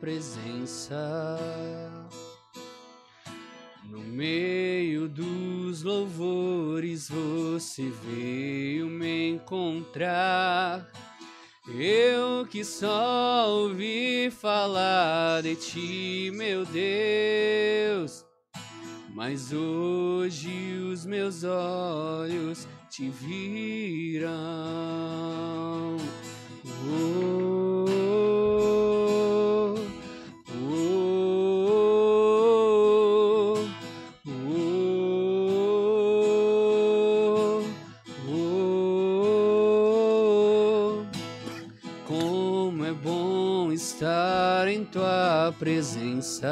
presença. No meio dos louvores você veio me encontrar. Eu que só ouvi falar de ti, meu Deus. Mas hoje os meus olhos te viram. Oh, oh, presença.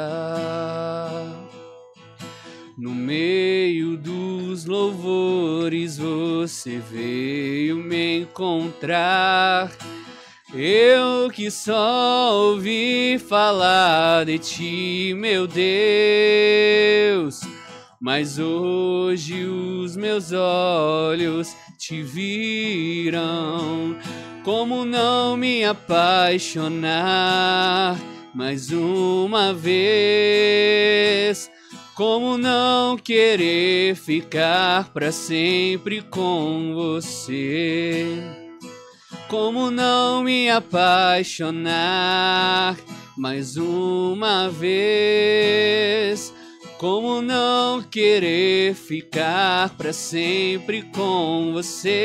No meio dos louvores você veio me encontrar. Eu que só ouvi falar de ti, meu Deus. Mas hoje os meus olhos te viram. Como não me apaixonar mais uma vez? Como não querer ficar para sempre com você? Como não me apaixonar mais uma vez? Como não querer ficar para sempre com você?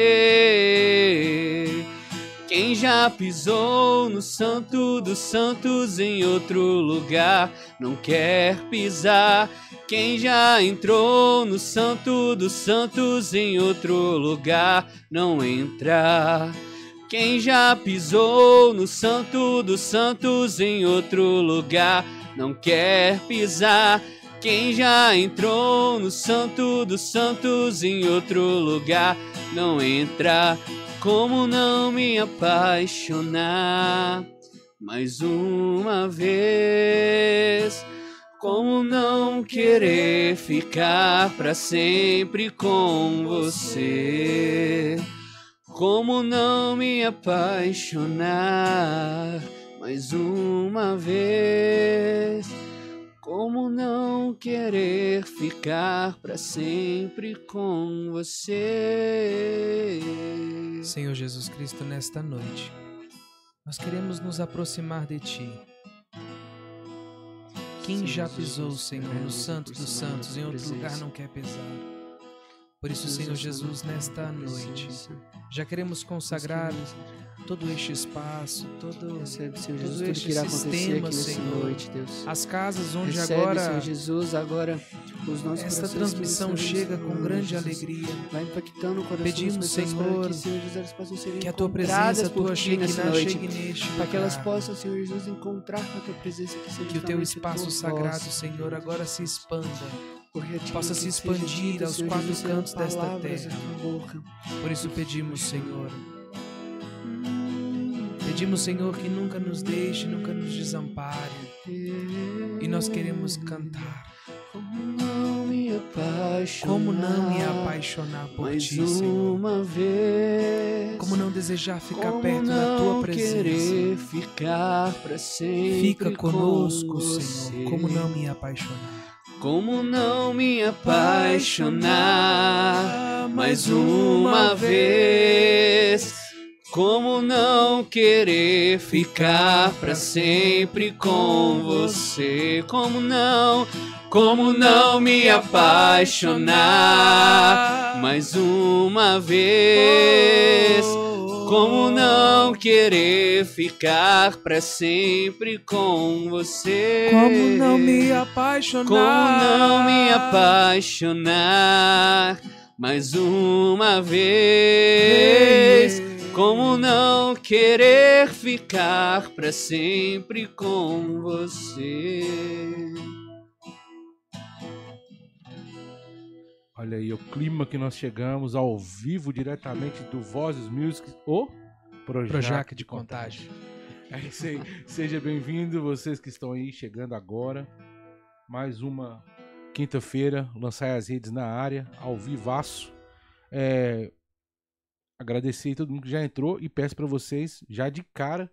Quem já pisou no Santo dos Santos em outro lugar não quer pisar. Quem já entrou no Santo dos Santos em outro lugar não entra. Quem já pisou no Santo dos Santos em outro lugar não quer pisar. Quem já entrou no Santo dos Santos em outro lugar não entra. Como não me apaixonar mais uma vez? Como não querer ficar para sempre com você? Como não me apaixonar mais uma vez? Como não querer ficar para sempre com você? Senhor Jesus Cristo, nesta noite, nós queremos nos aproximar de Ti. Quem já pisou, Senhor, no Santo dos Santos, em outro lugar não quer pisar. Por isso, Senhor Jesus, nesta noite, já queremos consagrar todo este espaço, todo, Recebe, Senhor todo Jesus, tudo este que irá acontecer sistema, aqui nessa Senhor. noite, Deus. as casas onde Recebe, agora Senhor Jesus, agora os nossos esta corações transmissão chega Senhor com grande alegria. Vai impactando o coração Pedimos, Senhor, que, Senhor Jesus, possam ser Que a tua presença, a tua ti nessa noite. chegue neste Para que elas possam, Senhor Jesus, encontrar com a tua presença que seja Que o teu espaço sagrado, voz. Senhor, agora se expanda. Possa se expandir aos Senhor quatro cantos desta terra. Por isso pedimos, Senhor. Pedimos, Senhor, que nunca nos deixe, nunca nos desampare. E nós queremos cantar. Como não me apaixonar? Por mais ti, Senhor? uma vez? Como não desejar ficar perto da tua presença? ficar Fica conosco, Senhor. Como não me apaixonar? Como não me apaixonar mais uma vez? Como não querer ficar para sempre com você? Como não? Como não me apaixonar mais uma vez? Como não querer ficar para sempre com você? Como não me apaixonar? Como não me apaixonar mais uma vez? Como não querer ficar para sempre com você? Olha aí o clima que nós chegamos ao vivo diretamente do Vozes Music, o Projac, Projac de Contágio. É isso aí. Seja bem-vindo, vocês que estão aí chegando agora. Mais uma quinta-feira, lançar as redes na área, ao vivaço. É, agradecer a todo mundo que já entrou e peço para vocês, já de cara,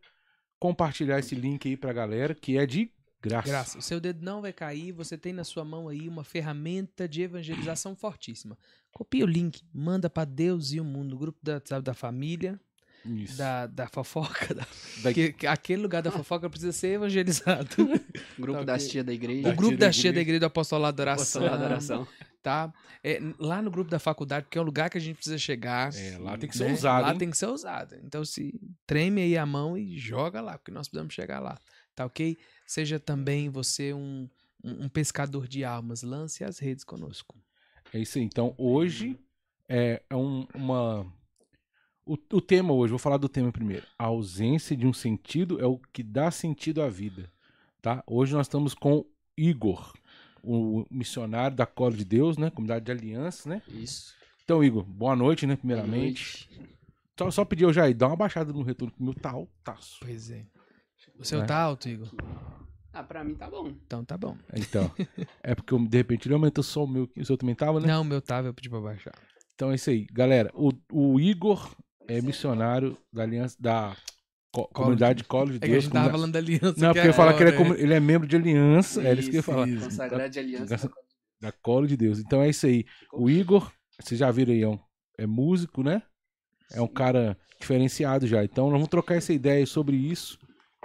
compartilhar esse link aí pra galera, que é de graça. Graça. O seu dedo não vai cair, você tem na sua mão aí uma ferramenta de evangelização fortíssima. Copia o link, manda pra Deus e o mundo, grupo da, da família, Isso. da, da fofoca. da- Da- que- que aquele lugar da fofoca precisa ser evangelizado. Grupo Tá das da igreja. o Da grupo da da Cheia da igreja. Do Apostolado da Oração. Apostolado da oração. Tá? É, lá no grupo da faculdade, porque é um lugar que a gente precisa chegar. É, lá tem que ser né? usado, Lá hein? tem que ser usado. Então, se treme aí a mão e joga lá, porque nós precisamos chegar lá. Tá ok? Seja também você um, um, um pescador de almas. Lance as redes conosco. É isso aí. Então, hoje é, é um- uma. O, o tema hoje, vou falar do tema primeiro. A ausência de um sentido é o que dá sentido à vida. Tá? Hoje nós estamos com Igor, o missionário da Cola de Deus, né? Comunidade de Aliança, né? Isso. Então, Igor, boa noite, né? Boa Primeiramente. noite. Só, só pedir ao Jair, dá uma baixada no retorno que o meu tá altaço. Pois é. O seu É. tá alto, Igor? Ah, pra mim tá bom. Então tá bom. Então, é porque eu, de repente ele aumentou só o meu, o seu também tava, né? Não, o meu tava, eu pedi pra baixar. Então é isso aí. Galera, o, o Igor é missionário da Aliança da co- Comunidade Colo de É que a Deus. gente tava falando da aliança. Não, que porque eu ia falar que ele é, comu- ele é membro de aliança. é isso que eu ia falar. isso. Consagrado de aliança. Graça- Da Colo de Deus. Então é isso aí. O Igor, vocês já viram aí, é, um- é músico, né? É um cara diferenciado já. Então nós vamos trocar essa ideia sobre isso.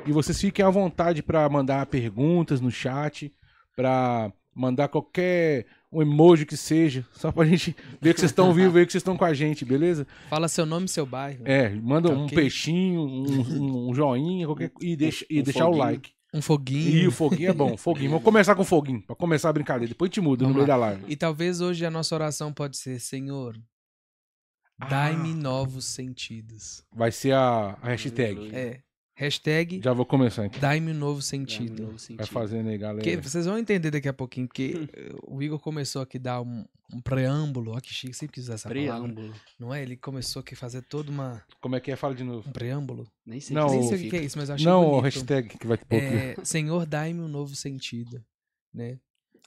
E vocês fiquem à vontade para mandar perguntas no chat, para mandar qualquer um emoji que seja, só pra gente ver que vocês estão vivos aí, que vocês estão com a gente, beleza? Fala seu nome e seu bairro. É, manda Tá um ok. peixinho, um, um- joinha, qualquer e deixa, e Um deixar o foguinho. like. Um E foguinho. o foguinho é bom, foguinho. Vamos começar com o foguinho, pra começar a brincadeira. Depois te muda no meio lá. da live. E talvez hoje a nossa oração pode ser, Senhor, dai-me Ah. novos sentidos. Vai ser a, a hashtag. É. Hashtag Já vou começar então. dai-me um novo Dá um sentido. novo Vai sentido. fazendo aí, galera. Porque vocês vão entender daqui a pouquinho, porque o Igor começou aqui a dar um, um preâmbulo. Olha que chique, sempre quis usar essa palavra. Preâmbulo. Não é? Ele começou aqui a fazer todo uma, Como é que é? Fala de novo. um preâmbulo. Nem sei Não, o que Nem sei o que que é isso, mas eu achei Não, o bonito. hashtag que vai ter pouco. É, Senhor, dai-me um novo sentido, né?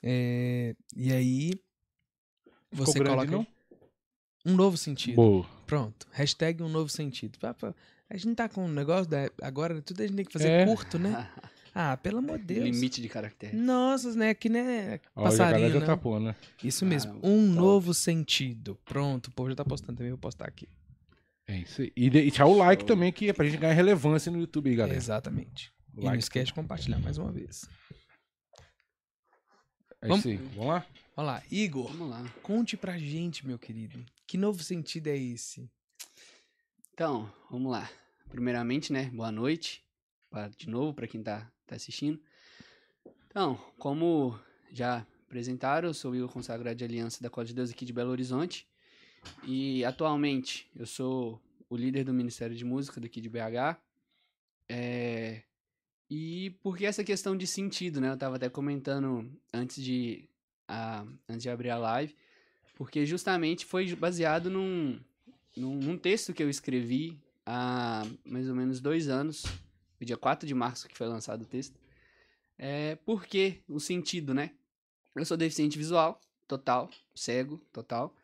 É, e aí Ficou você grande, coloca não? um novo sentido. Boa. Pronto. Hashtag um novo sentido. Pá, pá. A gente tá com um negócio da, agora tudo a gente tem que fazer É. curto, né? Ah, pelo amor de Deus. Limite de caractere. Nossa, né? Que a passarinho, galera já né? tá pondo, né? Isso mesmo. Ah, um top. novo sentido. Pronto. O povo já tá postando também. Vou postar aqui. É isso aí. E de- e deixar o like Show. também, que é pra gente ganhar relevância no YouTube aí, galera. Exatamente. E não esquece de compartilhar mais uma vez. É Vamos- isso aí. Vamos lá? Olha lá. Igor, Vamos lá. conte pra gente, meu querido. Que novo sentido é esse? Então, vamos lá. Primeiramente, né, boa noite. pra- de novo, para quem tá, tá assistindo. Então, como já apresentaram, eu sou o Igor Consagrado de Aliança da Cola de Deus aqui de Belo Horizonte. E atualmente eu sou o líder do Ministério de Música daqui de BH. É, E porque essa questão de sentido, né? Eu tava até comentando antes de, a, antes de abrir a live. Porque justamente foi baseado num, num, num texto que eu escrevi há mais ou menos dois anos, no dia 4 de março que foi lançado o texto. É, por que o sentido, né? Eu sou deficiente visual, total, cego, total.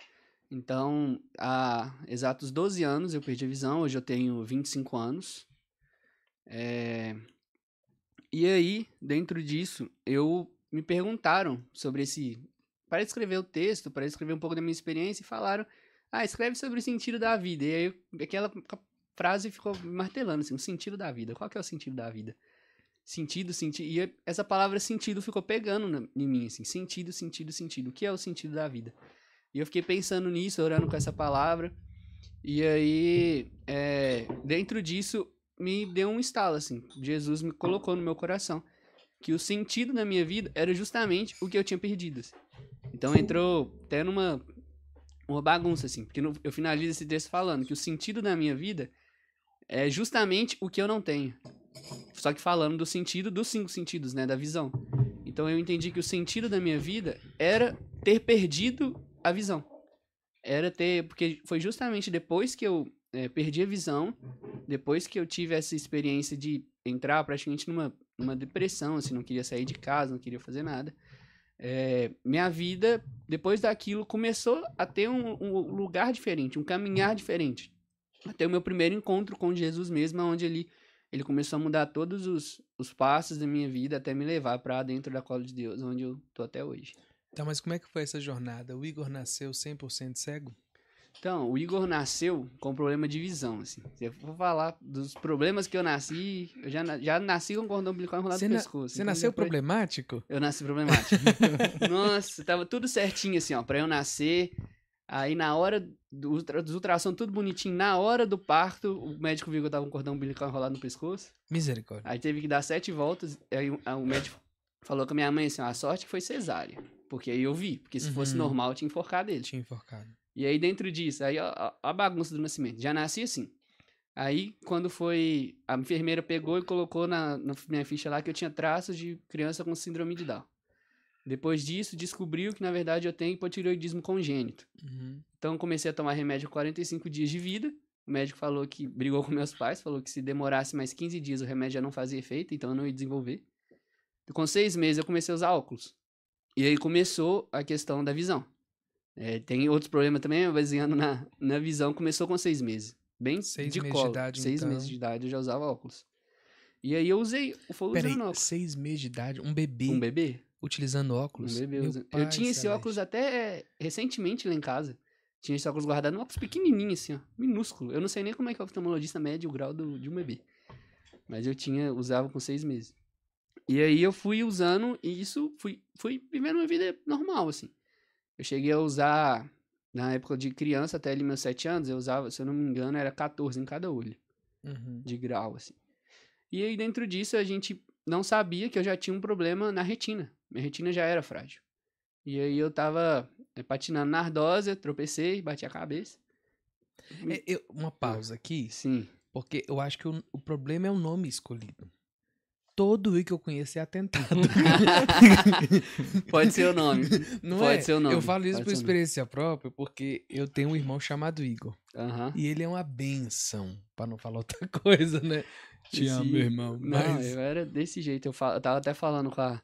Então, há exatos 12 anos eu perdi a visão, hoje eu tenho 25 anos. É, e aí, dentro disso, eu me perguntaram sobre esse. Para escrever o texto, para escrever um pouco da minha experiência, e falaram: ah, escreve sobre o sentido da vida. E aí, aquela frase ficou martelando, assim, o sentido da vida. Qual que é o sentido da vida? Sentido, sentido. E essa palavra sentido ficou pegando na- em mim, assim, sentido, sentido, sentido. O que é o sentido da vida? E eu fiquei pensando nisso, orando com essa palavra. E aí, é, dentro disso, me deu um estalo, assim. Jesus me colocou no meu coração que o sentido da minha vida era justamente o que eu tinha perdido. assim. Então entrou até numa uma bagunça, assim, porque eu finalizo esse texto falando que o sentido da minha vida é justamente o que eu não tenho. Só que falando do sentido dos cinco sentidos, né, da visão. Então eu entendi que o sentido da minha vida era ter perdido a visão. Era ter, porque foi justamente depois que eu eh, perdi a visão, depois que eu tive essa experiência de entrar praticamente numa, numa depressão, assim, não queria sair de casa, não queria fazer nada. É, minha vida, depois daquilo, começou a ter um, um lugar diferente, um caminhar diferente. Até o meu primeiro encontro com Jesus mesmo, onde ali ele começou a mudar todos os, os passos da minha vida até me levar pra dentro da cola de Deus, onde eu tô até hoje. Então, mas como é que foi essa jornada? O Igor nasceu 100% cego? Então, o Igor nasceu com problema de visão, assim. Se eu for falar dos problemas que eu nasci, eu já, já nasci com cordão umbilical enrolado no na- pescoço. Você Então, nasceu foi- problemático? Eu nasci problemático. Nossa, tava tudo certinho, assim, ó, pra eu nascer. Aí, na hora do dos ultrassom, tudo bonitinho. Na hora do parto, o médico viu que eu tava com cordão umbilical enrolado no pescoço. Misericórdia. Aí teve que dar sete voltas. Aí o, médico falou com a minha mãe assim: ó, a sorte que foi cesárea. Porque aí eu vi. Porque se fosse Uhum. normal, eu tinha enforcado ele. Tinha enforcado. E aí, dentro disso, aí ó, a bagunça do nascimento. Já nasci assim. Aí, quando foi. A enfermeira pegou e colocou na, na minha ficha lá que eu tinha traços de criança com síndrome de Down. Depois disso, descobriu que, na verdade, eu tenho hipotireoidismo congênito. Uhum. Então, comecei a tomar remédio 45 dias de vida. O médico falou que brigou com meus pais, falou que se demorasse mais 15 dias o remédio já não fazia efeito, então eu não ia desenvolver. Com seis meses eu comecei a usar óculos. E aí começou a questão da visão. É, tem outros problemas também, mas baseando na, na visão, começou com seis meses. Bem Seis de meses de colo. idade, seis então. meses de idade eu já usava óculos. E aí eu usei, foi Peraí, usando óculos. seis meses de idade, um bebê, Um bebê? utilizando óculos. Um bebê usando. Eu tinha esse celeste. óculos até é, recentemente lá em casa. Tinha esse óculos guardado, um óculos pequenininho assim, ó, minúsculo. Eu não sei nem como é que o oftalmologista mede o grau do, de um bebê. Mas eu tinha, usava com seis meses. E aí eu fui usando e isso, fui, fui vivendo uma vida normal, assim. Eu cheguei a usar, na época de criança, até ali meus sete anos, eu usava, se eu não me engano, era 14 em cada olho Uhum. de grau, assim. E aí, dentro disso, a gente não sabia que eu já tinha um problema na retina. Minha retina já era frágil. E aí eu tava eh, patinando na ardósia, tropecei, bati a cabeça. É, eu- uma pausa aqui, Sim. porque eu acho que o, o problema é o nome escolhido. Todo I que eu conheço é atentado. Pode ser o nome. Não Pode é? ser o nome, Eu falo isso pode por experiência própria, porque eu tenho um irmão chamado Igor. Aham. E ele é uma benção, pra não falar outra coisa, né? Te amo, Esse- meu irmão. Não, Mas... eu era desse jeito. Eu, eu tava até falando com a,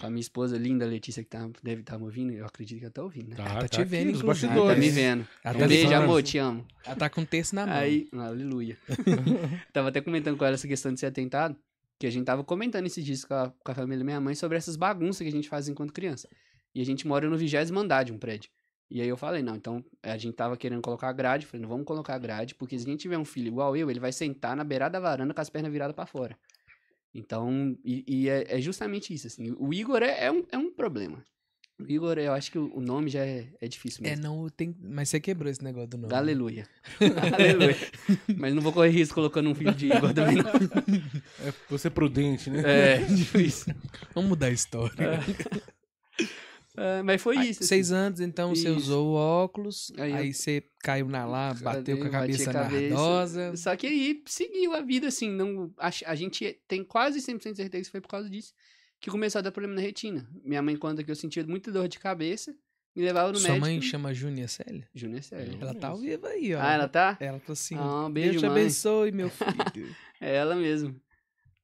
com a minha esposa linda, Letícia, que tá, deve estar me ouvindo. Eu acredito que ela tá ouvindo, né? Tá, tá tá te vendo, nos inclusive. Bastidores. tá me vendo. Ela Um tá beijo, falando. amor, te amo. Ela tá com texto na mão. Aí, aleluia. tava até comentando com ela essa questão de ser atentado, que a gente tava comentando esses dias com a, com a família da minha mãe sobre essas bagunças que a gente faz enquanto criança. E a gente mora no vigésimo andar de um prédio. E aí eu falei, não, então a gente tava querendo colocar grade, falei, não vamos colocar grade, porque se a gente tiver um filho igual eu, ele vai sentar na beirada da varanda com as pernas viradas pra fora. Então, e, e é, é justamente isso, assim, o Igor é, é um, é um problema. Igor, eu acho que o, nome já é, é difícil É, mesmo. não, tem... mas você quebrou esse negócio do nome. Aleluia. Aleluia. Mas não vou correr risco colocando um filho de Igor também, não. É você prudente, né? É, tipo isso. Vamos mudar a história. É, mas foi Aí, isso. Seis anos, então, você Isso. usou o óculos, Aí aí, eu- você caiu na lá, bateu com a Bati cabeça na ardosa. Só que aí seguiu a vida, assim. Não, a, a gente tem quase 100% de certeza que foi por causa disso que começou a dar problema na retina. Minha mãe conta que eu sentia muita dor de cabeça, me levava no Sua médico. mãe chama Júnia Célia? Júnior Célio. Ela tá ao vivo aí, ó. Ah, ela tá? Ela falou assim, Ah, um beijo, Deus te mãe. abençoe, meu filho. É ela mesmo.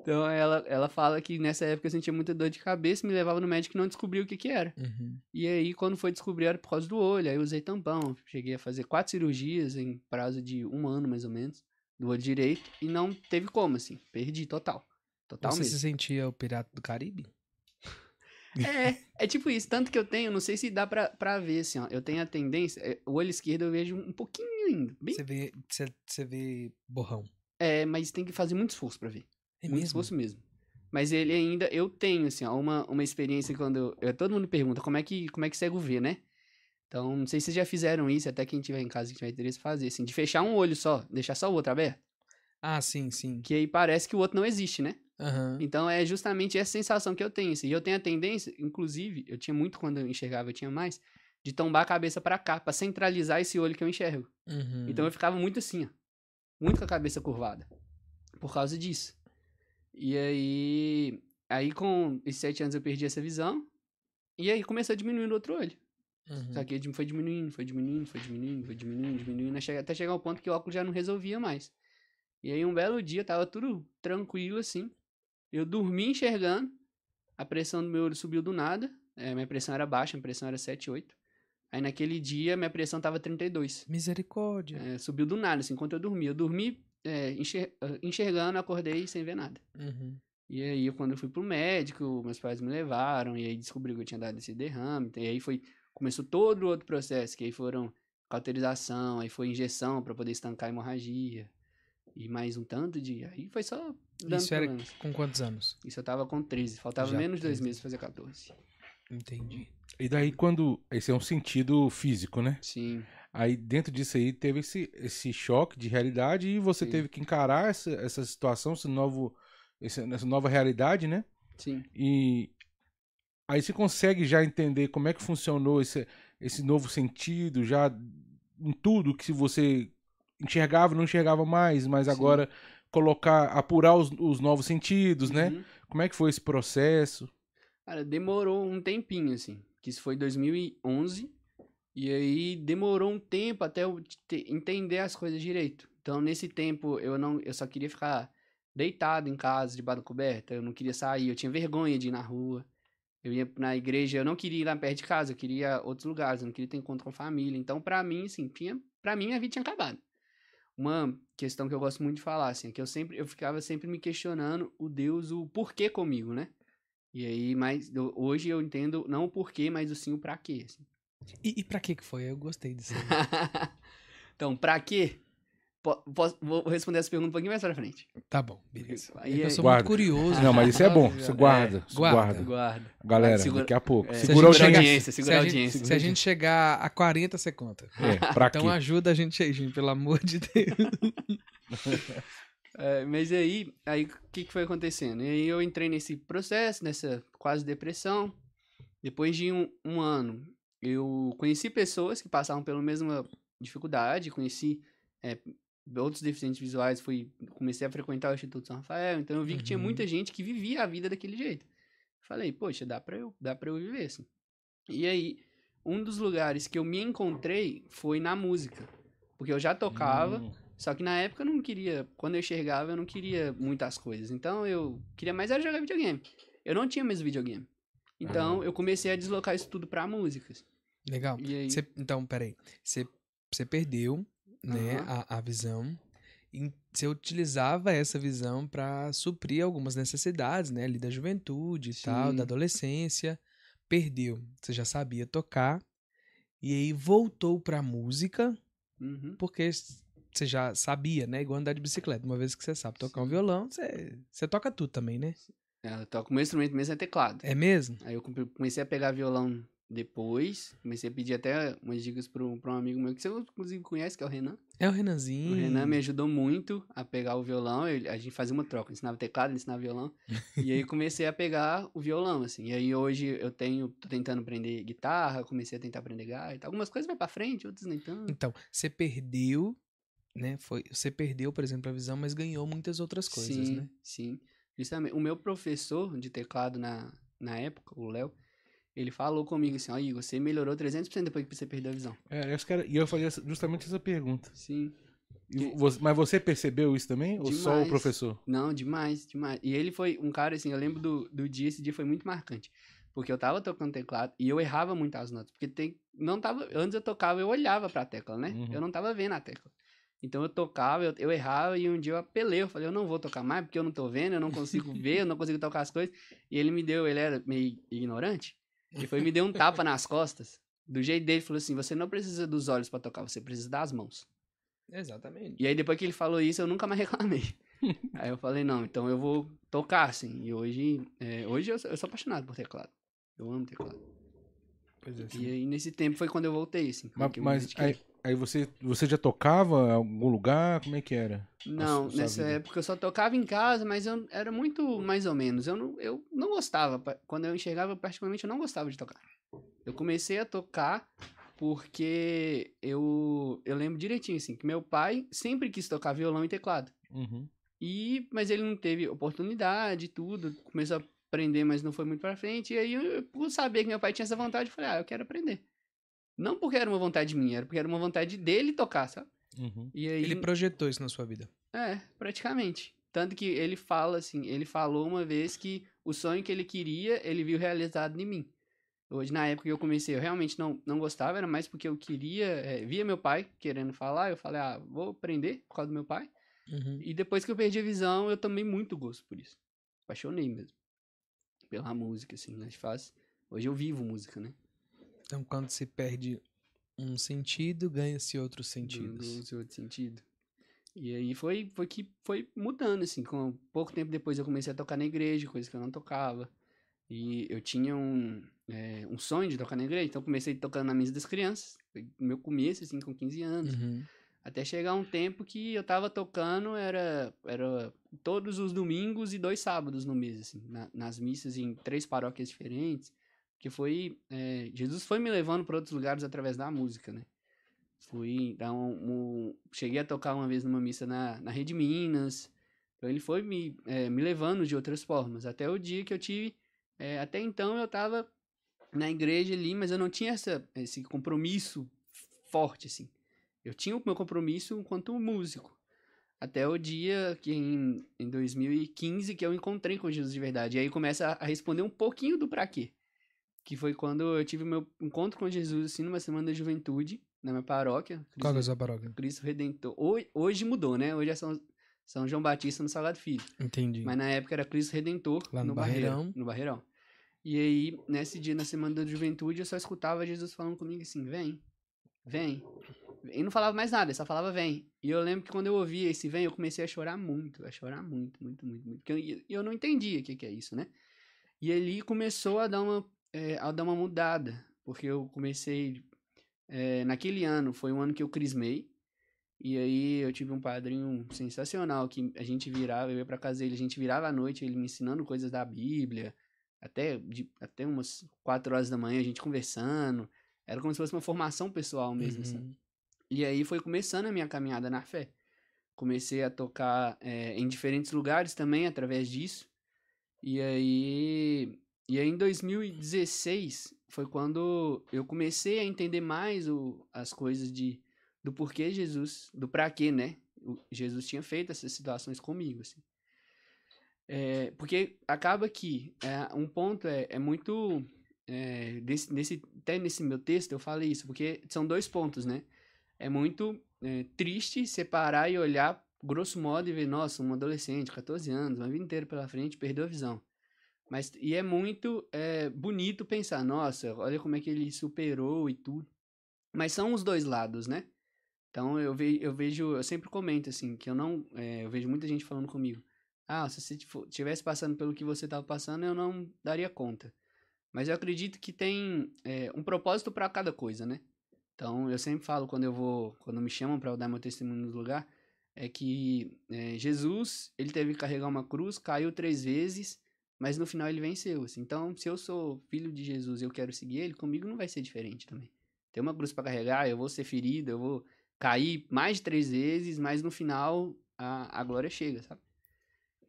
Então ela, ela fala que nessa época eu sentia muita dor de cabeça, me levava no médico e não descobriu o que que era. Uhum. E aí, quando foi descobrir, era por causa do olho. Aí eu usei tampão. Cheguei a fazer quatro cirurgias em prazo de um ano, mais ou menos, do olho direito. E não teve como, assim. Perdi total. Total Você se mesmo. sentia o pirata do Caribe? É, é tipo isso. Tanto que eu tenho, não sei se dá pra, pra ver, assim, ó. Eu tenho a tendência, é, o olho esquerdo eu vejo um pouquinho ainda. Bem, Você vê, você, você vê borrão. é, mas tem que fazer muito esforço pra ver. É muito mesmo? esforço mesmo. Mas ele ainda, eu tenho, assim, ó, uma, uma experiência quando eu, eu- Todo mundo pergunta como é que, como é que cego vê, né? Então, não sei se vocês já fizeram isso, até quem tiver em casa que tiver interesse fazer, assim, de fechar um olho só, deixar só o outro aberto. Ah, sim, sim. Que aí parece que o outro não existe, né? Aham. Então é justamente essa sensação que eu tenho. Assim. E eu tenho a tendência, inclusive, eu tinha muito quando eu enxergava, eu tinha mais, de tombar a cabeça pra cá, pra centralizar esse olho que eu enxergo. Uhum. Então eu ficava muito assim, ó. Muito com a cabeça curvada. Por causa disso. E aí. Aí com esses sete anos eu perdi essa visão. E aí começou a diminuir o outro olho. Uhum. Só que foi diminuindo, foi diminuindo, foi diminuindo, foi diminuindo, diminuindo, até chegar ao ponto que o óculos já não resolvia mais. E aí um belo dia tava tudo tranquilo assim. Eu dormi enxergando, a pressão do meu olho subiu do nada. É, minha pressão era baixa, minha pressão era 7, 8. Aí naquele dia minha pressão tava 32. Misericórdia. É, subiu do nada, assim, enquanto eu dormi. Eu dormi, é, enxer- enxergando, acordei sem ver nada. Uhum. E aí, quando eu fui pro médico, meus pais me levaram, e aí descobriu que eu tinha dado esse derrame. E aí foi, começou todo o outro processo, que aí foram cauterização, aí foi injeção pra poder estancar a hemorragia. E mais um tanto de. Aí foi só dando Isso era problemas. com quantos anos? Isso eu tava com 13, faltava Já menos de dois 13. meses pra fazer 14. Entendi. E daí quando. Esse é um sentido físico, né? Sim, Aí dentro disso aí teve esse, esse choque de realidade e você Sim. teve que encarar essa, essa situação, esse novo, esse- essa nova realidade, né? sim. E aí você consegue já entender como é que funcionou esse, esse novo sentido, já em tudo que você enxergava não enxergava mais, mas Sim. agora colocar, apurar os, os novos sentidos, né? Uhum. Como é que foi esse processo? Cara, demorou um tempinho, assim. Que isso foi em 2011. E aí demorou um tempo até eu te- entender as coisas direito. Então, nesse tempo, eu não eu só queria ficar deitado em casa, debaixo da coberta. Eu não queria sair, eu tinha vergonha de ir na rua. Eu ia na igreja, eu não queria ir lá perto de casa, eu queria outros lugares, eu não queria ter encontro com a família. Então, pra mim, assim, tinha, pra mim, a vida tinha acabado. Uma questão que eu gosto muito de falar, assim, é que eu sempre, eu ficava sempre me questionando o Deus, o porquê comigo, né? E aí, mas hoje eu entendo não o porquê, mas o sim o pra quê. assim. E, e pra que que foi? Eu gostei disso. então, pra quê? Po- posso- vou responder essa pergunta um pouquinho mais pra frente. Tá bom, beleza. Aí, É eu sou Guarda. muito curioso. Não, mas isso é bom. É, Você guarda. você guarda. guarda. Guarda. Galera, Segura- daqui a pouco. é, segura a segura a audiência. audiência, Se segura a audiência. se a gente chegar a 40, você conta. É, pra Então quê? ajuda a gente aí, gente, pelo amor de Deus. É, mas aí, aí o que, que foi acontecendo? E aí eu entrei nesse processo, nessa quase depressão. Depois de um, um ano, eu conheci pessoas que passavam pela mesma dificuldade, conheci é, outros deficientes visuais, fui, comecei a frequentar o Instituto São Rafael, então eu vi que tinha Uhum. muita gente que vivia a vida daquele jeito. Falei, poxa, dá pra eu, dá pra eu viver assim. E aí, um dos lugares que eu me encontrei foi na música. Porque eu já tocava, Hum, só que na época eu não queria, quando eu enxergava, eu não queria muitas coisas. Então eu queria mais era jogar videogame. Eu não tinha mesmo videogame. Então eu comecei a deslocar isso tudo pra músicas. Legal. E aí? Você- então, peraí. Você perdeu né, Aham. a, a visão. E você utilizava essa visão pra suprir algumas necessidades, né? Ali da juventude e tal, da adolescência. Perdeu. Você já sabia tocar. E aí voltou pra música, Uhum. porque você já sabia, né? Igual andar de bicicleta. Uma vez que você sabe tocar um Sim. violão, você, você toca tudo também, né? É, Eu toco, meu instrumento mesmo é teclado. É mesmo? Aí eu come- comecei a pegar violão depois. Comecei a pedir até umas dicas pra um, amigo meu que você inclusive conhece, que é o Renan. É o Renanzinho. O Renan me ajudou muito a pegar o violão. ele- a gente fazia uma troca, eu ensinava teclado, ele ensinava violão. e aí comecei a pegar o violão, assim. E aí hoje eu tenho, tô tentando aprender guitarra, comecei a tentar aprender gaita. Algumas coisas vai pra frente, outras nem tanto. Então, você perdeu, né? Foi, você perdeu, por exemplo, a visão, mas ganhou muitas outras coisas, sim, né? sim. Justamente. O meu professor de teclado na, na época, o Léo, ele falou comigo assim, ó, Igor, você melhorou 300% depois que você perdeu a visão. É, eu acho que era- e eu fazia justamente essa pergunta. Sim. Você- mas você percebeu isso também? Ou só o Demais. professor? Não, demais, demais. E ele foi um cara, assim, eu lembro do, do dia, esse dia foi muito marcante. Porque eu tava tocando teclado e eu errava muito as notas. Porque tem, não tava, antes eu tocava, eu olhava pra tecla, né? Uhum. Eu não tava vendo a tecla. Então eu tocava, eu, eu errava e um dia eu apelei. Eu falei, eu não vou tocar mais porque eu não tô vendo, eu não consigo ver, eu não consigo tocar as coisas. E ele me deu, ele era meio ignorante. Ele foi me deu um tapa nas costas. Do jeito dele, falou assim: você não precisa dos olhos pra tocar, você precisa das mãos. Exatamente. E aí depois que ele falou isso, eu nunca mais reclamei. aí eu falei, não, então eu vou tocar, assim. E hoje, é, hoje eu sou, eu sou apaixonado por teclado. Eu amo teclado. Pois é, E aí nesse tempo foi quando eu voltei, assim. Mas, mas aí, aí você, você já tocava em algum lugar? Como é que era? Não, nessa vida? época eu só tocava em casa, mas eu era muito mais ou menos. Eu não, eu não gostava. Quando eu enxergava, particularmente, eu não gostava de tocar. Eu comecei a tocar porque eu, eu lembro direitinho, assim, que meu pai sempre quis tocar violão e teclado. Uhum. E, mas ele não teve oportunidade e tudo, começou a aprender, mas não foi muito pra frente. E aí, eu, por saber que meu pai tinha essa vontade, eu falei, ah, eu quero aprender. Não porque era uma vontade minha, era porque era uma vontade dele tocar, sabe? Uhum. E aí, Ele projetou isso na sua vida. é, praticamente. Tanto que ele fala assim, ele falou uma vez que o sonho que ele queria, ele viu realizado em mim. Hoje, na época que eu comecei, eu realmente não, não gostava, era mais porque eu queria, é, via meu pai querendo falar, eu falei, ah, vou aprender por causa do meu pai. Uhum. E depois que eu perdi a visão, eu tomei muito gosto por isso. Apaixonei mesmo. Pela música, assim, né? Faz. Hoje eu vivo música, né? Então, quando se perde um sentido, ganha-se outros Do, sentidos. do seu outro sentido. E aí foi, foi que foi mudando, assim. Com pouco tempo depois eu comecei a tocar na igreja, coisa que eu não tocava. E eu tinha um, é, um sonho de tocar na igreja, então comecei tocando na mesa das crianças. Foi meu começo, assim, com 15 anos. Uhum. Até chegar um tempo que eu tava tocando, era, era todos os domingos e dois sábados no mês, assim, na- nas missas em três paróquias diferentes. Que foi. é, Jesus foi me levando para outros lugares através da música, né? Fui um, um- Cheguei a tocar uma vez numa missa na, na Rede Minas. Então ele foi me, é, me levando de outras formas. Até o dia que eu tive. é, até então eu tava na igreja ali, mas eu não tinha essa, esse compromisso forte, assim. Eu tinha o meu compromisso enquanto músico. Até o dia que em, em 2015 que eu encontrei com Jesus de verdade. E aí começa a, a responder um pouquinho do pra quê. Que foi quando eu tive meu encontro com Jesus, assim, numa semana da juventude, na minha paróquia. Qual que é a Cristo, sua paróquia? Cristo Redentor. Hoje, hoje mudou, né? Hoje é São, São João Batista no Salgado Filho. Entendi. Mas na época era Cristo Redentor Lá no Barreirão, Barreirão. No Barreirão. E aí, nesse dia, na semana da juventude, eu só escutava Jesus falando comigo assim: vem, vem. E não falava mais nada, só falava vem. E eu lembro que quando eu ouvi esse vem, eu comecei a chorar muito, a chorar muito, muito, muito, muito. Porque eu, eu não entendia o que, que é isso, né? E ali começou a dar uma, é, a dar uma mudada. Porque eu comecei. é, naquele ano, foi um ano que eu crismei. E aí eu tive um padrinho sensacional que a gente virava, eu ia pra casa dele, a gente virava à noite, ele me ensinando coisas da Bíblia, até, de, até umas quatro horas da manhã a gente conversando. Era como se fosse uma formação pessoal mesmo? Uhum. E aí foi começando a minha caminhada na fé. Comecei a tocar eh, em diferentes lugares também através disso. E aí, e aí em 2016 foi quando eu comecei a entender mais o, as coisas de do porquê Jesus, do pra quê, né? O- Jesus tinha feito essas situações comigo, assim. É, porque acaba que é, um ponto é, é muito é, desse, nesse, até nesse meu texto eu falei isso, porque são dois pontos, né? É muito é, triste separar e olhar, grosso modo, e ver, nossa, um adolescente, 14 anos, uma vida inteira pela frente, perdeu a visão. Mas, e é muito é, bonito pensar, nossa, olha como é que ele superou e tudo. Mas são os dois lados, né? Então eu, ve, eu vejo, eu sempre comento assim, que eu não, é, eu vejo muita gente falando comigo, ah, se você estivesse passando pelo que você estava passando, eu não daria conta. Mas eu acredito que tem é, um propósito para cada coisa, né? Então, eu sempre falo quando eu vou, quando me chamam para dar meu testemunho no lugar, é que é, Jesus, ele teve que carregar uma cruz, caiu três vezes, mas no final ele venceu. Assim. Então, se eu sou filho de Jesus e eu quero seguir ele, comigo não vai ser diferente também. Tem uma cruz para carregar, eu vou ser ferido, eu vou cair mais de três vezes, mas no final a, a glória chega, sabe?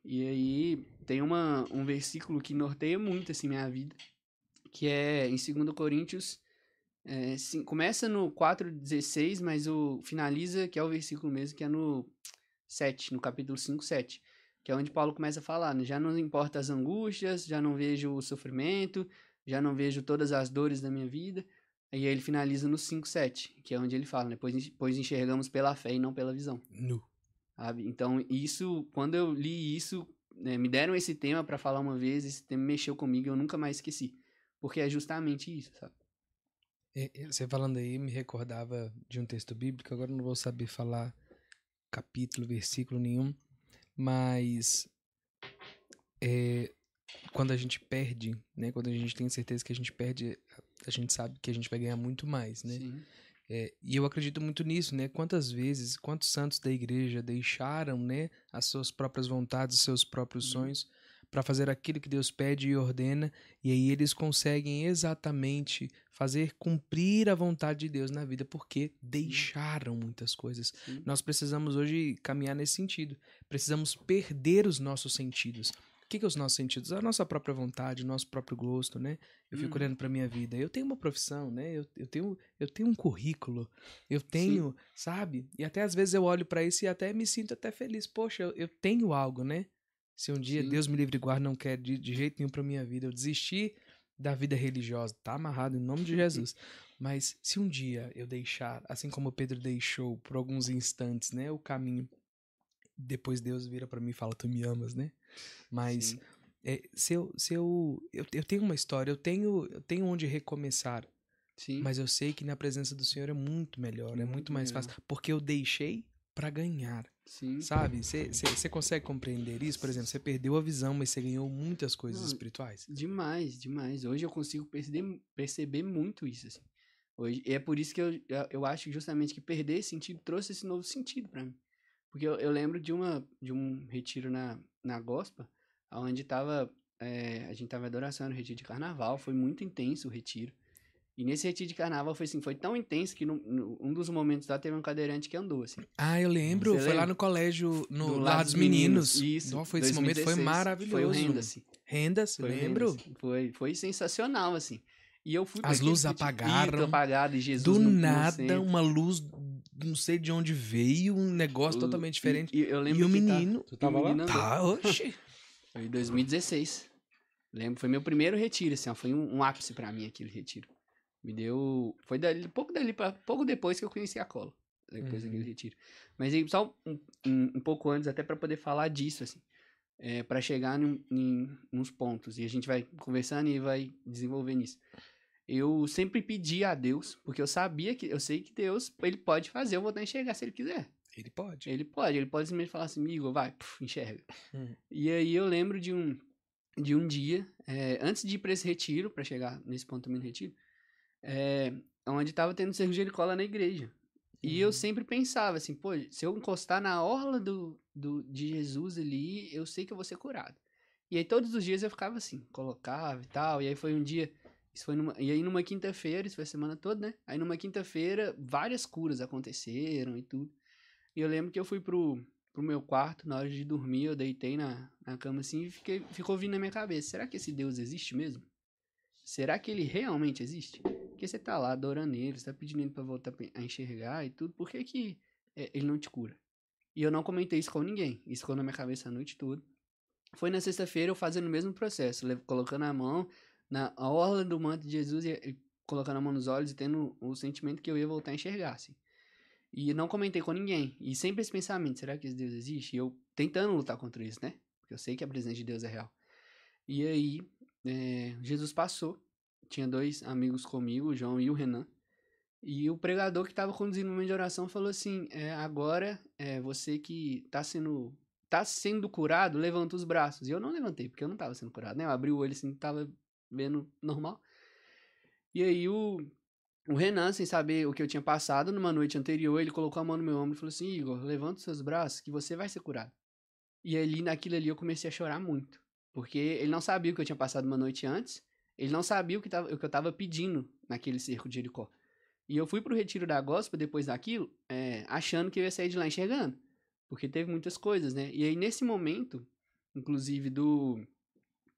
E aí tem uma, um versículo que norteia muito assim minha vida, que é em 2 Coríntios é, sim, começa no 4,16, mas o finaliza, que é o versículo mesmo, que é no 7, no capítulo 5, 7. Que é onde Paulo começa a falar, né? Já não importa as angústias, já não vejo o sofrimento, já não vejo todas as dores da minha vida. E aí ele finaliza no 5, 7, que é onde ele fala, né? Pois, pois enxergamos pela fé e não pela visão. Nu. Sabe? Então, isso, quando eu li isso, né, me deram esse tema para falar uma vez, esse tema mexeu comigo e eu nunca mais esqueci. Porque é justamente isso, sabe? Você falando aí me recordava de um texto bíblico, agora não vou saber falar capítulo, versículo nenhum, mas é, quando a gente perde, né? Quando a gente tem certeza que a gente perde, a gente sabe que a gente vai ganhar muito mais, né? Sim. É, e eu acredito muito nisso, né? Quantas vezes, quantos santos da igreja deixaram, né, as suas próprias vontades, os seus próprios Uhum. sonhos para fazer aquilo que Deus pede e ordena, e aí eles conseguem exatamente fazer cumprir a vontade de Deus na vida, porque deixaram muitas coisas. Sim. Nós precisamos hoje caminhar nesse sentido. Precisamos perder os nossos sentidos. O que, que é os nossos sentidos? A nossa própria vontade, o nosso próprio gosto, né? Eu fico Uhum. olhando para minha vida. Eu tenho uma profissão, né? Eu, eu, tenho, eu tenho um currículo. Eu tenho, sabe? E até às vezes eu olho para isso e até me sinto até feliz. Poxa, eu, eu tenho algo, né? Se um dia Sim. Deus me livre e guarde não quer de, de jeito nenhum para minha vida, eu desistir da vida religiosa, tá amarrado em nome de Jesus. Mas se um dia eu deixar, assim como Pedro deixou por alguns instantes, né, o caminho depois Deus vira pra mim e fala, tu me amas, né? Mas é, se, eu, se eu, eu. Eu tenho uma história, eu tenho, eu tenho onde recomeçar. Sim. Mas eu sei que na presença do Senhor é muito melhor, é muito Muito mais melhor. fácil. Porque eu deixei pra ganhar. Sim. Sabe? Você consegue compreender isso? Por exemplo, você perdeu a visão, mas você ganhou muitas coisas Não, espirituais. Demais, demais. Hoje eu consigo perceber, perceber muito isso, assim. Hoje, e é por isso que eu, eu acho justamente que perder esse sentido trouxe esse novo sentido pra mim. Porque eu, eu lembro de, uma, de um retiro na, na Gospa, onde tava, é, a gente tava adoração, no retiro de carnaval, foi muito intenso o retiro. E nesse retiro de carnaval foi assim, foi tão intenso que no, no- um dos momentos lá teve um cadeirante que andou, assim. Ah, eu lembro. Você foi lá lembra? no colégio, no Do Lar dos Meninos. Isso. Nossa, foi, esse momento foi 2016. maravilhoso. Foi o Renda, assim. Rendas, Foi lembro. Rendas. Foi, foi sensacional, assim. E eu fui pra As luzes apagaram. Apagado, e Jesus Do no- no nada, centro. uma luz, não sei de onde veio, um negócio O- totalmente diferente. E, eu lembro E o que tá- menino. Você tava o lá? Tá, oxe. Foi em 2016. Lembro, foi meu primeiro retiro, assim, ó, foi um, um ápice pra mim aquele retiro. Me deu. Foi dali, pouco dali para pouco depois que eu conheci a cola. Depois Uhum. daquele retiro. Mas aí, só um, um, um pouco antes, até pra poder falar disso, assim. É, para chegar em, em uns pontos. E a gente vai conversando e vai desenvolvendo isso. Eu sempre pedi a Deus, porque eu sabia que. Eu sei que Deus, ele pode fazer, eu vou dar enxergar se ele quiser. Ele pode. Ele pode, ele pode simplesmente falar assim, Igor, vai, puf, enxerga. Hum. E aí eu lembro de um, de um dia, é, antes de ir pra esse retiro, pra chegar nesse ponto também do retiro, é, onde tava tendo serviço de cola na igreja. E eu Uhum. sempre pensava assim, pô, se eu encostar na orla do, do, de Jesus ali, eu sei que eu vou ser curado. E aí todos os dias eu ficava assim, colocava e tal. E aí foi um dia, isso foi numa, e aí numa quinta-feira, isso foi a semana toda, né? Aí numa quinta-feira, várias curas aconteceram e tudo. E eu lembro que eu fui pro, pro meu quarto, na hora de dormir, eu deitei na, na cama assim e fiquei, ficou vindo na minha cabeça, será que esse Deus existe mesmo? Será que ele realmente existe? Porque você tá lá adorando ele, você tá pedindo ele pra voltar a enxergar e tudo, por que que é, ele não te cura? E eu não comentei isso com ninguém, isso ficou na minha cabeça a noite toda. Foi na sexta-feira eu fazendo o mesmo processo, colocando a mão na orla do manto de Jesus e colocando a mão nos olhos e tendo o sentimento que eu ia voltar a enxergar, assim. E não comentei com ninguém. E sempre esse pensamento, será que esse Deus existe? E eu tentando lutar contra isso, né? Porque eu sei que a presença de Deus é real. E aí, é, Jesus passou. Tinha dois amigos comigo, o João e o Renan. E o pregador que estava conduzindo o momento de oração falou assim: é, agora é você que está sendo tá sendo curado, levanta os braços. E eu não levantei, porque eu não estava sendo curado, né? Eu abri o olho assim, tava vendo normal. E aí o, o Renan, sem saber o que eu tinha passado, numa noite anterior, ele colocou a mão no meu ombro e falou assim: Igor, levanta os seus braços que você vai ser curado. E ali, naquilo ali, eu comecei a chorar muito. Porque ele não sabia o que eu tinha passado uma noite antes. Ele não sabia o que, tava, o que eu tava pedindo naquele cerco de Jericó. E eu fui pro retiro da gospel depois daquilo, é, achando que eu ia sair de lá enxergando. Porque teve muitas coisas, né? E aí, nesse momento, inclusive do.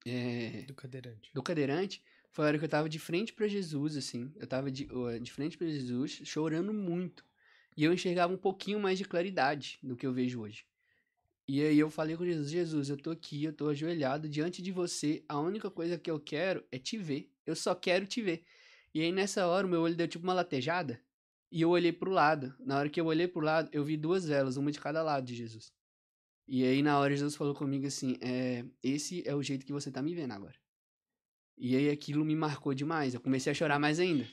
é, Do cadeirante. do cadeirante, foi a hora que eu tava de frente pra Jesus, assim. Eu tava de, de frente pra Jesus, chorando muito. E eu enxergava um pouquinho mais de claridade do que eu vejo hoje. E aí eu falei com Jesus, Jesus, eu tô aqui, eu tô ajoelhado diante de você. A única coisa que eu quero é te ver. Eu só quero te ver. E aí nessa hora o meu olho deu tipo uma latejada. E eu olhei pro lado. Na hora que eu olhei pro lado, eu vi duas velas, uma de cada lado de Jesus. E aí na hora Jesus falou comigo assim, é, esse é o jeito que você tá me vendo agora. E aí aquilo me marcou demais. Eu comecei a chorar mais ainda.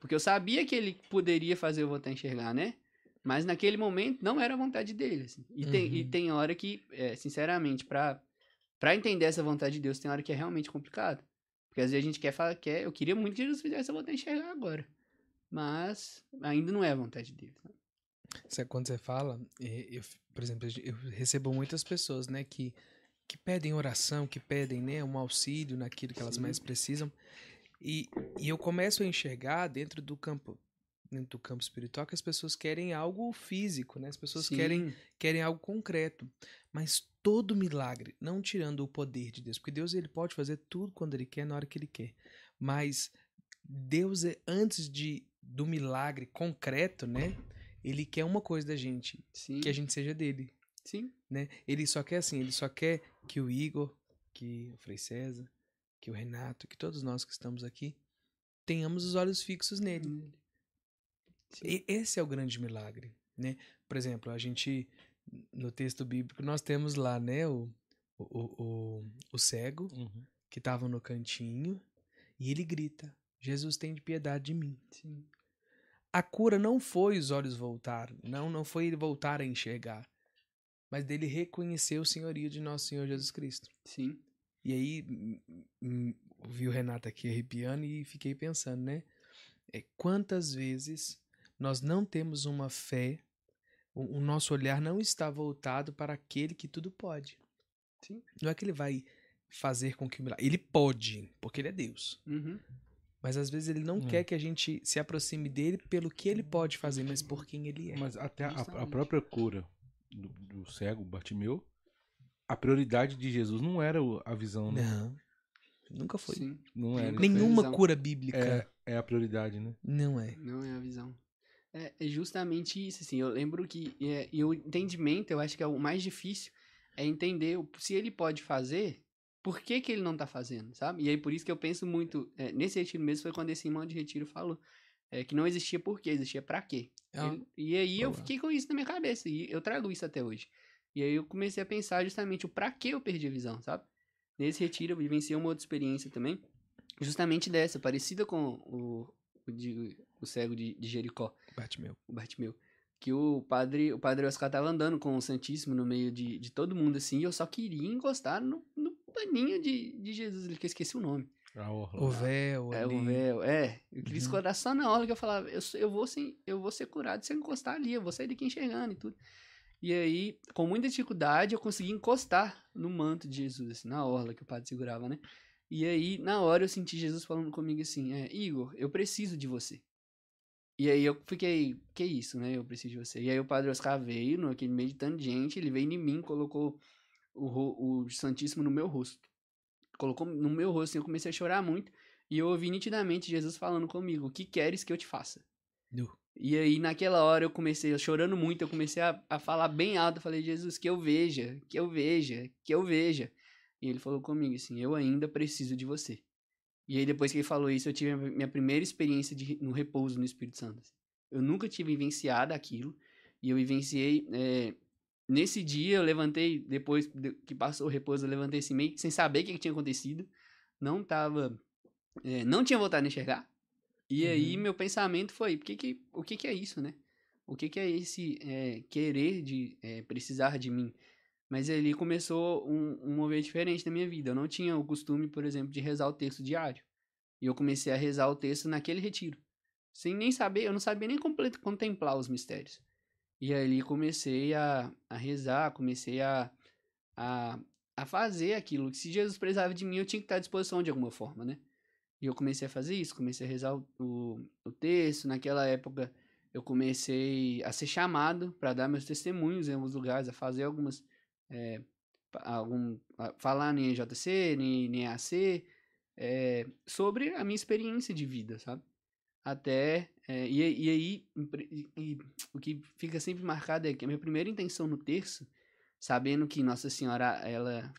Porque eu sabia que ele poderia fazer eu voltar a enxergar, né? Mas naquele momento não era a vontade dele. assim. E, tem, e Uhum. tem hora que, é, sinceramente, pra, pra entender essa vontade de Deus, tem hora que é realmente complicado. Porque às vezes a gente quer falar, quer, eu queria muito que Jesus fizesse eu voltar a enxergar agora. Mas ainda não é a vontade dele. sabe? Sabe quando você fala, eh, eu, por exemplo, eu recebo muitas pessoas, né, que, que pedem oração, que pedem, né, um auxílio naquilo que elas Sim. mais precisam. E, e eu começo a enxergar dentro do campo dentro do campo espiritual que as pessoas querem algo físico, né? As pessoas querem querem algo concreto. Mas todo milagre, não tirando o poder de Deus, porque Deus ele pode fazer tudo quando ele quer, na hora que ele quer. Mas Deus é antes de do milagre concreto, né? Ele quer uma coisa da gente, sim, que a gente seja dele, sim. né? Ele só quer assim, ele só quer que o Igor, que o Frei César, que o Renato, que todos nós que estamos aqui tenhamos os olhos fixos nele. Nele. Sim. Esse é o grande milagre, né? Por exemplo, a gente no texto bíblico, nós temos lá, né, o, o, o, o, cego Uhum. que estava no cantinho e ele grita: Jesus tem de piedade de mim. Sim. A cura não foi os olhos voltar, não, não foi ele voltar a enxergar, mas dele reconhecer o senhorio de nosso Senhor Jesus Cristo. Sim. E aí, hum, hum, vi o Renato aqui arrepiando e fiquei pensando, né? É, quantas vezes nós não temos uma fé, o, o nosso olhar não está voltado para aquele que tudo pode. Sim. Não é que ele vai fazer com que o milagre. Ele pode, porque ele é Deus. Uhum. Mas às vezes ele não Hum. quer que a gente se aproxime dele pelo que ele pode fazer, mas por quem ele é. Mas até a, a própria cura do, do cego, Bartimeu, a prioridade de Jesus não era a visão, né? Não. Nunca foi. Sim. Não era. Nunca foi a Nenhuma cura bíblica. É, é a prioridade, né? Não é. Não é a visão. É, é justamente isso, assim. Eu lembro que é, e o entendimento, eu acho que é o mais difícil, é entender o- se ele pode fazer, por que, que ele não tá fazendo, sabe? E aí por isso que eu penso muito. é, nesse retiro mesmo foi quando esse irmão de retiro falou é, que não existia por quê, existia pra quê. Ah, Ele- e aí eu fiquei com isso na minha cabeça e eu trago isso até hoje. E aí eu comecei a pensar justamente o pra que eu perdi a visão, sabe? Nesse retiro eu vivenciei uma outra experiência também, justamente dessa, parecida com o, o, de- o cego de, de Jericó, Bartimeu. o Bartimeu. Que o padre, o padre Oscar tava andando com o Santíssimo no meio de, de todo mundo assim, e eu só queria encostar no, no paninho de, de Jesus, que eu esqueci o nome. A orla. O véu É, ali. o véu, é. Eu queria Uhum. só na hora que eu falava, eu, eu, vou sem, eu vou ser curado se eu encostar ali, eu vou sair daqui enxergando e tudo. E aí, com muita dificuldade, eu consegui encostar no manto de Jesus, assim, na orla que o padre segurava, né? E aí, na hora, eu senti Jesus falando comigo assim, é, Igor, eu preciso de você. E aí eu fiquei, que isso, né? Eu preciso de você. E aí o padre Oscar veio, no aquele meio de tanta gente, ele veio em mim, colocou o, o Santíssimo no meu rosto. Colocou no meu rosto, assim, eu comecei a chorar muito. E eu ouvi nitidamente Jesus falando comigo: O que queres que eu te faça? Nu. E aí, naquela hora, eu comecei, eu chorando muito, eu comecei a, a falar bem alto. Eu falei: Jesus, que eu veja, que eu veja, que eu veja. E ele falou comigo assim: Eu ainda preciso de você. E aí, depois que ele falou isso, eu tive a minha primeira experiência de, no repouso no Espírito Santo. assim. Eu nunca tive vivenciado aquilo. E eu vivenciei. é, nesse dia, eu levantei, depois de- que passou o repouso, eu levantei assim, meio sem saber o que, que tinha acontecido. Não tava. é, não tinha voltado a enxergar. E aí, Uhum. meu pensamento foi: que que, o que, que é isso, né? O que, que é esse é, querer de é, precisar de mim? Mas ali começou um, um mover diferente na minha vida. Eu não tinha o costume, por exemplo, de rezar o texto diário. E eu comecei a rezar o texto naquele retiro. Sem nem saber, eu não sabia nem contemplar os mistérios. E ali comecei a, a rezar, comecei a, a, a fazer aquilo. que Se Jesus precisava de mim, eu tinha que estar à disposição de alguma forma, né? E eu comecei a fazer isso, comecei a rezar o, o texto. Naquela época, eu comecei a ser chamado para dar meus testemunhos em alguns lugares, a fazer algumas. É, algum, falar EJC, em, em EAC, é, sobre a minha experiência de vida, sabe? Até. é, e, e aí, e- e o que fica sempre marcado é que a minha primeira intenção no terço, sabendo que Nossa Senhora, ela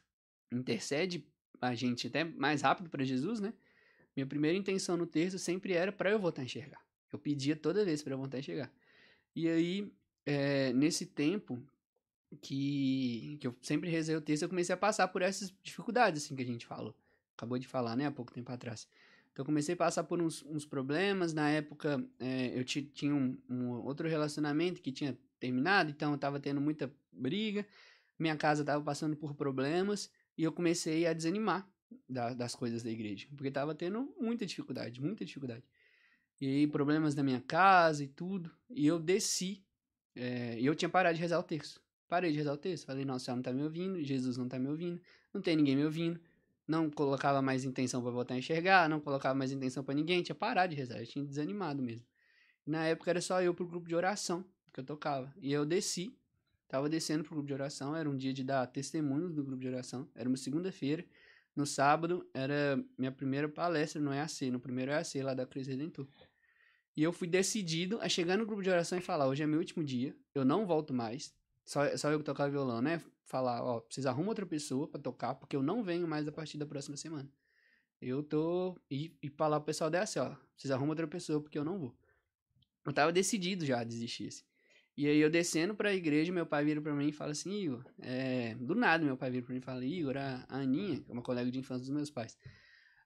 intercede a gente até mais rápido para Jesus, né? Minha primeira intenção no terço sempre era para eu voltar a enxergar. Eu pedia toda vez para eu voltar a enxergar. E aí, é, nesse tempo que, que eu sempre rezei o texto, eu comecei a passar por essas dificuldades, assim, que a gente falou. Acabou de falar, né, há pouco tempo atrás. Então, eu comecei a passar por uns, uns problemas. Na época, é, eu ti- tinha um, um outro relacionamento que tinha terminado, então eu tava tendo muita briga. Minha casa tava passando por problemas e eu comecei a desanimar da- das coisas da igreja, porque tava tendo muita dificuldade, muita dificuldade. E aí, problemas na minha casa e tudo. E eu desci. é, E eu tinha parado de rezar o texto. Parei de rezar o texto. Falei, nossa, senhora não tá me ouvindo. Jesus não tá me ouvindo. Não tem ninguém me ouvindo. Não colocava mais intenção pra voltar a enxergar. Não colocava mais intenção pra ninguém. Tinha parado de rezar. Eu tinha desanimado mesmo. Na época era só eu pro grupo de oração que eu tocava. E eu desci. Tava descendo pro grupo de oração. Era um dia de dar testemunhos do grupo de oração. Era uma segunda-feira. No sábado era minha primeira palestra no EAC, no primeiro EAC lá da Cristo Redentor. E eu fui decidido a chegar no grupo de oração e falar: hoje é meu último dia, eu não volto mais. Só, só eu que tocar violão, né? Falar: ó, vocês arrumam outra pessoa pra tocar, porque eu não venho mais a partir da próxima semana. Eu tô. E, e falar pro pessoal EAC: ó, vocês arrumam outra pessoa porque eu não vou. Eu tava decidido já a desistir. Assim. E aí eu descendo pra igreja, meu pai vira pra mim e fala assim, Igor, é... do nada meu pai vira pra mim e fala, Igor, a Aninha, que é uma colega de infância dos meus pais,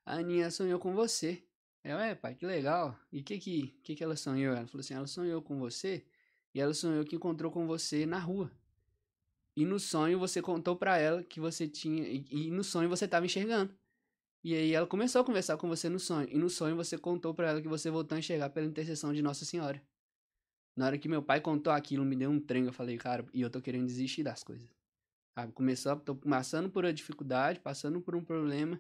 a Aninha sonhou com você. Eu, é, pai, que legal. E o que que, que que ela sonhou? Ela falou assim, ela sonhou com você e ela sonhou que encontrou com você na rua. E no sonho você contou pra ela que você tinha. E, e no sonho você tava enxergando. E aí ela começou a conversar com você no sonho. E no sonho você contou pra ela que você voltou a enxergar pela intercessão de Nossa Senhora. Na hora que meu pai contou aquilo, me deu um trem. Eu falei, cara, e eu tô querendo desistir das coisas. Sabe? Começou, tô passando por uma dificuldade, passando por um problema.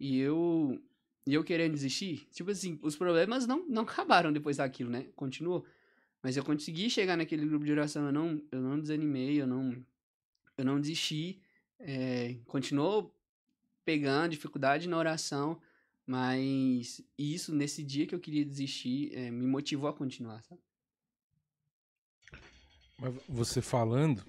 E eu. E eu querendo desistir. Tipo assim, os problemas não, não acabaram depois daquilo, né? Continuou. Mas eu consegui chegar naquele grupo de oração. Eu não, eu não desanimei, eu não, eu não desisti. É, continuou pegando dificuldade na oração. Mas isso, nesse dia que eu queria desistir, é, me motivou a continuar, sabe? Mas você falando,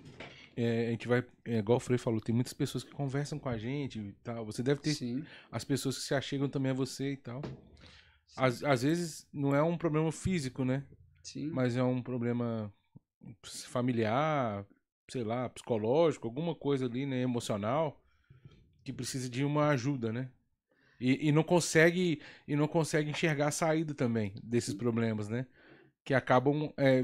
é, a gente vai. É, igual o Frei falou, tem muitas pessoas que conversam com a gente e tal. Você deve ter Sim. as pessoas que se achegam também a você e tal. Às, às vezes não é um problema físico, né? Sim. Mas é um problema familiar, sei lá, psicológico, alguma coisa ali, né, emocional, que precisa de uma ajuda, né? E, e não consegue e não consegue enxergar a saída também desses problemas, né? Que acabam é,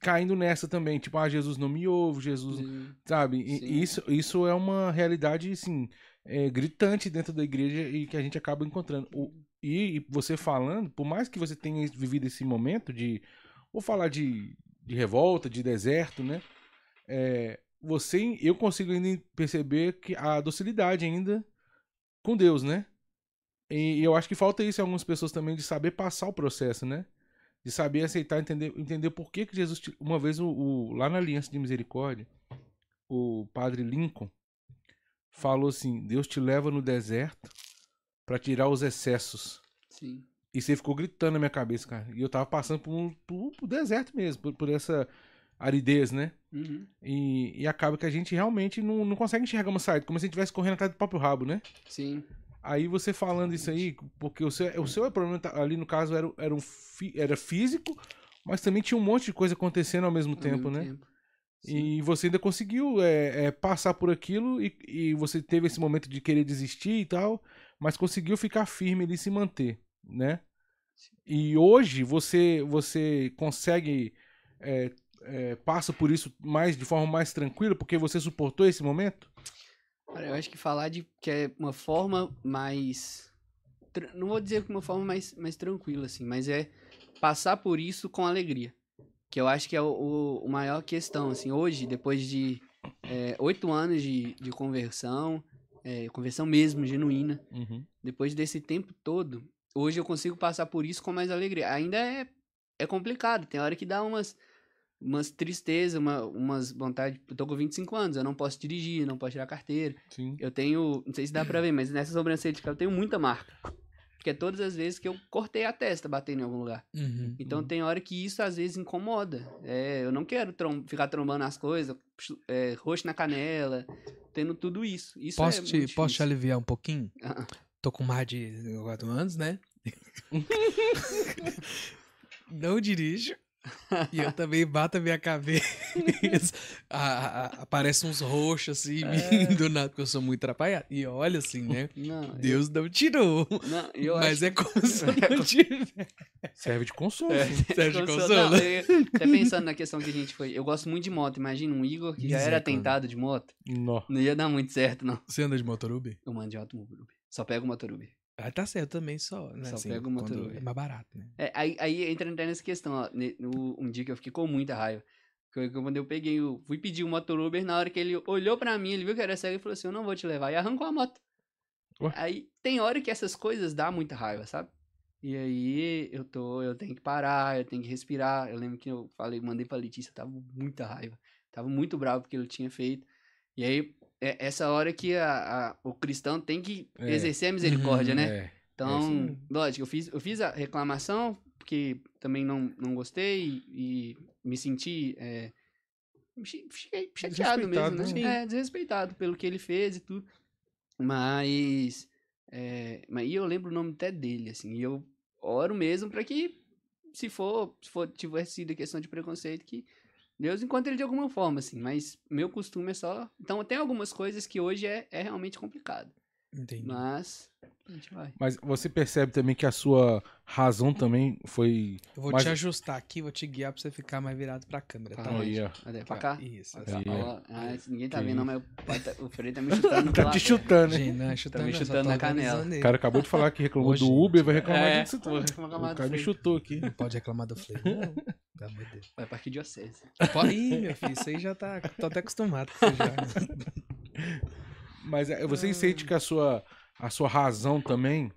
caindo nessa também, tipo, ah, Jesus não me ouve, Jesus, Sim. sabe? E isso, isso é uma realidade, assim, é, gritante dentro da igreja e que a gente acaba encontrando. O- e, e você falando, por mais que você tenha vivido esse momento de, vou falar de, de revolta, de deserto, né? É, você, eu consigo ainda perceber que a docilidade ainda com Deus, né? E, eu acho que falta isso em algumas pessoas também de saber passar o processo, né? De saber aceitar, entender, entender por que, que Jesus. Uma vez, o, o- lá na Aliança de Misericórdia, o padre Lincoln falou assim: Deus te leva no deserto para tirar os excessos. Sim. E você ficou gritando na minha cabeça, cara. E eu tava passando por um por, por deserto mesmo, por, por essa aridez, né? Uhum. E, e acaba que a gente realmente não, não consegue enxergar uma saída, como se a gente estivesse correndo atrás do próprio rabo, né? Sim. Aí você falando isso aí, porque o seu, o seu problema tá- ali no caso era, era, um, era físico, mas também tinha um monte de coisa acontecendo ao mesmo Ao tempo, mesmo né? tempo. E você ainda conseguiu é, é, passar por aquilo e, e você teve esse momento de querer desistir e tal, mas conseguiu ficar firme ali e se manter, né? E hoje você você consegue é, é, passa por isso mais de forma mais tranquila porque você suportou esse momento? Eu acho que falar de que é uma forma mais. Não vou dizer que uma forma mais, mais tranquila, assim, mas é passar por isso com alegria. Que eu acho que é o, o, maior questão, assim. Hoje, depois de é, oito anos de, de conversão, é, conversão mesmo, genuína, Uhum. depois desse tempo todo, hoje eu consigo passar por isso com mais alegria. Ainda é, é complicado, tem hora que dá umas, umas tristezas, uma, umas vontades. Eu tô com 25 anos, eu não posso dirigir, não posso tirar carteira. Sim. Eu tenho, não sei se dá pra ver, mas nessa sobrancelha de cara eu tenho muita marca. Porque é todas as vezes que eu cortei a testa batendo em algum lugar. Uhum. Então tem hora que isso às vezes incomoda. É, eu não quero trom- ficar trombando as coisas, é, roxo na canela, tendo tudo isso. Isso Posso, é te, posso te aliviar um pouquinho? Ah, Tô com mais de 4 anos, né? Não dirijo. E eu também bato a minha cabeça. A- a- a- aparece uns roxos assim, É. do nada, porque eu sou muito atrapalhado. E olha assim, né? não, eu- Deus não tirou. não, eu mas acho é como se eu É não tivesse. Serve de consolo. É. sim. Sérgio Consolo. Consolo. Não, eu- até pensando na questão que a gente foi. Eu gosto muito de moto. Imagina um Igor que já era tentado de moto. Nó. Não ia dar muito certo, não. Você anda de motor Uber? Eu mando de automóvel. Só pego o motor Uber. Ah, tá certo também, só. Né? Só assim, pega o quando Uber. É mais barato, né? É, aí, aí entra até nessa questão, ó. no- um dia que eu fiquei com muita raiva. Que eu- quando eu peguei, o fui pedir o motor Uber, na hora que ele olhou pra mim, ele viu que era cego e falou assim: Eu não vou te levar. E arrancou a moto. Ué? Aí tem hora que essas coisas dá muita raiva, sabe? E aí eu tô, eu tenho que parar, eu tenho que respirar. Eu lembro que eu falei, mandei pra Letícia, tava com muita raiva. Tava muito bravo porque ele tinha feito. E aí, é essa hora que a, a- o cristão tem que É. exercer a misericórdia, Uhum, né? É. Então, lógico, eu fiz, eu fiz a reclamação, porque também não, não gostei e, e me senti. É, fiquei chateado mesmo, né? né? É, desrespeitado pelo que ele fez e tudo. Mas. É, mas e eu lembro o nome até dele, assim, e eu oro mesmo pra que, se for, se for tivesse sido questão de preconceito, que Deus encontra ele de alguma forma, assim, mas meu costume é só. Então tem algumas coisas que hoje é, é realmente complicado. Entendi. Mas a gente vai. Mas você percebe também que a sua razão também foi. Eu vou Mas- te ajustar aqui, vou te guiar pra você ficar mais virado pra câmera, tá? Pra Aí, ó. Cadê? Pra cá? Isso. Ah, ninguém tá Que vendo, não, mas o, tá- o Freire tá me chutando. Tá te chutando, hein? Gente, não, é chutando, me chutando na canela. O cara acabou de falar que reclamou Ô, do. Uber, vai reclamar É, disso também. reclamar O cara me chutou aqui. Não pode reclamar do Flame, não. Pelo amor de Deus. Vai pra arquidiocese. Pode... Ih, meu filho, isso aí já tá... Tô até acostumado com isso já. Mas é, você sente que a sua, a sua razão também,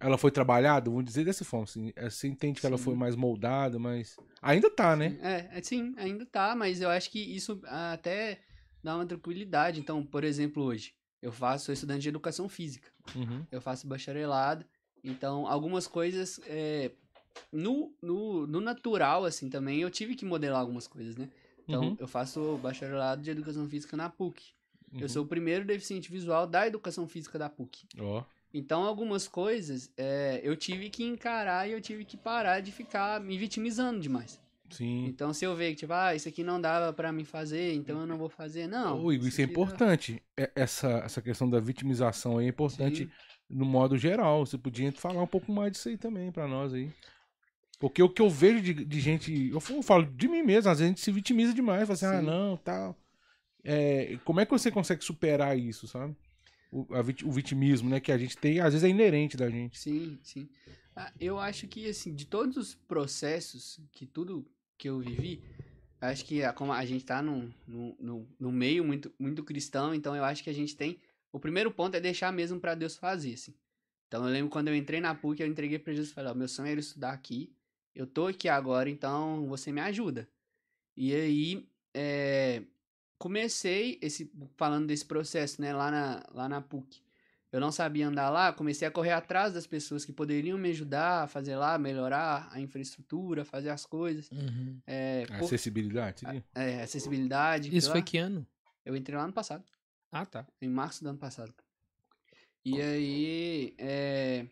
ela foi trabalhada? Vamos dizer dessa forma, assim. É, Você entende que ela Sim. foi mais moldada, mas... Ainda tá, né? É, é, sim, ainda tá, mas eu acho que isso até dá uma tranquilidade. Então, por exemplo, hoje, eu faço, sou estudante de educação física. Uhum. eu faço bacharelado. Então, algumas coisas é, no, no, no natural, assim, também, eu tive que modelar algumas coisas, né? Então, Uhum. eu faço bacharelado de educação física na PUC. Uhum. Eu sou o primeiro deficiente visual da educação física da PUC. Ó. Então, algumas coisas é, eu tive que encarar e eu tive que parar de ficar me vitimizando demais. Sim. Então, se eu ver que, tipo, ah, isso aqui não dava pra mim fazer, então eu não vou fazer, não. Ô, Igor, isso é dá. importante. É- Essa, essa questão da vitimização aí é importante Sim. no modo geral. Você podia falar um pouco mais disso aí também pra nós aí. Porque o que eu vejo de, de gente. Eu falo- de mim mesmo, às vezes a gente se vitimiza demais, fala assim, ah, Sim. não, tal. É, como é que você consegue superar isso, sabe? O, a o vitimismo, né? Que a gente tem, às vezes é inerente da gente. Sim, sim. Ah, eu acho que, assim, de todos os processos, que tudo que eu vivi, acho que como a gente tá num, num, num, meio muito, muito cristão, então eu acho que a gente tem. O primeiro ponto é deixar mesmo pra Deus fazer, assim. Então eu lembro quando eu entrei na PUC, eu entreguei pra Jesus e falei: ó, meu sonho era estudar aqui, eu tô aqui agora, então você me ajuda. E aí, é, comecei esse falando desse processo, né, lá na, lá na PUC. Eu não sabia andar lá, comecei a correr atrás das pessoas que poderiam me ajudar a fazer lá, melhorar a infraestrutura, fazer as coisas. Uhum. É, A por- acessibilidade, seria? é, acessibilidade. Isso foi lá. que ano? Eu entrei lá no passado, Ah, tá. em março do ano passado. E aí, é,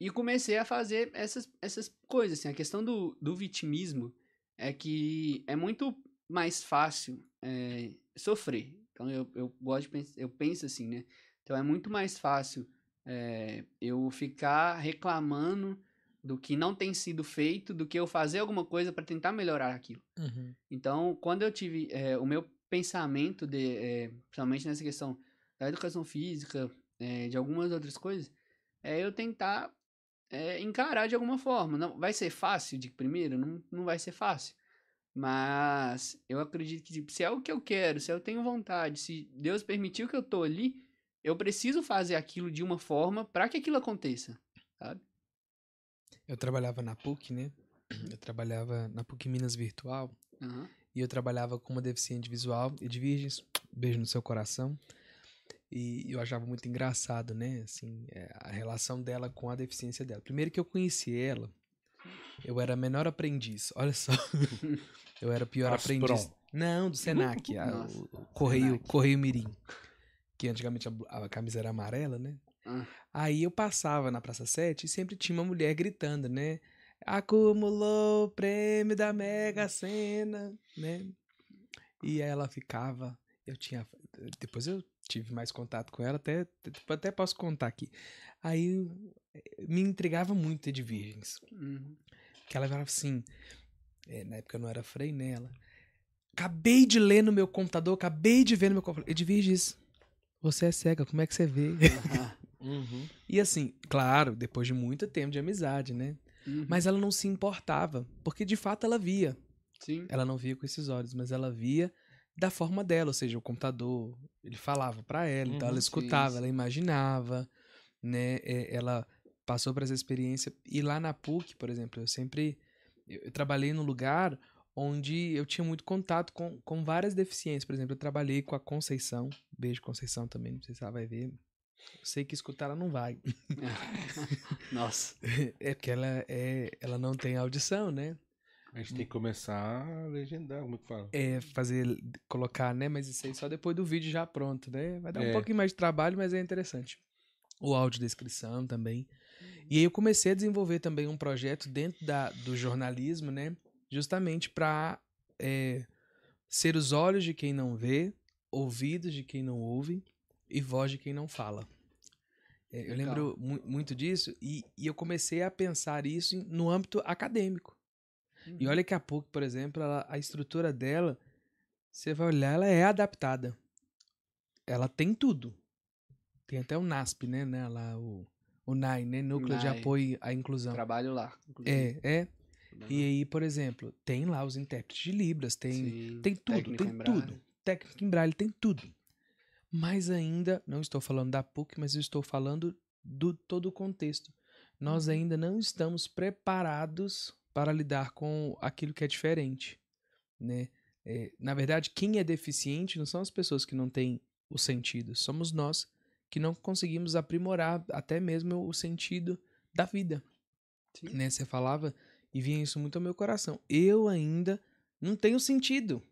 e comecei a fazer essas, essas coisas, assim, a questão do, do vitimismo é que é muito mais fácil é, sofrer. Então eu, eu gosto de eu penso assim, né? Então é muito mais fácil é, eu ficar reclamando do que não tem sido feito do que eu fazer alguma coisa para tentar melhorar aquilo. Uhum. Então, quando eu tive é, o meu pensamento, de, é, principalmente nessa questão da educação física, é, de algumas outras coisas, é eu tentar encarar de alguma forma. Não vai ser fácil de primeira? Não, não vai ser fácil. Mas eu acredito que tipo, se é o que eu quero, se eu tenho vontade, se Deus permitiu que eu tô ali, eu preciso fazer aquilo de uma forma para que aquilo aconteça, sabe? Eu trabalhava na PUC, né? Eu trabalhava na PUC Minas Virtual Aham. e eu trabalhava com uma deficiente visual e de Virgens, beijo no seu coração. E eu achava muito engraçado, né? Assim, é, a relação dela com a deficiência dela. Primeiro que eu conheci ela, eu era menor aprendiz, olha só. Eu era pior Asprom. aprendiz. Não, do Senac, a- o, o Correio, Senac. Correio Mirim. Que antigamente a, a camisa era amarela, né? Ah. Aí eu passava na Praça 7 e sempre tinha uma mulher gritando, né? Acumulou o prêmio da Mega Sena, né? E ela ficava. Eu tinha. Depois eu tive mais contato com ela, até, até posso contar aqui. Aí me intrigava muito de virgens. Uhum. Que ela falava assim. É, na época eu não era frei nela. Acabei de ler no meu computador, acabei de ver no meu computador. Edviges, você é cega, como é que você vê? Uhum. E assim, claro, depois de muito tempo de amizade, né? Uhum. Mas ela não se importava, porque de fato ela via. Sim. Ela não via com esses olhos, mas ela via da forma dela, ou seja, o computador, ele falava pra ela, então Uhum, ela sim, escutava, sim. ela imaginava, né? É, Ela passou por essa experiência. E lá na PUC, por exemplo, eu sempre eu, eu trabalhei num lugar onde eu tinha muito contato com, com várias deficiências. Por exemplo, eu trabalhei com a Conceição, beijo Conceição também, não sei se ela vai ver. Eu sei que escutar ela não vai. Nossa. É porque ela, é, ela não tem audição, né? A gente tem que começar a legendar, como é que fala? É, fazer, colocar, né? Mas isso aí só depois do vídeo já pronto, né? Vai dar um É. pouquinho mais de trabalho, mas é interessante. O audiodescrição também. E aí eu comecei a desenvolver também um projeto dentro da, do jornalismo, né? Justamente para ser os olhos de quem não vê, ouvidos de quem não ouve e voz de quem não fala. É, eu lembro mu- muito disso e, e eu comecei a pensar isso no âmbito acadêmico. Uhum. E olha que a PUC, por exemplo, ela- a estrutura dela, você vai olhar, ela é adaptada. Ela tem tudo. Tem até o NASP, né? né lá, o, o NAI, né? Núcleo de NAI. Apoio à Inclusão. Trabalho lá. inclusive. É, é. E aí, por exemplo, tem lá os intérpretes de Libras, tem, Sim, tem tudo, tem tudo. Técnico em Braille, tem tudo. Mas ainda, não estou falando da PUC, mas eu estou falando do todo o contexto. Nós Uhum. ainda não estamos preparados para lidar com aquilo que é diferente, né? É, na verdade, quem é deficiente não são as pessoas que não têm o sentido, somos nós que não conseguimos aprimorar até mesmo o sentido da vida Sim. né? Você falava e vinha isso muito ao meu coração. Eu ainda não tenho sentido,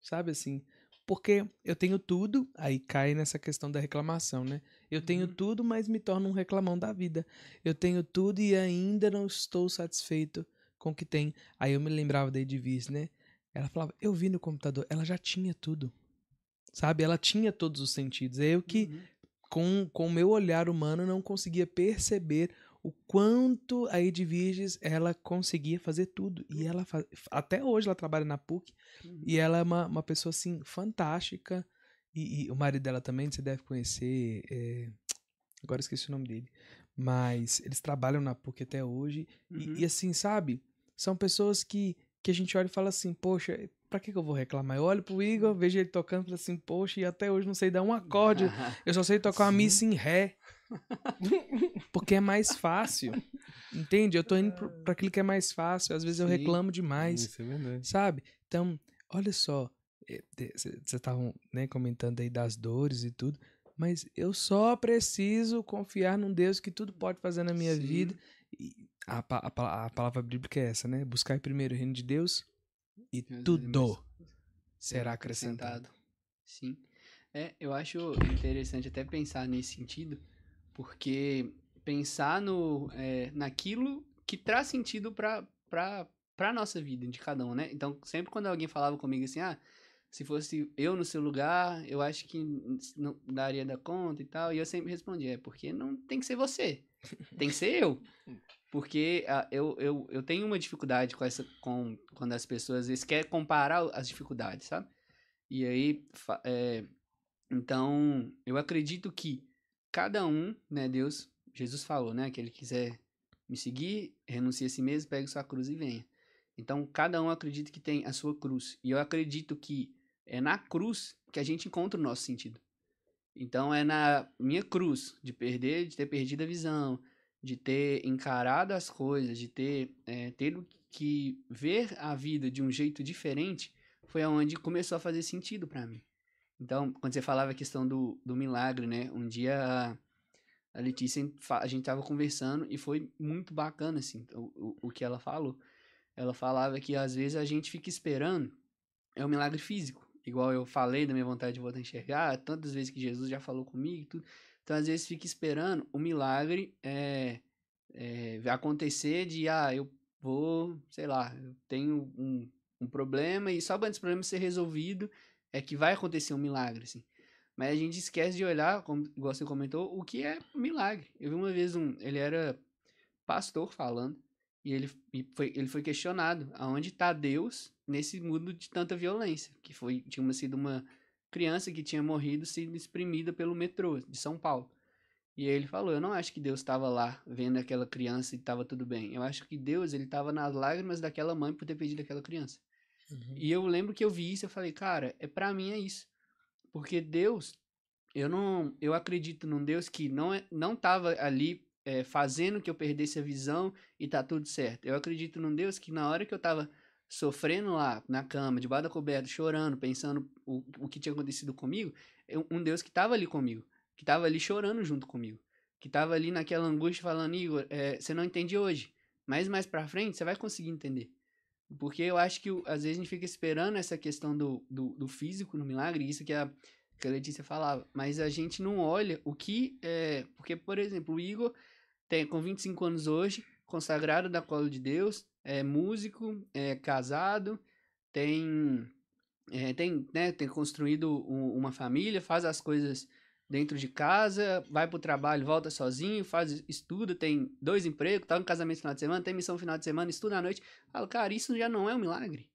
sabe assim? Porque eu tenho tudo, aí cai nessa questão da reclamação, né? Eu tenho Uhum. tudo, mas me torno um reclamão da vida. Eu tenho tudo e ainda não estou satisfeito com o que tem. Aí eu me lembrava da Edvice, né? Ela falava, eu vi no computador, ela já tinha tudo. Sabe? Ela tinha todos os sentidos. É eu que Uhum. Com, com o meu olhar humano, não conseguia perceber o quanto a Edviges ela conseguia fazer tudo. E ela fa- até hoje ela trabalha na PUC Uhum. e ela é uma, uma pessoa assim fantástica. E, e o marido dela também você deve conhecer. é, Agora eu esqueci o nome dele. Mas eles trabalham na PUC até hoje. E- Uhum. E, assim, sabe? São pessoas que, que a gente olha e fala assim, poxa, pra que, que eu vou reclamar? Eu olho pro Igor, vejo ele tocando falo assim, poxa, e até hoje não sei dar um acorde. Eu só sei tocar uma Sim. missa em ré. Porque é mais fácil. Entende? Eu tô indo pro- pra aquilo que é mais fácil. Às vezes eu Sim. reclamo demais. Isso é verdade. Sabe? Então, olha só. Vocês estavam né, comentando aí das dores e tudo. Mas eu só preciso confiar num Deus que tudo pode fazer na minha Sim. vida. E a, a a palavra bíblica é essa, né? Buscar primeiro o reino de Deus e Deus tudo será acrescentado. Sim. É, eu acho interessante até pensar nesse sentido, porque pensar no, é, naquilo que traz sentido para para nossa vida, de cada um, né? Então, sempre quando alguém falava comigo assim, ah, se fosse eu no seu lugar, eu acho que não daria da conta e tal, e eu sempre respondia, é porque não tem que ser você, tem que ser eu. Porque ah, eu, eu, eu tenho uma dificuldade com essa com quando as pessoas vezes querem comparar as dificuldades, sabe? E aí, é, então, eu acredito que cada um, né, Deus, Jesus falou, né, que ele quiser me seguir, renuncie a si mesmo, pegue sua cruz e venha. Então, cada um acredita que tem a sua cruz. E eu acredito que é na cruz que a gente encontra o nosso sentido. Então, é na minha cruz de perder, de ter perdido a visão, de ter encarado as coisas, de ter é, tido que ver a vida de um jeito diferente, foi onde começou a fazer sentido pra mim. Então, quando você falava a questão do, do milagre, né? Um dia a, Letícia, a gente tava conversando e foi muito bacana, assim, o, o, o que ela falou. Ela falava que às vezes a gente fica esperando, é um milagre físico. Igual eu falei da minha vontade de voltar a enxergar, tantas vezes que Jesus já falou comigo e tudo. Então, às vezes, fica esperando o milagre é, é, acontecer de, ah, eu vou, sei lá, eu tenho um, um problema e só quando esse problema ser resolvido é que vai acontecer um milagre, assim. Mas a gente esquece de olhar, como você comentou, o que é milagre. Eu vi uma vez um, ele era pastor falando e ele, e foi, ele foi questionado aonde está Deus nesse mundo de tanta violência, que foi tinha sido uma criança que tinha morrido sendo exprimida pelo metrô de São Paulo. E ele falou, eu não acho que Deus estava lá vendo aquela criança e estava tudo bem. Eu acho que Deus ele estava nas lágrimas daquela mãe por ter perdido aquela criança. Uhum. E eu lembro que eu vi isso, eu falei, cara, é para mim é isso. Porque Deus, eu não, eu acredito num Deus que não é, não tava ali é, fazendo que eu perdesse a visão e tá tudo certo. Eu acredito num Deus que na hora que eu tava sofrendo lá na cama, debaixo da coberta, chorando, pensando o, o que tinha acontecido comigo, eu- um Deus que tava ali comigo, que tava ali chorando junto comigo, que tava ali naquela angústia falando, Igor, é, você não entende hoje, mas mais pra frente você vai conseguir entender. Porque eu acho que às vezes a gente fica esperando essa questão do, do, do físico no milagre, isso que a, que a Letícia falava, mas a gente não olha o que é. Porque, por exemplo, o Igor tem com 25 anos hoje, consagrado da cola de Deus, é músico, é casado, tem é, tem, né, tem construído um- uma família, faz as coisas dentro de casa, vai pro trabalho, volta sozinho, faz, estuda, tem dois empregos, tá no casamento no final de semana, tem missão no final de semana, estuda à noite. Falo, cara, isso já não é um milagre.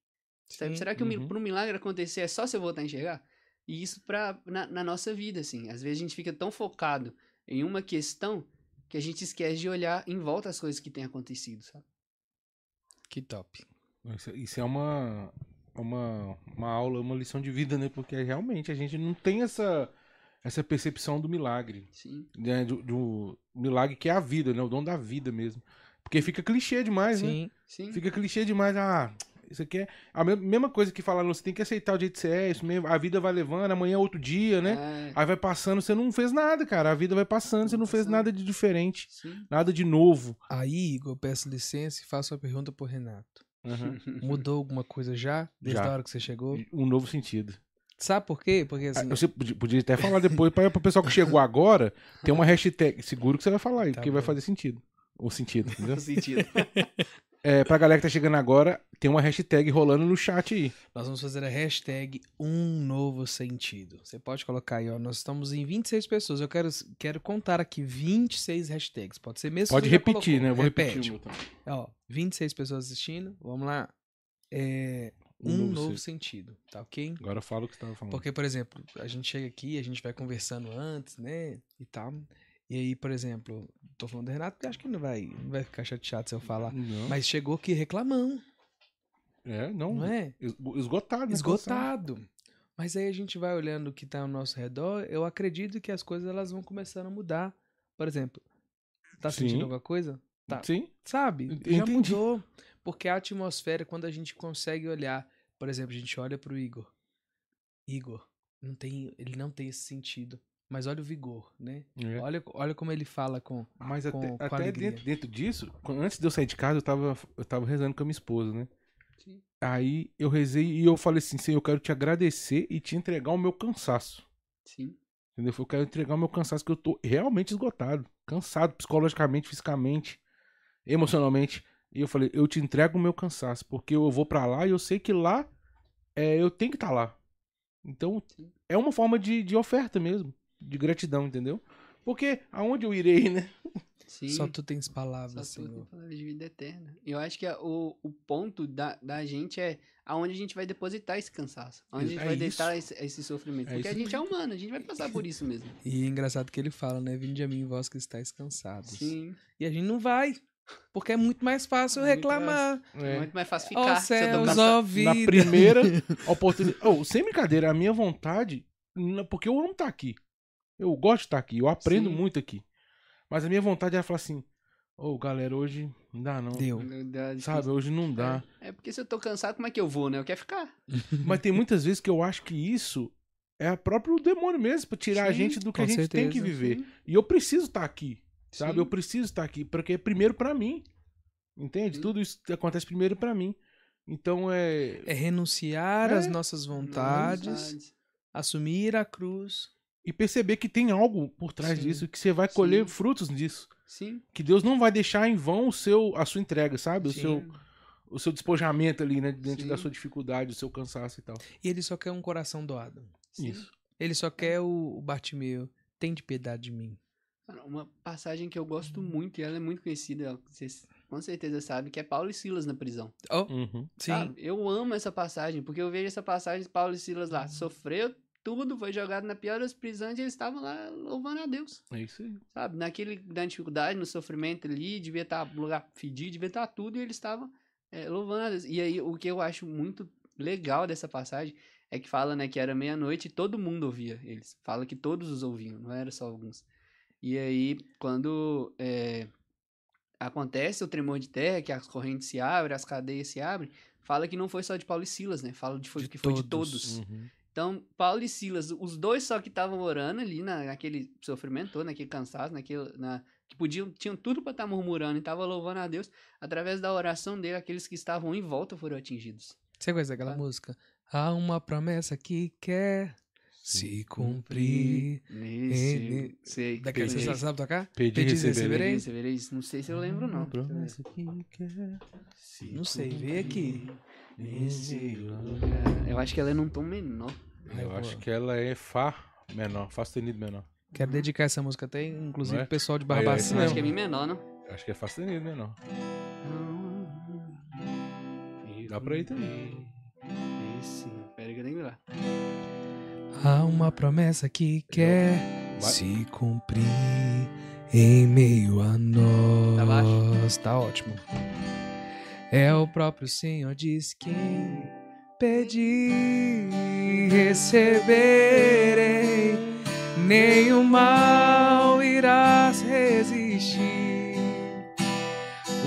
Sim. Será que Uhum. para um milagre acontecer é só se eu voltar a enxergar? E isso pra, na, na nossa vida, assim. Às vezes a gente fica tão focado em uma questão que a gente esquece de olhar em volta as coisas que têm acontecido, sabe? Que top. Isso, isso é uma, uma, uma aula, uma lição de vida, né? Porque realmente a gente não tem essa, essa percepção do milagre. Sim. Né? Do, do milagre que é a vida, né? O dom da vida mesmo. Porque fica clichê demais, né? Sim. Sim. Fica clichê demais. Ah, isso aqui é a me- mesma coisa que falaram, você tem que aceitar o jeito que você é, isso mesmo, a vida vai levando, amanhã é outro dia, né? É, Aí vai passando, você não fez nada, cara. A vida vai passando, você não fez nada de diferente, sim. nada de novo. Aí, Igor, eu peço licença e faço uma pergunta pro Renato. Uhum. Mudou alguma coisa já? Desde Já. a hora que você chegou? Um novo sentido. Sabe por quê? Porque Ah, assim. Você podia, até falar depois para o pessoal que chegou agora, tem uma hashtag. Seguro que você vai falar aí, Tá porque vai bom. fazer sentido. O sentido, entendeu? Sentido. É, pra galera que tá chegando agora, tem uma hashtag rolando no chat aí. Nós vamos fazer a hashtag Um Novo Sentido. Você pode colocar aí, ó. Nós estamos em 26 pessoas. Eu quero, quero contar aqui 26 hashtags. Pode ser mesmo Pode repetir, né? Eu vou Repete. repetir o meu. Ó, 26 pessoas assistindo. Vamos lá. É, um, novo, sentido, tá ok? Agora fala o que você tava falando. Porque, por exemplo, a gente chega aqui, a gente vai conversando antes, né? E tal. E aí, por exemplo, tô falando do Renato, porque acho que não vai, não vai ficar chateado se eu falar. Não. Mas chegou aqui reclamão, É, não. não é? es- Esgotado? Esgotado. Mas aí a gente vai olhando o que tá ao nosso redor, eu acredito que as coisas elas vão começando a mudar. Por exemplo, tá sentindo Sim. alguma coisa? Tá. Sim. Sabe? Ent- Já entendi. mudou. Porque a atmosfera, quando a gente consegue olhar, por exemplo, a gente olha pro Igor. Igor, não tem, ele não tem esse sentido. Mas olha o vigor, né? É. Olha, olha como ele fala com. Mas com- até, com até dentro, dentro disso, antes de eu sair de casa, eu tava, eu tava rezando com a minha esposa, né? Sim. Aí eu rezei e eu falei assim, Senhor, eu quero te agradecer e te entregar o meu cansaço. Sim. Entendeu? Eu quero entregar o meu cansaço, que eu tô realmente esgotado. Cansado psicologicamente, fisicamente, emocionalmente. E eu falei, eu te entrego o meu cansaço, porque eu vou pra lá e eu sei que lá é, eu tenho que estar lá. Então, Sim. é uma forma de, de oferta mesmo, de gratidão, entendeu? Porque aonde eu irei, né? Sim. Só tu tens palavras, Só tu tem Senhor. palavra de vida eterna. E eu acho que a- o, o ponto da, da gente é aonde a gente vai depositar esse cansaço. Onde a gente É vai isso. deitar esse, esse sofrimento. É Porque a gente é humano, a gente vai passar por isso mesmo. E é engraçado que ele fala, né? Vinde a mim, vós que estáis cansados. Sim. E a gente não vai. Porque é muito mais fácil É muito reclamar. É É. muito mais fácil ficar. tô céus, cansado. ó Na vida. primeira oportunidade. Oh, sem brincadeira, a minha vontade, porque eu amo estar aqui. Eu gosto de estar aqui, eu aprendo Sim. muito aqui. Mas a minha vontade era falar assim: Ô, galera, hoje não dá não. Deu. Dá- Sabe, hoje não dá. É, é porque se eu tô cansado, como é que eu vou, né? Eu quero ficar. Mas tem muitas vezes que eu acho que isso é o próprio demônio mesmo, pra tirar a Sim, gente do que a gente tem certeza. que viver. Sim. E eu preciso estar aqui, sabe? Sim. Eu preciso estar aqui, porque é primeiro pra mim. Entende? Sim. Tudo isso acontece primeiro pra mim. Então é. É renunciar É. às nossas vontades, Vontades. assumir a cruz. E perceber que tem algo por trás Sim. disso, que você vai colher Sim. frutos disso. Sim. Que Deus não vai deixar em vão o seu, a sua entrega, sabe? O Sim. seu, o seu despojamento ali, né? Dentro Sim. da sua dificuldade, o seu cansaço e tal. E ele só quer um coração doado. Sim. Isso. Ele só quer o, o Bartimeu. Tem de piedade de mim. Uma passagem que eu gosto muito, e ela é muito conhecida, vocês com certeza sabem, que é Paulo e Silas na prisão. Oh, Uhum. sim. Sabe? Eu amo essa passagem, porque eu vejo essa passagem de Paulo e Silas lá. Sofreu tudo, foi jogado na pior das prisões e eles estavam lá louvando a Deus. É isso aí. Sabe? Naquele, na dificuldade, no sofrimento ali, devia estar no lugar fedido, devia estar tudo, e eles estavam é, louvando a Deus. E aí, o que eu acho muito legal dessa passagem é que fala, né, que era meia-noite e todo mundo ouvia eles. Fala que todos os ouviam, não era só alguns. E aí, quando é, acontece o tremor de terra, que as correntes se abrem, as cadeias se abrem, fala que não foi só de Paulo e Silas, né? Fala de, foi, De que foi de todos. todos. Uhum. Então, Paulo e Silas, os dois só que estavam orando ali na, naquele sofrimento todo, naquele cansaço, naquele, na, que podiam, tinham tudo para estar murmurando e estavam louvando a Deus, através da oração dele, aqueles que estavam em volta foram atingidos. Você conhece aquela Ah. música? Há uma promessa que quer se cumprir. Nesse, Ele- sei. Daquela sei. você sabe tocar? Pedi, receberei. Receberei, receberei. Não sei se eu lembro, não. Promessa que quer se Não sei, vê aqui. Nesse lugar. Eu acho que ela é num tom menor. Eu Ai, acho que ela é Fá menor, Fá sustenido menor. Quero dedicar essa música até, inclusive, é? pro pessoal de Barbacena. Acho que é Mi menor, não? Acho que é Fá sustenido menor. Dá pra ir também. Esse. Pera que eu que ir lá. Há uma promessa que quer Vai. se cumprir em meio a nós. Tá baixo? Tá ótimo. É o próprio Senhor diz quem pedir receberei, nenhum mal irás resistir.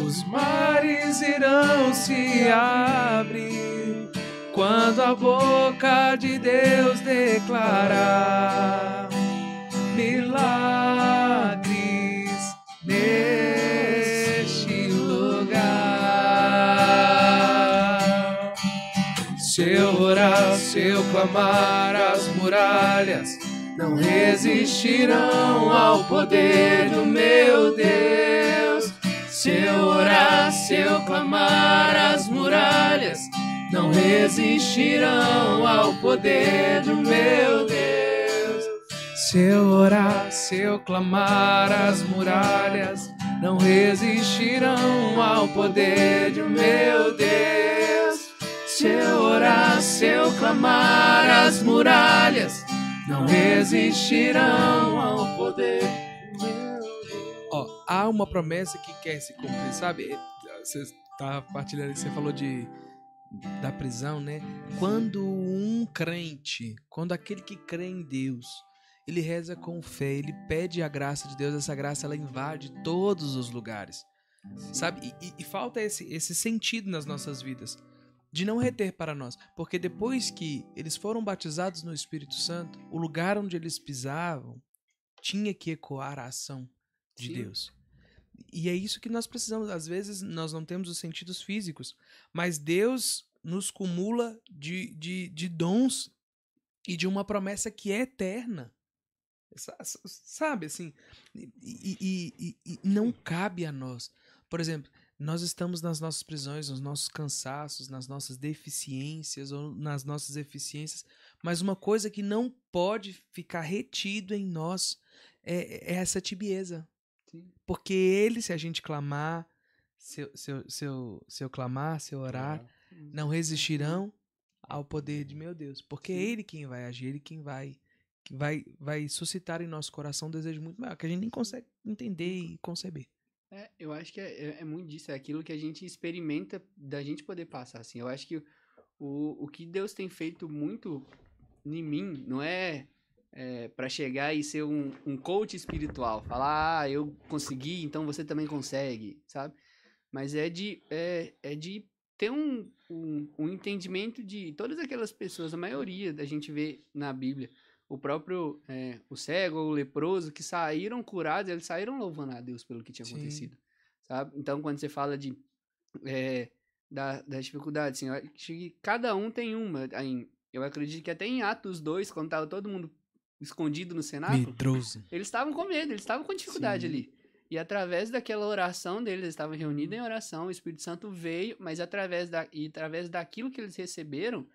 Os mares irão se abrir quando a boca de Deus declarar orar, se eu clamar, as muralhas não resistirão ao poder do meu Deus. Se eu orar, se eu clamar, as muralhas não resistirão ao poder do meu Deus. Se eu orar, se eu clamar, as muralhas não resistirão ao poder do meu Deus. Se eu orar, se eu clamar, as muralhas não resistirão ao poder. Ó, há uma promessa que quer se cumprir, sabe? Você tá partilhando, você falou de da prisão, né? Quando um crente, quando aquele que crê em Deus, ele reza com fé, ele pede a graça de Deus, essa graça ela invade todos os lugares, sabe? E, e- e falta esse, esse sentido nas nossas vidas, de não reter para nós, porque depois que eles foram batizados no Espírito Santo, o lugar onde eles pisavam tinha que ecoar a ação de Sim. Deus. E é isso que nós precisamos. Às vezes nós não temos os sentidos físicos, mas Deus nos cumula de, de, de dons e de uma promessa que é eterna. Sa- sa- Sabe, assim, e- e- e- e não cabe a nós. Por exemplo, nós estamos nas nossas prisões, nos nossos cansaços, nas nossas deficiências ou nas nossas eficiências, mas uma coisa que não pode ficar retido em nós é, é essa tibieza. Sim. Porque ele, se a gente clamar, se, se, se, eu, se eu clamar, se eu orar, não resistirão ao poder de meu Deus. Porque é Sim. ele quem vai agir, ele quem vai, que vai, vai suscitar em nosso coração um desejo muito maior, que a gente nem consegue entender e conceber. É, eu acho que é, é- é muito disso, é aquilo que a gente experimenta da gente poder passar, assim. Eu acho que o, o que Deus tem feito muito em mim não é, é para chegar e ser um, um coach espiritual, falar, ah, eu consegui, então você também consegue, sabe? Mas é de, é, é de ter um, um, um entendimento de todas aquelas pessoas, a maioria da gente vê na Bíblia, o próprio, é, o cego, o leproso, que saíram curados, eles saíram louvando a Deus pelo que tinha Sim. acontecido, sabe? Então, quando você fala de, é, da, das dificuldades, assim, eu acho que cada um tem uma, aí, eu acredito que até em Atos 2, quando tava todo mundo escondido no cenáculo, Medroso. eles estavam com medo, eles estavam com dificuldade Sim. ali. E através daquela oração deles, eles estavam reunidos em oração, o Espírito Santo veio, mas através, da, e através daquilo que eles receberam,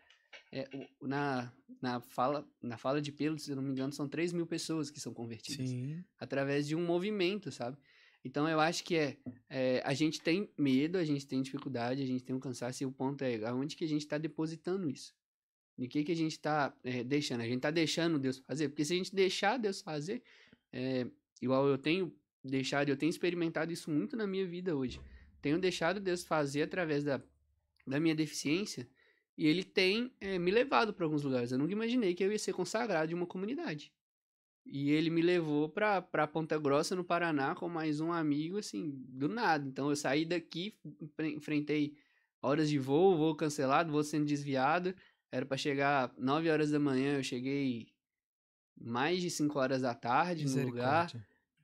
é, na, na, fala, na fala de Pedro, se eu não me engano, são 3 mil pessoas que são convertidas. Sim. Através de um movimento, sabe? Então eu acho que é, é, a gente tem medo, a gente tem dificuldade, a gente tem um cansaço, e o ponto é aonde que a gente está depositando isso. De que que a gente está deixando? A gente está deixando Deus fazer? Porque se a gente deixar Deus fazer, é, igual eu tenho deixado, eu tenho experimentado isso muito na minha vida hoje. Tenho deixado Deus fazer através da, da minha deficiência e Ele tem é, me levado para alguns lugares. Eu nunca imaginei que eu ia ser consagrado de uma comunidade. E ele me levou pra, pra Ponta Grossa, no Paraná, com mais um amigo, assim, do nada. Então eu saí daqui, enfre- enfrentei horas de voo, voo cancelado, voo sendo desviado. Era pra chegar 9 horas da manhã, eu cheguei mais de 5 horas da tarde no lugar.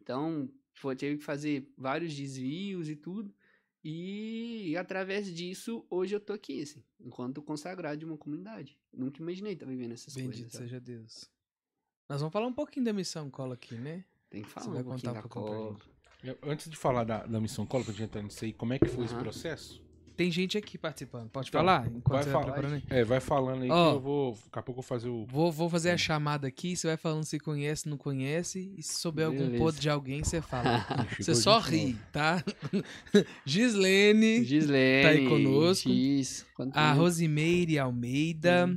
Então, foi, teve que fazer vários desvios e tudo. E através disso, hoje eu tô aqui, assim, enquanto consagrado de uma comunidade. Nunca imaginei estar vivendo essas Bendito coisas. sabe? seja Deus. Nós vamos falar um pouquinho da missão cola aqui, né? Tem que Você falar vai um pouquinho contar da um pouquinho pra cola. Antes de falar da, da missão cola, pra gente entrar nisso aí, como é que foi esse Aham. processo? Tem gente aqui participando. Pode Então, falar? Enquanto vai falar. É, vai falando aí Ó. que eu vou. Daqui a pouco eu vou fazer o. Vou, vou fazer a chamada aqui, você vai falando se conhece, não conhece, e se souber algum Beleza. podre de alguém, você fala. Você só ri, tá? Gislene, Gislene. Tá aí conosco. Quanto a? Rosimeire Almeida,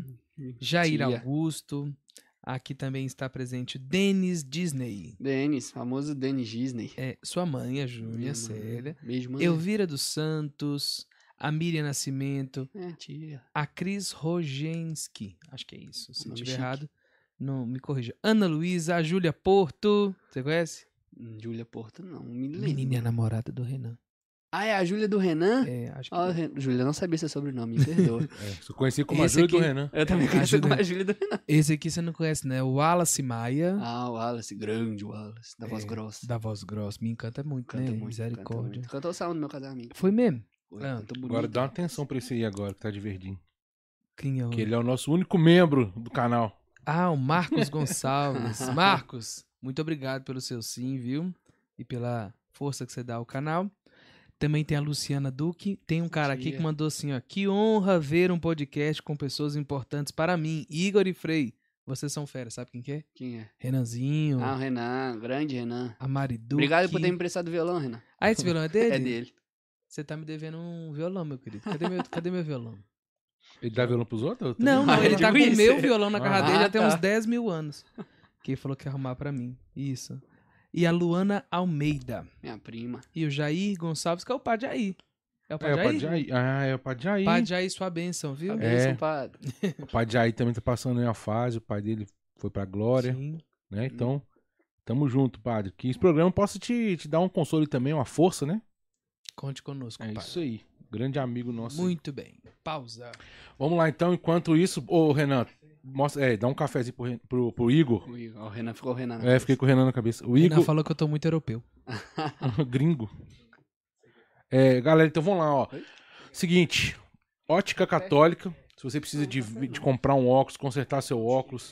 Jair Tia. Augusto. Aqui também está presente o Denis Disney. Denis, famoso Denis Disney. É, sua mãe, a mãe. Célia. Beijo, mãe. Elvira dos Santos. A Miriam Nascimento. É, tia. A Cris Rogenski. Acho que é isso. Se Nome tiver chique. errado, não me corrija. Ana Luísa, a Júlia Porto. Você conhece? Hum, Júlia Porto, não. Me lembro. Menina é a namorada do Renan. Ah, é a Júlia do Renan? É, acho que. Ah, Ren- Júlia, não sabia seu sobrenome, me perdoa. É, você conhecia como a Esse Júlia do aqui- Renan. Eu também conheço Júlia- como a Júlia do Renan. Esse aqui você não conhece, né? O Wallace Maia, Ah, o Wallace, grande Wallace, da voz É, grossa. da voz grossa. Me encanta muito, Canta né? muito, canta Misericórdia. muito. Cantou o salmo no meu casamento. Foi mesmo? Foi, Ah. Agora dá uma atenção pra esse aí agora, que tá de verdinho. Quem é o... Que ele é o nosso único membro do canal. Ah, o Marcos Gonçalves. Marcos, muito obrigado pelo seu sim, viu? E pela força que você dá ao canal. Também tem a Luciana Duque. Tem um cara aqui que mandou assim, ó. Que honra ver um podcast com pessoas importantes para mim. Igor e Frei. Vocês são fera, sabe quem que é? Quem é? Renanzinho, Ah, o Renan, grande Renan. a Mari Duque. Obrigado por ter me emprestado o violão, Renan. Ah, esse violão é dele? É dele. Você tá me devendo um violão, meu querido. Cadê meu, cadê meu violão? Ele dá violão pros outros? Não, não, Ah, ele é tá com o meu violão na casa Ah, dele já tem tá. uns 10 mil anos. Que ele falou que ia arrumar pra mim. Isso. E a Luana Almeida. Minha prima. E o Jair Gonçalves, que é o Pai Jair. É o É, Pai o Pai Jair? Jair. Ah, é o Pai Jair. Pai Jair, sua bênção, viu? A É. bênção, padre. O Pai Jair também tá passando em uma fase, o pai dele foi pra glória, Sim. né? Então, tamo junto, padre. Que esse programa possa te, te dar um consolo também, uma força, né? Conte conosco, É pai. isso aí. Grande amigo nosso. Muito bem. Pausa. Vamos lá, então, enquanto isso, ô Renan, mostra, é, dá um cafezinho pro, Ren- pro, pro Igor. O Igor- o Renan ficou o Renan. na É, cabeça. fiquei com o Renan na cabeça. O Renan Igor, falou que eu tô muito europeu. gringo. É, galera, então vamos lá, ó. Seguinte, ótica católica. Se você precisa de, de comprar um óculos, consertar seu óculos,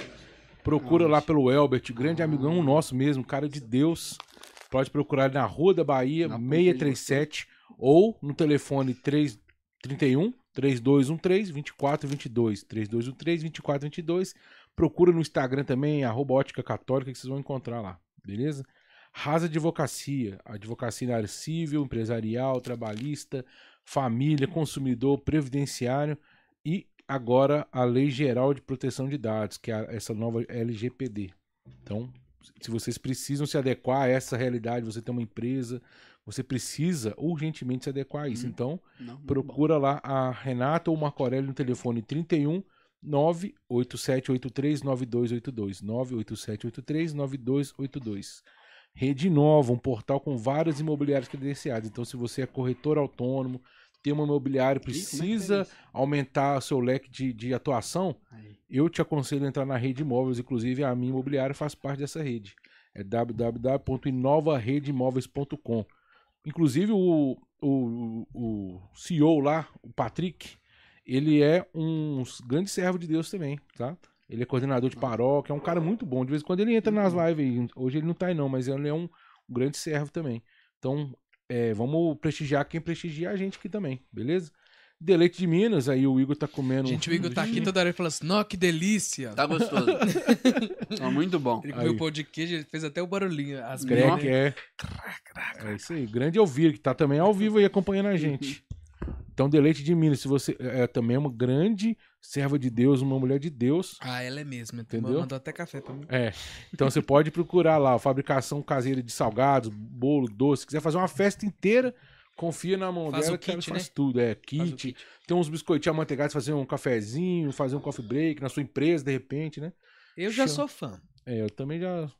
procura lá pelo Elbert, grande amigão nosso mesmo, cara de Deus. Pode procurar ele na Rua da Bahia, Na 637, ou no telefone 331 3213 2422. 3213 2422. Procura no Instagram também, arroba católica, que vocês vão encontrar lá, beleza? Rasa Advocacia, advocacia na área civil, empresarial, trabalhista, família, consumidor, previdenciário e agora a Lei Geral de Proteção de Dados, que é essa nova LGPD. Então, se vocês precisam se adequar a essa realidade, você tem uma empresa, você precisa urgentemente se adequar a isso. Uhum. Então, Não, procura lá a Renata ou o Marco Aurélio no telefone 31 98783 9282. 98783 9282. Rede Nova, um portal com vários imobiliários credenciados. Então, se você é corretor autônomo, tem uma imobiliária, é que precisa isso? aumentar seu leque de, de atuação, Aí. eu te aconselho a entrar na rede imóveis, inclusive a minha imobiliária faz parte dessa rede. É www.inovaredemóveis.com. Inclusive o, o, o CEO lá, o Patrick, ele é um grande servo de Deus também, tá? Ele é coordenador de paróquia, é um cara muito bom. De vez em quando ele entra nas lives aí. Hoje ele não tá aí não, mas ele é um, um grande servo também. Então, é, vamos prestigiar quem prestigia a gente aqui também, beleza? Deleite de Minas, aí o Igor tá comendo. Gente, o Igor tá aqui toda hora e fala assim: Nó, que delícia. Tá gostoso. tá muito bom. Ele comeu Aí. pão de queijo, ele fez até o barulhinho. As Crack, meninas- é. É isso aí. Grande Elvira, que tá também ao vivo aí acompanhando a gente. Então, Deleite de Minas, se você é também é uma grande serva de Deus, uma mulher de Deus. Ah, ela é mesmo. Entendeu? Mandou até café pra mim. É. Então você pode procurar lá, a fabricação caseira de salgados, bolo, doce. Se quiser fazer uma festa inteira, confia na mão Faz dela o que ela kit, faz né? tudo. É, kit. kit. Tem uns biscoitinhos amanteigados, fazer um cafezinho, fazer um coffee break na sua empresa, de repente, né? Eu já Show. sou fã. É, eu também já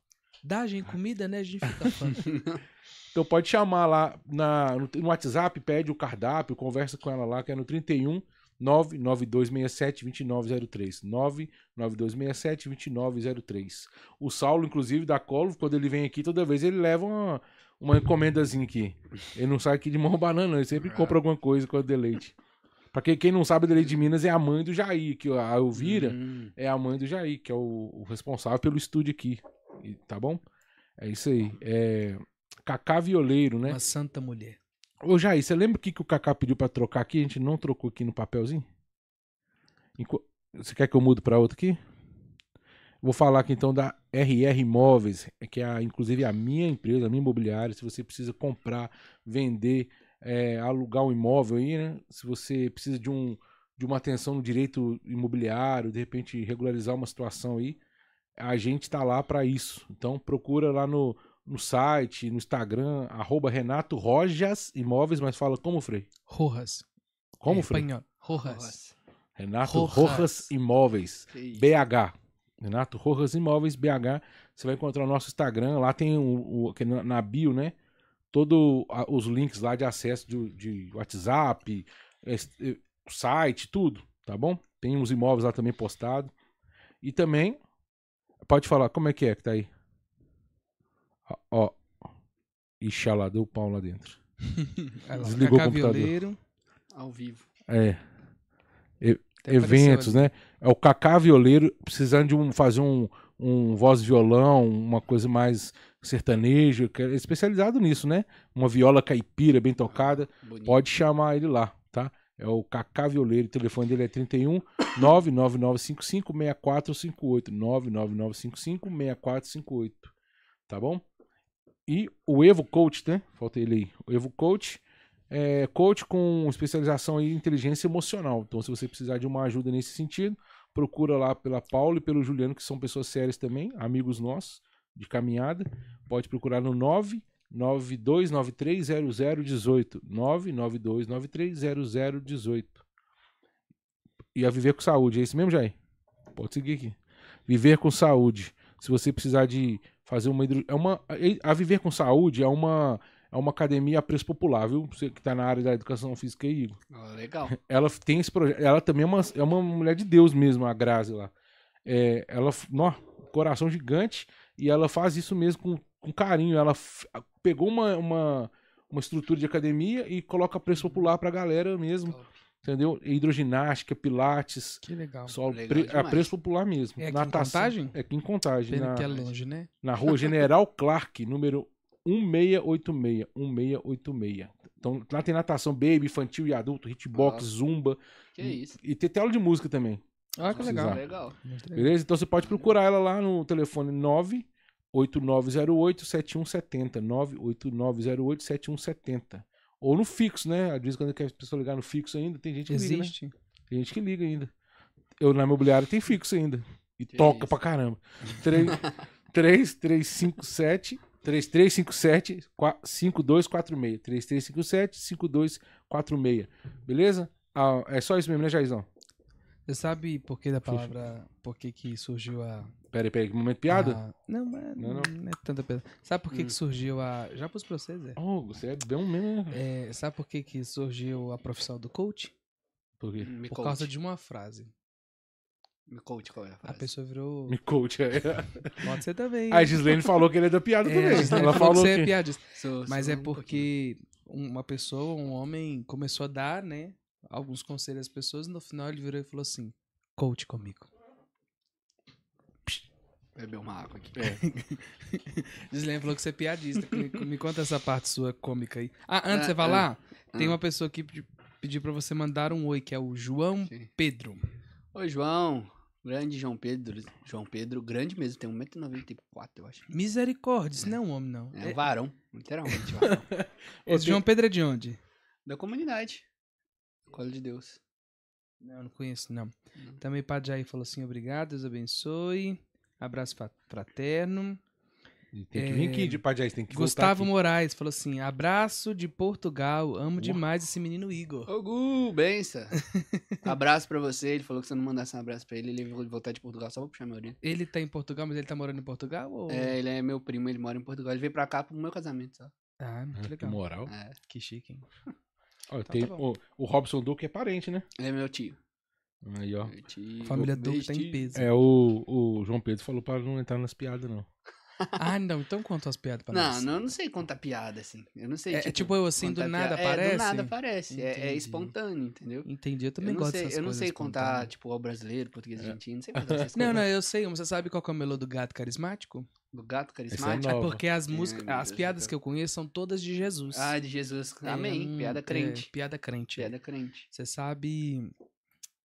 Dá a gente comida, né? A gente fica fã. Então pode chamar lá na, no, WhatsApp, pede o cardápio, conversa com ela lá, que é no 31 99267 2903. 99267 2903. O Saulo, inclusive, da Colo, quando ele vem aqui, toda vez ele leva uma, uma encomendazinha aqui. Ele não sai aqui de mão banana, ele sempre compra alguma coisa com a Deleite. Pra quem, quem não sabe, a Deleite de Minas é a mãe do Jair, que a Elvira Hum. é a mãe do Jair, que é o, o responsável pelo estúdio aqui. E- tá bom? É isso aí. É. Cacá Violeiro, né? Uma santa mulher. Ô, Jair, você lembra o que, que o Kaká pediu pra trocar aqui? A gente não trocou aqui no papelzinho? Enqu- Você quer que eu mude pra outro aqui? Vou falar aqui então da RR Imóveis, que é a, inclusive a minha empresa, a minha imobiliária. Se você precisa comprar, vender, é, alugar um imóvel aí, né? Se você precisa de, um, de uma atenção no direito imobiliário, de repente regularizar uma situação aí, a gente tá lá para isso. Então procura lá no, no site, no Instagram, arroba Renato Rojas Imóveis, mas fala como, Frei? Rojas. Como, é, Frei? espanhol. Rojas. Renato Rojas. Rojas Imóveis. BH. Renato Rojas Imóveis BH. Você vai encontrar o nosso Instagram. Lá tem o, o- na, bio, né? Todos os links lá de acesso de, de WhatsApp, site, tudo, tá bom? Tem uns imóveis lá também postados. E também, pode falar, como é que é que tá aí? Ó. Ixi, lá, deu pau lá dentro. Lá, Desligou o computador. Ao vivo. É. Até eventos, né? É o Cacá Violeiro precisando de um, fazer um, um voz violão, uma coisa mais sertaneja, que é especializado nisso, né? Uma viola caipira bem tocada, Bonito. pode chamar ele lá, tá? É o Cacá Violeiro, o telefone dele é 31 99955 6458 99955 6458, tá bom? E o Evo Coach, né? Falta ele aí. O Evo Coach é coach com especialização em inteligência emocional. Então, se você precisar de uma ajuda nesse sentido, procura lá pela Paula e pelo Juliano, que são pessoas sérias também, amigos nossos de caminhada. Pode procurar no 992930018. 992930018. E a Viver com Saúde, é isso mesmo, Jair? Pode seguir aqui. Viver com Saúde. Se você precisar de fazer uma é uma a Viver com Saúde é uma é uma academia a preço popular, viu? Você que tá na área da educação física aí, Igor. Ó, legal. Ela tem esse projeto. Ela também é uma, é uma mulher de Deus mesmo, a Grazi lá. É, ela, nó, coração gigante, e ela faz isso mesmo com, com carinho. Ela f- pegou uma, uma, uma estrutura de academia e coloca a preço popular pra galera mesmo. Top. Entendeu? Hidroginástica, pilates, Que legal. solo, Legal pre, a demais. preço popular mesmo. É aqui em Contagem? É aqui em Contagem. Pena Na, que é longe, né? na rua General Clark, número 1686. 1686. Então lá tem natação baby, infantil e adulto, hitbox, Nossa. zumba. Que isso. E tem aula de música também. Olha que Precisar. legal. Legal. Beleza? Então você pode procurar ela lá no telefone 98908-7170. 98908-7170. Ou no fixo, né? Às vezes quando quer a pessoa ligar no fixo ainda, tem gente que liga, né? Existe? Tem gente que liga ainda. Eu na imobiliária tem fixo ainda. E Que toca isso. pra caramba. 3357 3357 5246. 3357 5246. Beleza? Ah, é só isso mesmo, né, Jairzão? Você sabe por que da palavra. Por que que surgiu a. Pera aí, pera aí, que momento piada? a- Não, mas Não, não, não. é tanta piada. Sabe por que Hum. que surgiu a. Já pus pra vocês, é? Oh, você é bem um mesmo, né? É, Sabe por que que surgiu a profissão do coach? Por quê? Me Por coach. causa de uma frase. Me coach qual é a A pessoa virou. Me coach. É. Pode ser também. A Gislaine falou que ele é da piada É, também. Ela falou falou que você é piadista. Sou- Mas sou é um pouquinho. porque uma pessoa, um homem, começou a dar, né, alguns conselhos às pessoas e no final ele virou e falou assim: coach comigo. Beber uma água aqui. Gislaine falou que você é piadista. Me, me conta essa parte sua cômica aí. Ah, antes de Ah, você falar, ah. tem uma pessoa que pedi- pediu pra você mandar um oi, que é o João Sim. Pedro. Oi, João. Grande João Pedro. João Pedro, grande mesmo. Tem 1,94m, eu acho. Misericórdia, isso não é um homem, não. É um É- varão. Literalmente, varão. esse João Pedro é de onde? da comunidade. Cola de Deus. Não, não conheço, não. Não. Também o Padre Jair falou assim: obrigado, Deus abençoe. Abraço fa- Tem que vir aqui de Padiás, tem que Gustavo. Moraes falou assim: abraço de Portugal, amo demais esse menino Igor. Ô, Gu, benção. abraço pra você. Ele falou que se eu não mandasse um abraço pra ele, ele ia voltar de Portugal só pra puxar meu orelha. Ele tá em Portugal, mas ele tá morando em Portugal? Ou... É, ele é meu primo, ele mora em Portugal. Ele veio pra cá pro meu casamento só. Ah, muito Ah, Que legal. moral. É, Que chique, hein? Ó, Então tem tá o, o Robson Duque é parente, né? ele é meu tio. Aí, ó. Meu tio. A família Duque tá em peso. É, o, o João Pedro falou pra não entrar nas piadas, não. Ah, não, então conta as piadas pra Não, nós. não, eu não sei contar piada, assim. Eu não sei, É, é tipo eu assim, do nada piada. aparece? É, do nada aparece. É, é espontâneo, entendeu? Entendi, eu Eu também não gosto sei, dessas eu não sei contar, tipo, ao brasileiro, português argentino, não sei contar essas Não, coisas. não, eu sei, mas você sabe qual que é o melô do gato carismático? Do gato é carismático. nova. Porque as músicas, as piadas que eu conheço são todas de Jesus. Ah, de Jesus. É Amém. um- Piada é, crente. piada crente. Piada crente. Você sabe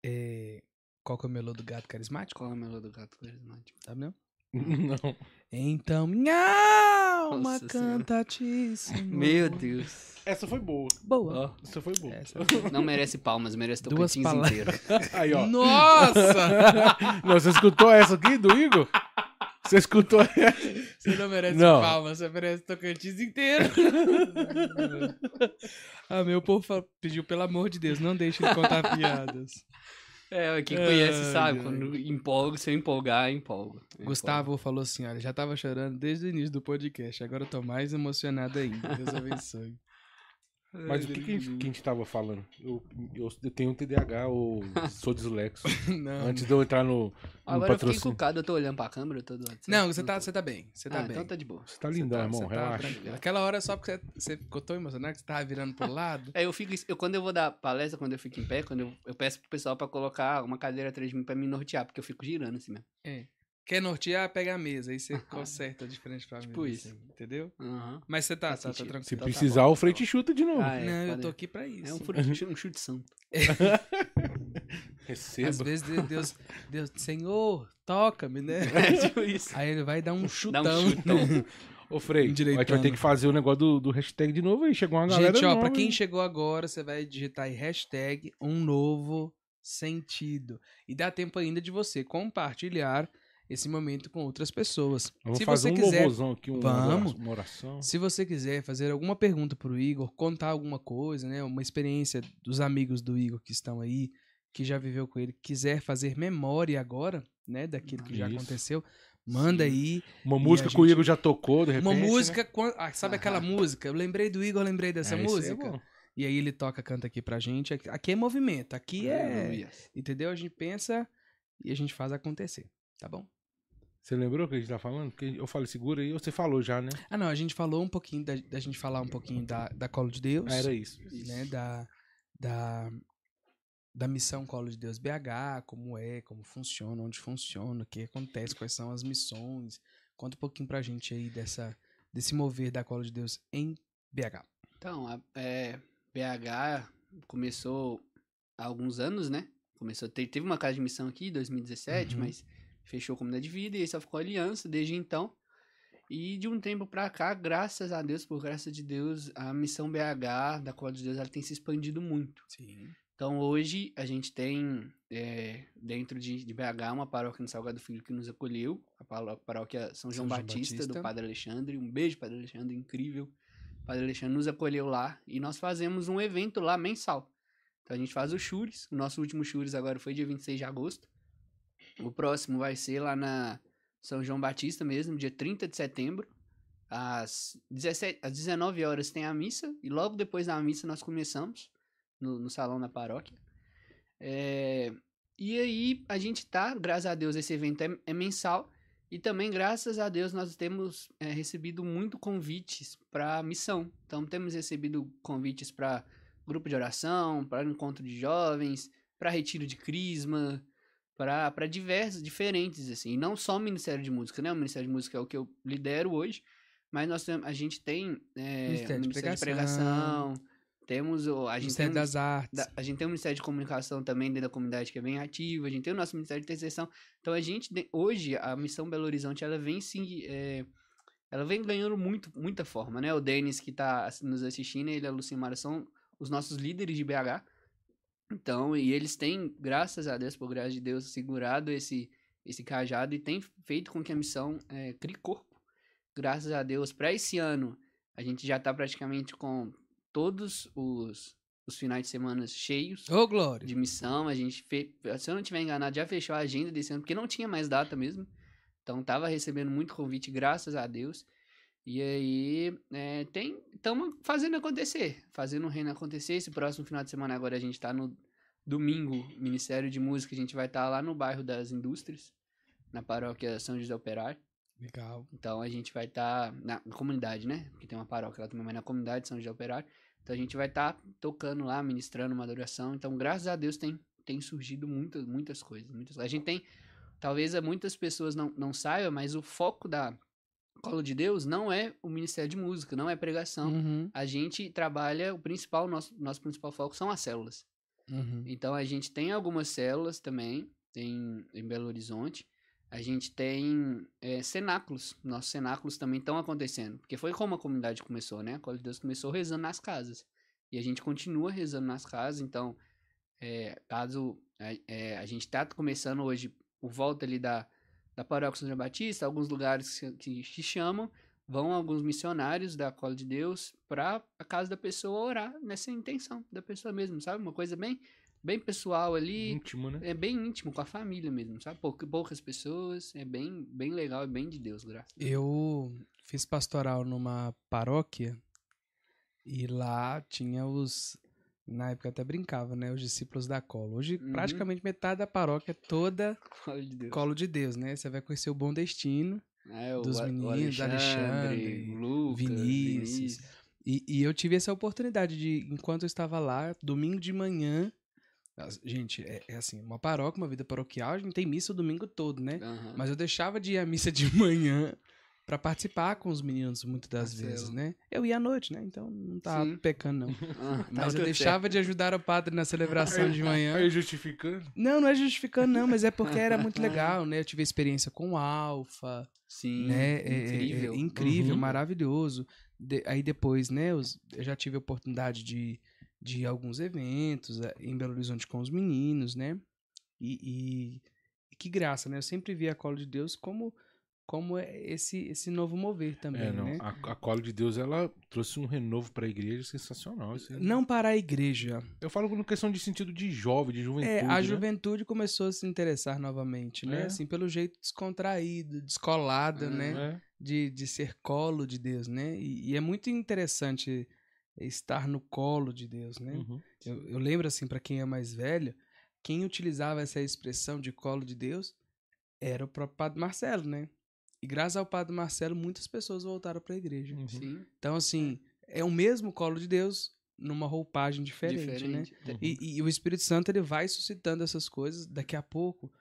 é, qual que é o melô do gato carismático? Qual é o melô do gato carismático? Sabe não? Não. Então minha alma Nossa Senhora. canta a ti, Senhor. Meu Deus. Essa foi boa. Boa. Ó, Essa foi boa. Essa- não merece palmas, merece Duas Tocantins palavras. inteiro. Aí, ó. Nossa! Não, você escutou essa aqui do Igor? Você escutou essa? Você não merece Não. palmas, você merece Tocantins inteiro. ah, meu povo pediu, pelo amor de Deus, não deixe ele contar piadas. É, quem conhece Ai, sabe, ai. quando empolga, se eu empolgar, empolga. Eu Gustavo falou assim: olha, já tava chorando desde o início do podcast, agora eu tô mais emocionado ainda. Deus abençoe. Mas o que, que, a gente, que a gente tava falando? Eu, eu, eu tenho um TDAH ou sou dislexo. Não, Antes de eu entrar no, no Agora eu fiquei patrocínio. cucado, eu tô olhando pra câmera todo WhatsApp. não, você tá, você tá bem. Você tá ah, bem. então tá de boa. Você tá lindão, tá- irmão. tá relaxa. tranquilo. Aquela hora só porque você, você ficou tão emocionado que você tava virando pro lado. É, eu fico. Eu, quando eu vou dar palestra, quando eu fico em pé, quando eu, eu peço pro pessoal pra colocar uma cadeira atrás de mim pra me nortear, porque eu fico girando assim mesmo. É. Quer nortear, pega a mesa. Aí você conserta de frente pra Tipo mesa. isso. assim, entendeu? Aham. Mas você tá, tá, tá tranquilo. Se Então tá precisar, bom, o Freite chuta de novo. Ah, é, não, eu tô aqui pra isso. É um, fute, um chute santo. Receba. Às vezes Deus, Deus, Senhor, toca-me, né? É tipo isso. Aí ele vai dar um chutão. Dá um chutão. Ô, Frei, a gente vai ter que fazer o negócio do, do hashtag de novo aí. Chegou uma galera Gente, ó, nova, pra quem hein? chegou agora, você vai digitar aí hashtag um novo sentido. E dá tempo ainda de você compartilhar esse momento com outras pessoas. Vamos Se fazer você um quiser, aqui, um Vamos. uma oração. se você quiser fazer alguma pergunta pro Igor, contar alguma coisa, né, uma experiência dos amigos do Igor que estão aí, que já viveu com ele, quiser fazer memória agora, né, daquilo que já Isso. aconteceu, manda Sim. aí Uma música a que o gente- Igor já tocou, de repente. uma né? música, quan- ah, sabe aquela música? Eu lembrei do Igor, lembrei dessa É, é música. bom. E aí ele toca, canta aqui pra gente. Aqui- é movimento, aqui é. Aleluia. Entendeu? A gente pensa e a gente faz acontecer. Tá bom? Você lembrou o que a gente tá falando? Porque eu falei, segura aí, você falou já, né? Ah, não, a gente falou um pouquinho da, da gente falar um pouquinho da, da Colo de Deus. Ah, era isso. né? Da, da, da missão Colo de Deus BH, como é, como funciona, onde funciona, o que acontece, quais são as missões. Conta um pouquinho pra gente aí dessa, desse mover da Colo de Deus em BH. Então, a é, BH começou há alguns anos, né? Começou, te- teve uma casa de missão aqui em 2017, Uhum. mas fechou a comunidade de vida e aí só ficou aliança desde então. E de um tempo pra cá, graças a Deus, por graça de Deus, a missão BH da Cola de Deus ela tem se expandido muito. Sim. Então hoje a gente tem é, dentro de, de BH uma paróquia no Salgado Filho que nos acolheu, a paró- paróquia São João, São João Batista, Batista. do Padre Alexandre. Um beijo, Padre Alexandre, incrível. O Padre Alexandre nos acolheu lá e nós fazemos um evento lá mensal. Então a gente faz o Chures, o nosso último Chures agora foi dia 26 de agosto. O próximo vai ser lá na São João Batista mesmo, dia 30 de setembro. Às, 17, às 19 horas tem a missa e logo depois da missa nós começamos no, no salão da paróquia. É, e aí a gente tá, graças a Deus, esse evento é, é mensal. E também, graças a Deus, nós temos é, recebido muito convites para missão. Então, temos recebido convites para grupo de oração, para encontro de jovens, para retiro de crisma, para diversos, diferentes, assim. E não só o Ministério de Música, né? O Ministério de Música é o que eu lidero hoje, mas nós a gente tem é, Ministério o de Ministério de Pregação. Pregação, temos o... A gente Ministério tem um das Artes. da- a gente tem um Ministério de Comunicação também dentro da comunidade que é bem ativo, a gente tem o nosso Ministério de Intercessão. Então a gente, hoje, a missão Belo Horizonte, ela vem se. é, ela vem ganhando muito, muita forma, né? O Denis que tá ass- nos assistindo, ele e a Lucimara são os nossos líderes de BH. Então, e eles têm, graças a Deus, por graça de Deus, segurado esse, esse cajado e tem feito com que a missão é, crie corpo. Graças a Deus, para esse ano, a gente já tá praticamente com todos os, os finais de semana cheios Ô, Glória. de missão. A gente fez, se eu não tiver enganado, já fechou a agenda desse ano, porque não tinha mais data mesmo. Então tava recebendo muito convite, graças a Deus. E aí, é, tem, estamos fazendo acontecer, fazendo o reino acontecer. Esse próximo final de semana agora a gente tá no domingo, Ministério de Música, a gente vai estar lá no bairro das Indústrias, na paróquia São José Operário. Legal. Então a gente vai estar na, na comunidade, né? Porque tem uma paróquia lá também, mas na comunidade São José Operário. Então a gente vai estar tocando lá, ministrando uma adoração. Então, graças a Deus, tem, tem surgido muitas, muitas coisas. Muitas, a gente tem, talvez muitas pessoas não, não saibam, mas o foco da Colo de Deus não é o Ministério de Música, não é pregação. Uhum, A gente trabalha, o principal, nosso, nosso principal foco são as células. uhum. Então a gente tem algumas células também em, em Belo Horizonte. A gente tem é, cenáculos. Nossos cenáculos também estão acontecendo. Porque foi como a comunidade começou, né? A Cola de Deus começou rezando nas casas. E a gente continua rezando nas casas. Então, é, caso é, é, a gente está começando hoje por volta ali da, da Paróquia São João Batista, alguns lugares que, que, chamam, vão alguns missionários da Cola de Deus para a casa da pessoa orar nessa intenção da pessoa mesmo, sabe? Uma coisa bem, bem pessoal ali, Íntimo, né? é bem íntimo com a família mesmo, sabe? Pouca- poucas pessoas, é bem, bem legal, é bem de Deus, graças. a Deus. Eu fiz pastoral numa paróquia e lá tinha os. Na época eu até brincava, né? Os discípulos da colo. Hoje, Uhum. praticamente metade da paróquia é toda Cola de colo de Deus, né? Você vai conhecer o bom destino. É, o, dos A- o meninos, Alexandre, o Lucas, Vinícius. Vinícius. E, e eu tive essa oportunidade de, enquanto eu estava lá, domingo de manhã. Gente, é, é assim, uma paróquia, uma vida paroquial, a gente tem missa o domingo todo, né? Aham. Mas eu deixava de ir à missa de manhã pra participar com os meninos muitas das Marcelo. vezes, né? Eu ia à noite, né? Então não tava Sim. pecando, não. Ah, tá Mas eu tudo deixava de ajudar o padre na celebração de manhã. Aí justificando. Não, não é justificando, não, mas é porque era muito legal, né? Eu tive experiência com o Alfa, certo. Sim, né? É- é- é incrível. incrível, Uhum. maravilhoso. De- aí depois, né? eu já tive a oportunidade de, de alguns eventos eh, em Belo Horizonte com os meninos, né? E, e- e que graça, né? Eu sempre vi a Colo de Deus como, como é esse, esse novo mover também, É, né? A, a Cola de Deus, ela trouxe um renovo pra igreja sensacional. aí. Não para a igreja. Eu falo com questão de sentido de jovem, de juventude. É, a né? juventude começou a se interessar novamente, né? É. Assim, pelo jeito descontraído, descolada, Ah, né? É. de, de ser colo de Deus, né? E, e é muito interessante estar no colo de Deus, né? Uhum. Eu, eu lembro, assim, para quem é mais velho, quem utilizava essa expressão de colo de Deus era o próprio Padre Marcelo, né? E graças ao Padre Marcelo, muitas pessoas voltaram para a igreja. Uhum. Sim, Então, assim, é o mesmo colo de Deus numa roupagem diferente, né? diferente. Uhum. E, e o Espírito Santo ele vai suscitando essas coisas daqui a pouco,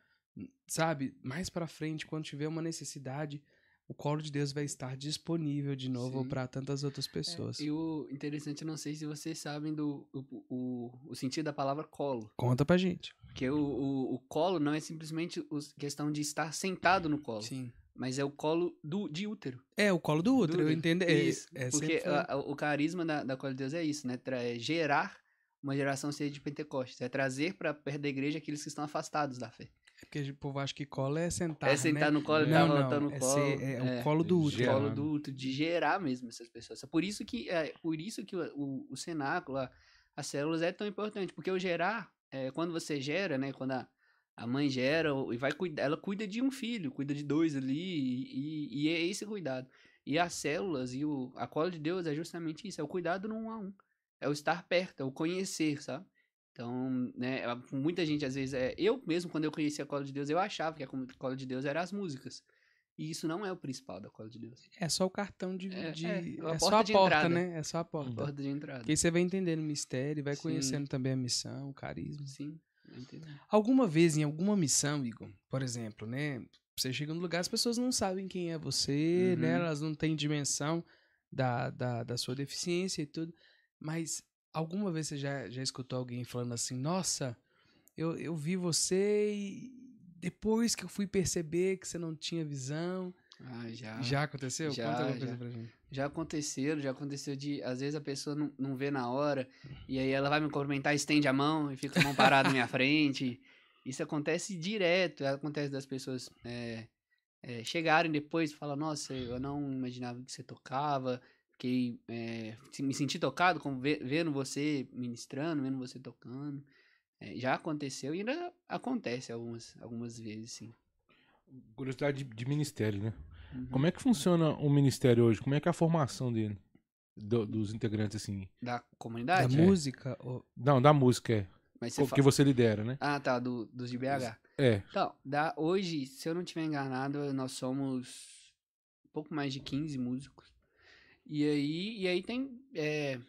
sabe? Mais pra frente, quando tiver uma necessidade, o colo de Deus vai estar disponível de novo pra tantas outras pessoas. E o interessante, não sei se vocês sabem do o, o, o sentido da palavra colo. Conta pra gente. Porque o, o, o colo não é simplesmente questão de estar sentado no colo, Sim. Mas é o colo do, de útero. É, o colo do eu Do- entendo. É, Isso, é porque a- a- o carisma da, da Colo de Deus é isso, né? Tra- é gerar uma geração cheia de Pentecostes. É trazer para perto da igreja aqueles que estão afastados da fé. é porque o povo acha que colo é sentar, é sentar né? no colo Não, tá não, no é, colo. ser- é é. o colo do útero. Gerar. colo do útero, de gerar mesmo essas pessoas. É por isso que, é, por isso que o, o, o cenáculo, a- as células é tão importante, porque o gerar, é, quando você gera, né, quando a, a mãe gera e vai cuidar, ela cuida de um filho, cuida de dois ali, e, e- é esse cuidado. E as células e o, a cola de Deus é justamente isso, é o cuidado no um a um. É o estar perto, é o conhecer, sabe? Então, né, a- muita gente às vezes é, eu mesmo quando eu conheci a cola de Deus, eu achava que a cola de Deus era as músicas. E isso não é o principal da cola de Deus. É só o cartão de. É, de- é, É, a só a de porta, entrada. né? É só a porta. Porta de entrada. Porque aí você vai entendendo o mistério vai Sim. conhecendo também a missão, o carisma. Sim, entendi. Alguma vez em alguma missão, Igor, por exemplo, né? Você chega num lugar, as pessoas não sabem quem é você, Uhum. né? Elas não têm dimensão da, da, da sua deficiência e tudo. Mas alguma vez você já, já escutou alguém falando assim, nossa, eu, eu vi você e depois que eu fui perceber que você não tinha visão. Ah, já. Já aconteceu? já, Conta alguma já. coisa pra gente. Já aconteceu, já aconteceu de. Às vezes a pessoa não, não vê na hora, e aí ela vai me cumprimentar, estende a mão e fica com a mão parada na minha frente. Isso acontece direto, acontece das pessoas é, é, chegarem depois e falar, nossa, eu não imaginava que você tocava, fiquei. é, me senti tocado com, ve- vendo você ministrando, vendo você tocando. É, já aconteceu e ainda acontece algumas, algumas vezes, sim. Curiosidade de, de ministério, né? Uhum. Como é que funciona o ministério hoje? Como é que é a formação dele? Do- dos integrantes, assim. Da Da comunidade? música? ou- Não, da música, é. Mas você que você lidera, né? Ah, tá, do, dos de BH. É. Então, da, hoje, se eu não estiver enganado, nós somos pouco mais de 15 músicos. E aí, e aí tem é,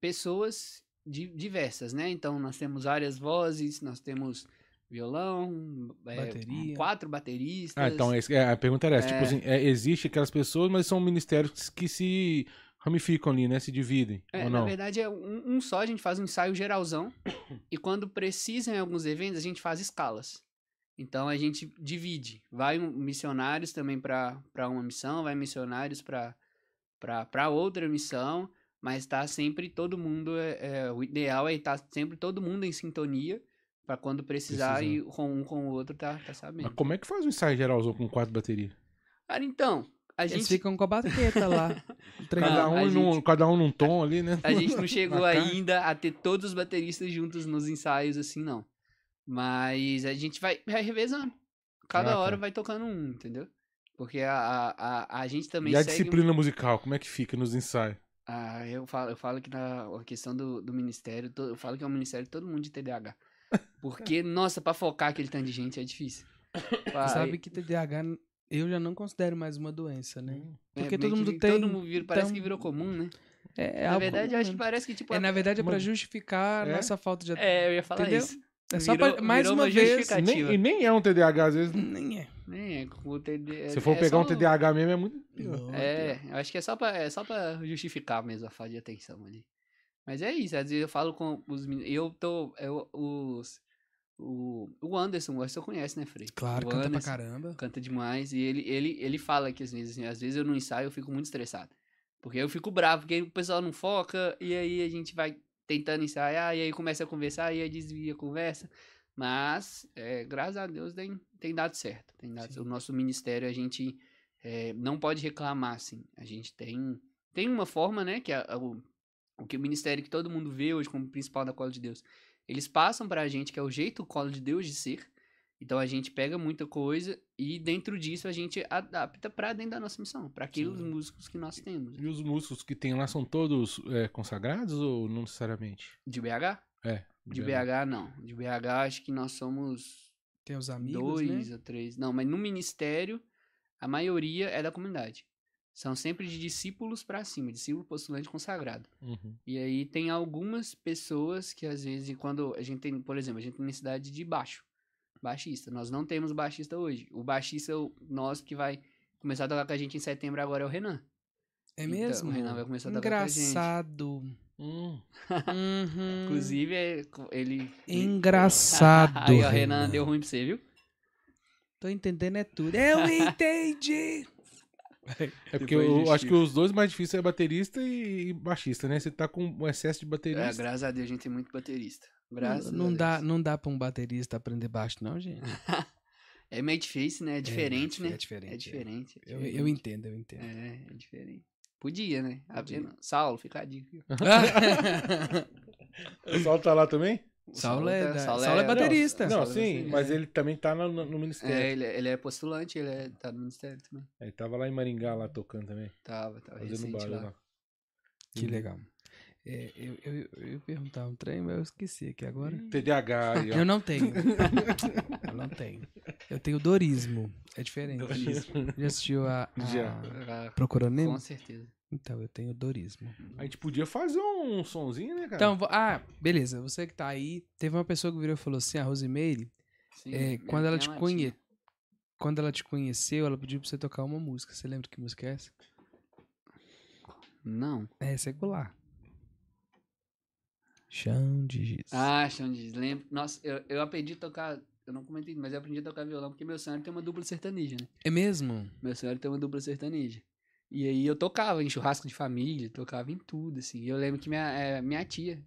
pessoas di- diversas, né? Então nós temos várias vozes, nós temos violão, é, Bateria. quatro bateristas. Ah, então esse- é, a pergunta era essa. Tipo É. assim, é, existe aquelas pessoas, mas são ministérios que se ramificam ali, né? Se dividem. É, ou na não? verdade é um, um só, a gente faz um ensaio geralzão. e quando precisa em alguns eventos, a gente faz escalas. Então a gente divide. Vai missionários também para uma missão, vai missionários para outra missão, mas tá sempre todo mundo. É, é, o ideal é estar sempre todo mundo em sintonia. Pra quando precisar Precisando. e com um com o outro tá, tá sabendo. Mas como é que faz um ensaio geralzão com quatro baterias? Cara, então, a Eles gente, ficam com a baqueta lá. Cada um, a num, gente- cada um num tom ali, né? A gente não chegou ainda a ter todos os bateristas juntos nos ensaios, assim, não. Mas a gente vai, vai revezando. Cada Ah, tá. hora vai tocando um, entendeu? Porque a, a, a, a gente também E a segue... um- disciplina musical, como é que fica nos ensaios? Ah, eu falo, eu falo que na a questão do, do ministério, eu falo que é um ministério de todo mundo de TDAH. Porque, nossa, pra focar aquele tanto de gente é difícil. Pá, Sabe que TDAH eu já não considero mais uma doença, né? é porque meio todo mundo tem, Todo mundo vira, parece então- que virou comum, né? É, é na verdade, eu acho que comum. parece que, tipo... É, na verdade, é pra Mano. justificar a É? nossa falta de É, eu ia falar Entendeu? isso. É só Virou- pra, mais uma, uma vez. justificativa. Nem, e nem é um TDAH, às vezes. Nem é. Nem é, com o TD... Se for é pegar um TDAH mesmo, é muito. pior. É, eu acho que é só pra, é só pra justificar mesmo a falta de atenção ali. Mas é isso, às vezes eu falo com os meninos. Eu tô. Eu, os, o, o Anderson, você conhece, né, Frei? Claro, o canta pra Anderson caramba. Canta demais. E ele, ele, ele fala que às vezes, assim, às vezes eu no ensaio eu fico muito estressado. Porque eu fico bravo, porque o pessoal não foca, e aí a gente vai tentando ensaiar, e aí começa a conversar, e aí desvia a conversa. Mas, é, graças a Deus, tem, tem dado certo. Tem dado, o nosso ministério, a gente é, não pode reclamar, assim. A gente tem, tem uma forma, né, que é o, o que o ministério que todo mundo vê hoje como principal da Cola de Deus. Eles passam pra gente que é o jeito Cola de Deus de ser. Então a gente pega muita coisa e dentro disso a gente adapta pra dentro da nossa missão, pra aqueles Sim. músicos que nós temos. E os músicos que tem lá são todos é, consagrados ou não necessariamente? De BH? É. De BH não. De BH acho que nós somos Tem os amigos, dois né? ou três. Não, mas no ministério a maioria é da comunidade. São sempre de discípulos pra cima, discípulo postulante consagrado. Uhum. E aí tem algumas pessoas que às vezes, quando a gente tem, por exemplo, a gente tem necessidade de baixo, baixista. Nós não temos baixista hoje. O baixista o nosso que vai começar a tocar com a gente em setembro agora é o Renan. É Então, mesmo? o Renan vai começar a tocar com a gente. Engraçado. Hum. Uhum. Inclusive, é ele. Engraçado. aí o Renan deu ruim pra você, viu? Tô entendendo é tudo. Eu entendi. É porque eu acho que os dois mais difíceis é baterista e baixista, né? Você tá com um excesso de É, baterista. graças a Deus a gente tem muito baterista. Graças não, a não dá, Deus. não dá pra um baterista aprender baixo, não, gente. É meio difícil, né? É diferente, é né? diferente, É é. diferente. é Eu, diferente. eu entendo, eu entendo. É, é diferente. Podia, né? Podia. Saulo, fica a dica. O Saulo tá lá também? Saulo é da- Saulo é baterista. Não, Saulo é sim, baterista. mas ele também tá no, no ministério. É, ele, ele é postulante, ele é, tá no ministério também. Ele tava lá em Maringá, lá tocando também. Tava, tava Fazendo recente barulho lá. lá. que legal. É, eu, eu, eu ia perguntar um trem, mas eu esqueci aqui agora. TDAH aí, ó. Eu não tenho. eu não tenho. Eu tenho dorismo. É diferente. Já assistiu a, a Já. Ah, Procurando Nemo? Com certeza. Então, eu tenho dorismo. A gente podia fazer um sonzinho, né, cara? Então, ah, beleza. Você que tá aí, teve uma pessoa que virou e falou assim, a Rosemary, Sim, é, quando ela te conhe... quando ela te conheceu, ela pediu pra você tocar uma música. Você lembra que música é essa? Não. É secular. Chão de giz. Ah, chão de giz, lembro. Nossa, eu, eu aprendi a tocar. Eu não comentei, mas eu aprendi a tocar violão porque meu sonho tem uma dupla sertaneja, né? É mesmo? Meu sonho tem uma dupla sertaneja. E aí eu tocava em churrasco de família, tocava em tudo, assim. E eu lembro que minha, é, minha tia,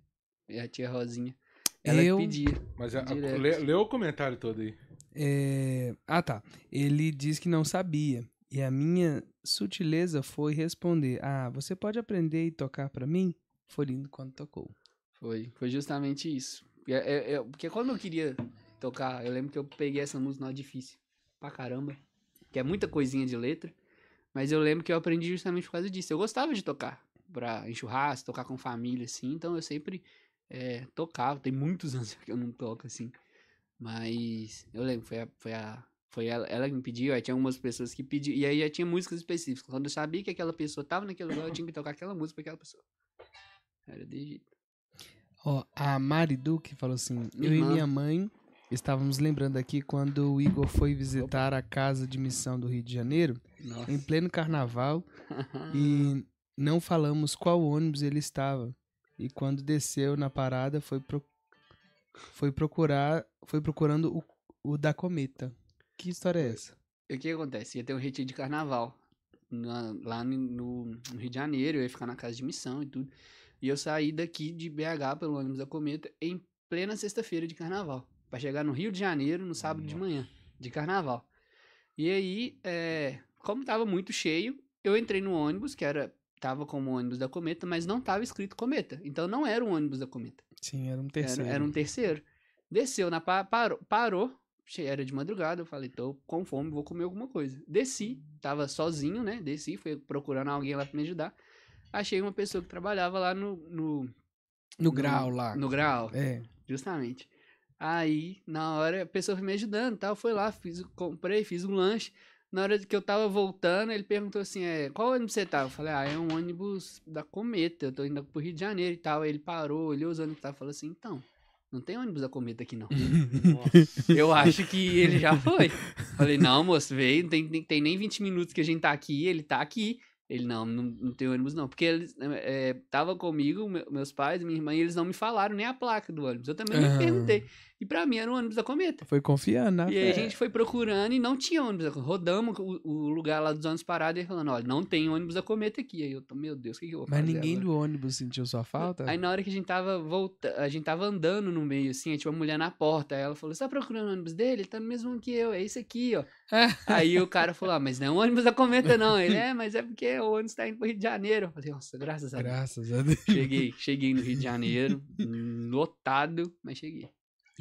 minha tia Rosinha, ela Eu- pedia. Mas a, a, lê, lê o comentário todo aí. É, Ah, tá. Ele disse que não sabia. E a minha sutileza foi responder: Ah, você pode aprender e tocar pra mim? Foi lindo quando tocou. Foi, foi justamente isso. É, é, é, porque quando eu queria tocar, eu lembro que eu peguei essa música, não é difícil pra caramba. Que é muita coisinha de letra. Mas eu lembro que eu aprendi justamente por causa disso. Eu gostava de tocar pra, em churrasco, tocar com família, assim. Então eu sempre é, tocava. Tem muitos anos que eu não toco, assim. Mas eu lembro, foi a, foi a, Foi ela, ela que me pediu, aí tinha algumas pessoas que pediam, e aí já tinha músicas específicas. Quando eu sabia que aquela pessoa tava naquele lugar, eu tinha que tocar aquela música pra aquela pessoa. Era de jeito. Ó, a Mari Duque falou assim: Eu e Irmã. minha mãe estávamos lembrando aqui quando o Igor foi visitar a casa de missão do Rio de Janeiro, Nossa. em pleno carnaval, e não falamos qual ônibus ele estava. E quando desceu na parada, foi, pro- foi procurar, foi procurando o, o da cometa. Que história é essa? O que acontece? Ia ter um retiro de carnaval na- lá no, no- no Rio de Janeiro, eu ia ficar na casa de missão e tudo. E eu saí daqui de BH pelo ônibus da Cometa em plena sexta-feira de carnaval. Pra chegar no Rio de Janeiro no sábado de manhã, de carnaval. E aí, é, como tava muito cheio, eu entrei no ônibus, que era. Tava como ônibus da Cometa, mas não tava escrito Cometa. Então não era um ônibus da Cometa. Sim, era um Era, terceiro. era um terceiro. Desceu na pa- parou, parou, era de madrugada, eu falei, tô com fome, vou comer alguma coisa. Desci, tava sozinho, né? Desci, fui procurando alguém lá pra me ajudar. Achei uma pessoa que trabalhava lá no no, No grau lá. no grau, É. justamente. Aí, na hora, a pessoa foi me ajudando, e tal, foi lá, fiz, comprei, fiz um lanche. Na hora que eu tava voltando, ele perguntou assim, é, qual ônibus você tá? Eu falei, ah, é um ônibus da Cometa, eu tô indo pro Rio de Janeiro e tal. Aí ele parou, olhou os ônibus e falou assim, então, não tem ônibus da Cometa aqui não. eu acho que ele já foi. Falei, não, moço, veio, não tem, tem, tem nem 20 minutos que a gente tá aqui, ele tá aqui. Ele, não, não, não tem ônibus não. Porque eles é, tava comigo, me- meus pais, minha irmã, e eles não me falaram nem a placa do ônibus. Eu também Aham. não perguntei. E pra mim era o ônibus da Cometa. Foi confiando, né? E aí a gente foi procurando e não tinha ônibus da Cometa. Rodamos o, o lugar lá dos ônibus parados e falando, olha, não tem ônibus da Cometa aqui. Aí eu tô, meu Deus, o que, que eu vou Mas fazer ninguém agora? do ônibus sentiu sua falta? Aí na hora que a gente tava voltando, a gente tava andando no meio, assim, aí tinha uma mulher na porta. Aí ela falou: Você tá procurando o ônibus dele? Ele tá no mesmo que eu, é esse aqui, ó. aí o cara falou: Ah, mas não é o ônibus da Cometa, não. Ele é, mas é porque o ônibus tá indo pro Rio de Janeiro. Eu falei, nossa, graças a Deus. Graças a Deus. Cheguei, cheguei no Rio de Janeiro, lotado, mas cheguei.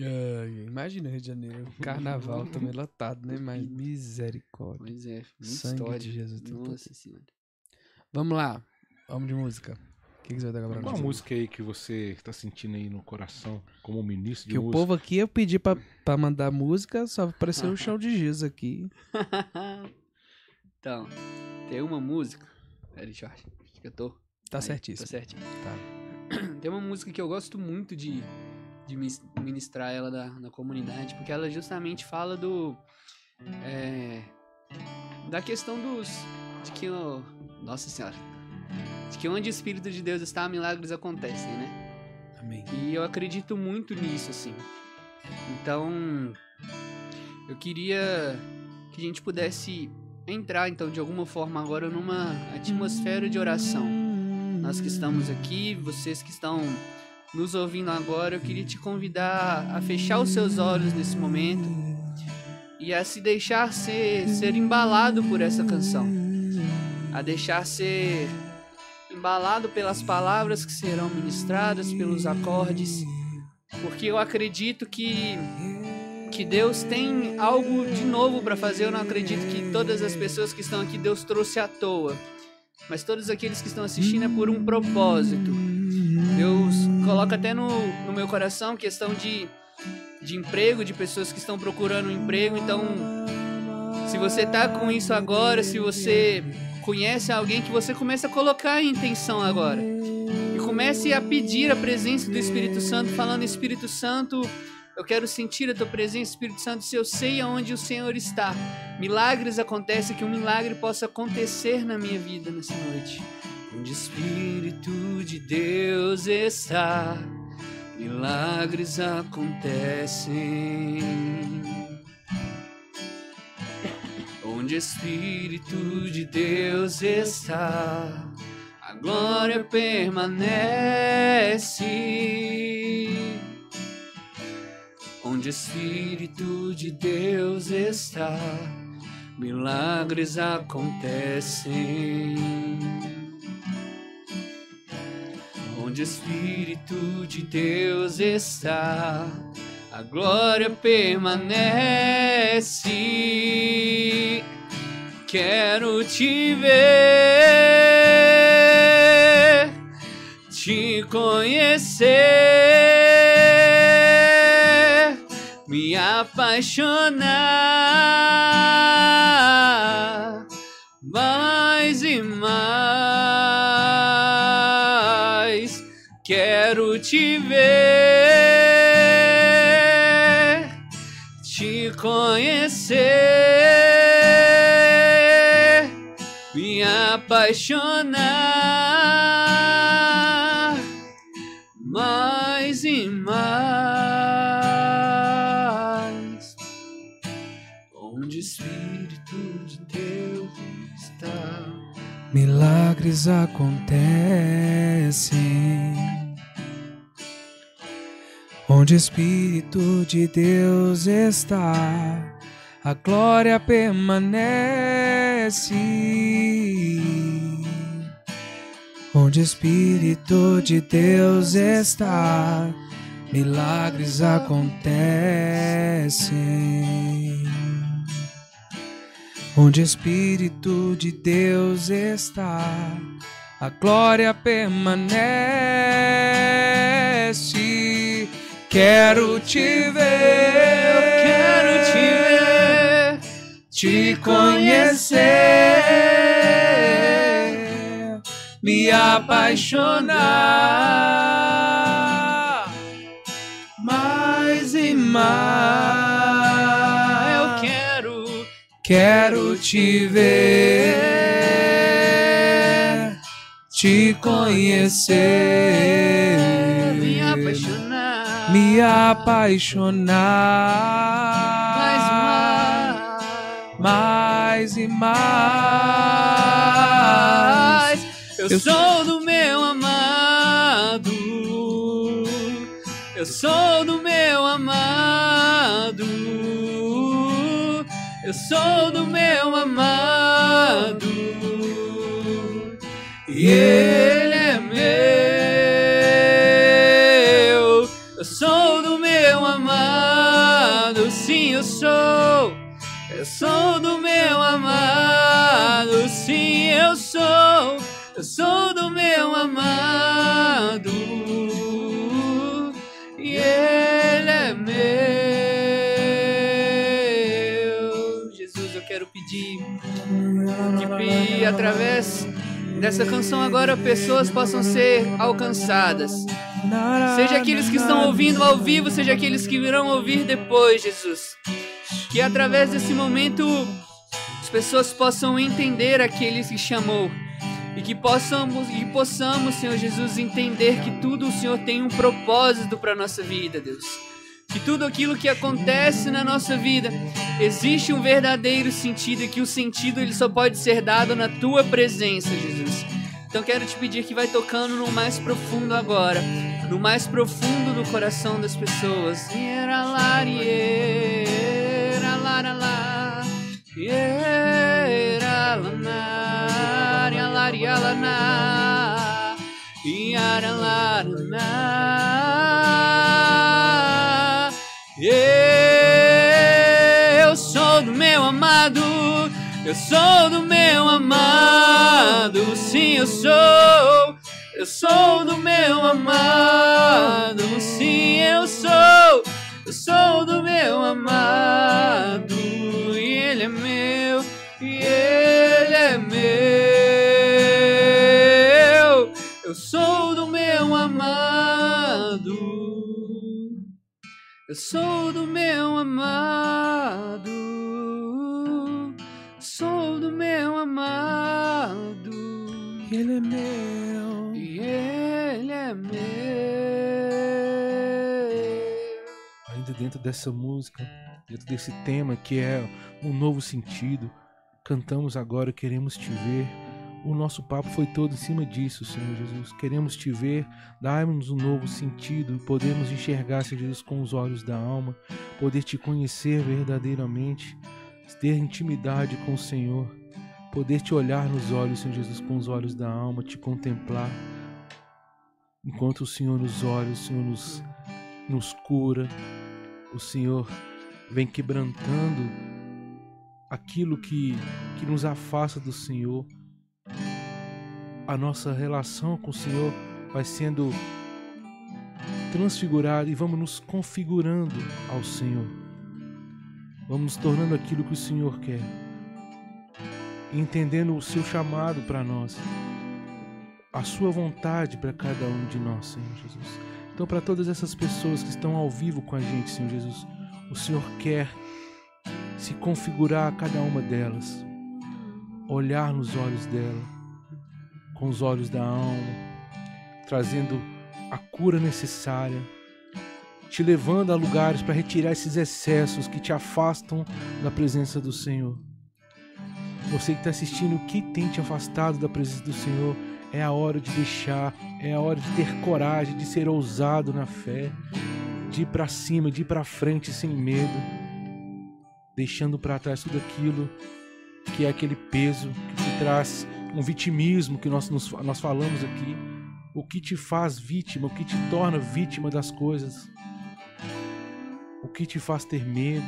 Ai, imagina Rio de Janeiro. Carnaval também lotado, né? Mas misericórdia. Pois é, muita Sangue história. de Jesus. Nossa senhora. Vamos lá. Vamos de música. O que, que você vai tocar pra Qual a nós? música aí que você tá sentindo aí no coração como ministro de Que o povo aqui eu pedi pra, pra mandar música, só apareceu o chão de giz aqui. então, tem uma música. Peraí, Jorge. Acho que eu tô. Tá Aí, certíssimo. Tá certinho. Tá. Tem uma música que eu gosto muito de, de ministrar ela na, na comunidade, porque ela justamente fala do. é, da questão dos. De que o. Nossa Senhora. De que onde o Espírito de Deus está, milagres acontecem, né? Amém. E eu acredito muito nisso, assim. Então, eu queria que a gente pudesse entrar, então, de alguma forma agora numa atmosfera de oração. Nós que estamos aqui, vocês que estão nos ouvindo agora, eu queria te convidar a fechar os seus olhos nesse momento e a se deixar ser, ser embalado por essa canção. A deixar ser embalado pelas palavras que serão ministradas, pelos acordes, porque eu acredito que que Deus tem algo de novo para fazer. Eu não acredito que todas as pessoas que estão aqui Deus trouxe à toa, mas todos aqueles que estão assistindo é por um propósito. Deus coloca até no, no meu coração questão de, de emprego, de pessoas que estão procurando um emprego. Então, se você tá com isso agora, se você conhece alguém que você comece a colocar em intenção agora. E comece a pedir a presença do Espírito Santo, falando Espírito Santo, eu quero sentir a tua presença, Espírito Santo, se eu sei aonde o Senhor está. Milagres acontecem, que um milagre possa acontecer na minha vida nessa noite. Onde o Espírito de Deus está, milagres acontecem. Onde o Espírito de Deus está, a glória permanece. Onde o Espírito de Deus está, milagres acontecem. Onde o Espírito de Deus está, a glória permanece. Quero te ver, te conhecer. Me apaixonar te ver, te conhecer, me apaixonar mais e mais. Onde o Espírito de Deus está. Milagres acontecem. Onde o Espírito de Deus está, a glória permanece. Onde o Espírito de Deus está, milagres acontecem. Onde o Espírito de Deus está, a glória permanece. Quero te ver, quero te ver, te conhecer, me apaixonar. Mais e mais. eu quero. Quero te ver, te conhecer. Me apaixonar mais, mais e mais. Eu, Eu sou do meu amado. Eu sou do meu amado. Eu sou do meu amado. E ele é meu. Sou do meu amado, sim, eu sou. Eu sou do meu amado. E ele é meu. Jesus, eu quero pedir que através dessa canção agora pessoas possam ser alcançadas. Seja aqueles que estão ouvindo ao vivo, seja aqueles que virão ouvir depois, Jesus. Que através desse momento as pessoas possam entender aqueles que chamou. E que possamos, e possamos, Senhor Jesus, entender que tudo o Senhor tem um propósito para nossa vida, Deus. Que tudo aquilo que acontece na nossa vida existe um verdadeiro sentido e que o sentido ele só pode ser dado na tua presença, Jesus. Então quero te pedir que vai tocando no mais profundo agora, no mais profundo do coração das pessoas. Eu sou do meu amado, eu sou do meu amado, sim, eu sou. Eu sou do meu amado, sim, eu sou. Sou do meu amado, e ele é meu, e ele é meu. Eu sou do meu amado. Eu sou do meu amado. Sou do meu amado. Ele é meu. E ele é meu. Dentro dessa música, dentro desse tema que é um novo sentido, cantamos agora, queremos te ver. O nosso papo foi todo em cima disso, Senhor Jesus. Queremos te ver, dar-nos um novo sentido, podemos enxergar, Senhor Jesus, com os olhos da alma, poder te conhecer verdadeiramente, ter intimidade com o Senhor, poder te olhar nos olhos, Senhor Jesus, com os olhos da alma, te contemplar. Enquanto o Senhor nos olha, o Senhor nos, nos cura, o Senhor vem quebrantando aquilo que, que nos afasta do Senhor. A nossa relação com o Senhor vai sendo transfigurada e vamos nos configurando ao Senhor. Vamos nos tornando aquilo que o Senhor quer. Entendendo o seu chamado para nós. A sua vontade para cada um de nós, Senhor Jesus. Então, para todas essas pessoas que estão ao vivo com a gente, Senhor Jesus, o Senhor quer se configurar a cada uma delas, olhar nos olhos dela, com os olhos da alma, trazendo a cura necessária, te levando a lugares para retirar esses excessos que te afastam da presença do Senhor. Você que está assistindo, o que tem te afastado da presença do Senhor? É a hora de deixar, é a hora de ter coragem, de ser ousado na fé, de ir para cima, de ir para frente sem medo, deixando para trás tudo aquilo que é aquele peso que traz um vitimismo que nós, nos, nós falamos aqui, o que te faz vítima, o que te torna vítima das coisas, o que te faz ter medo,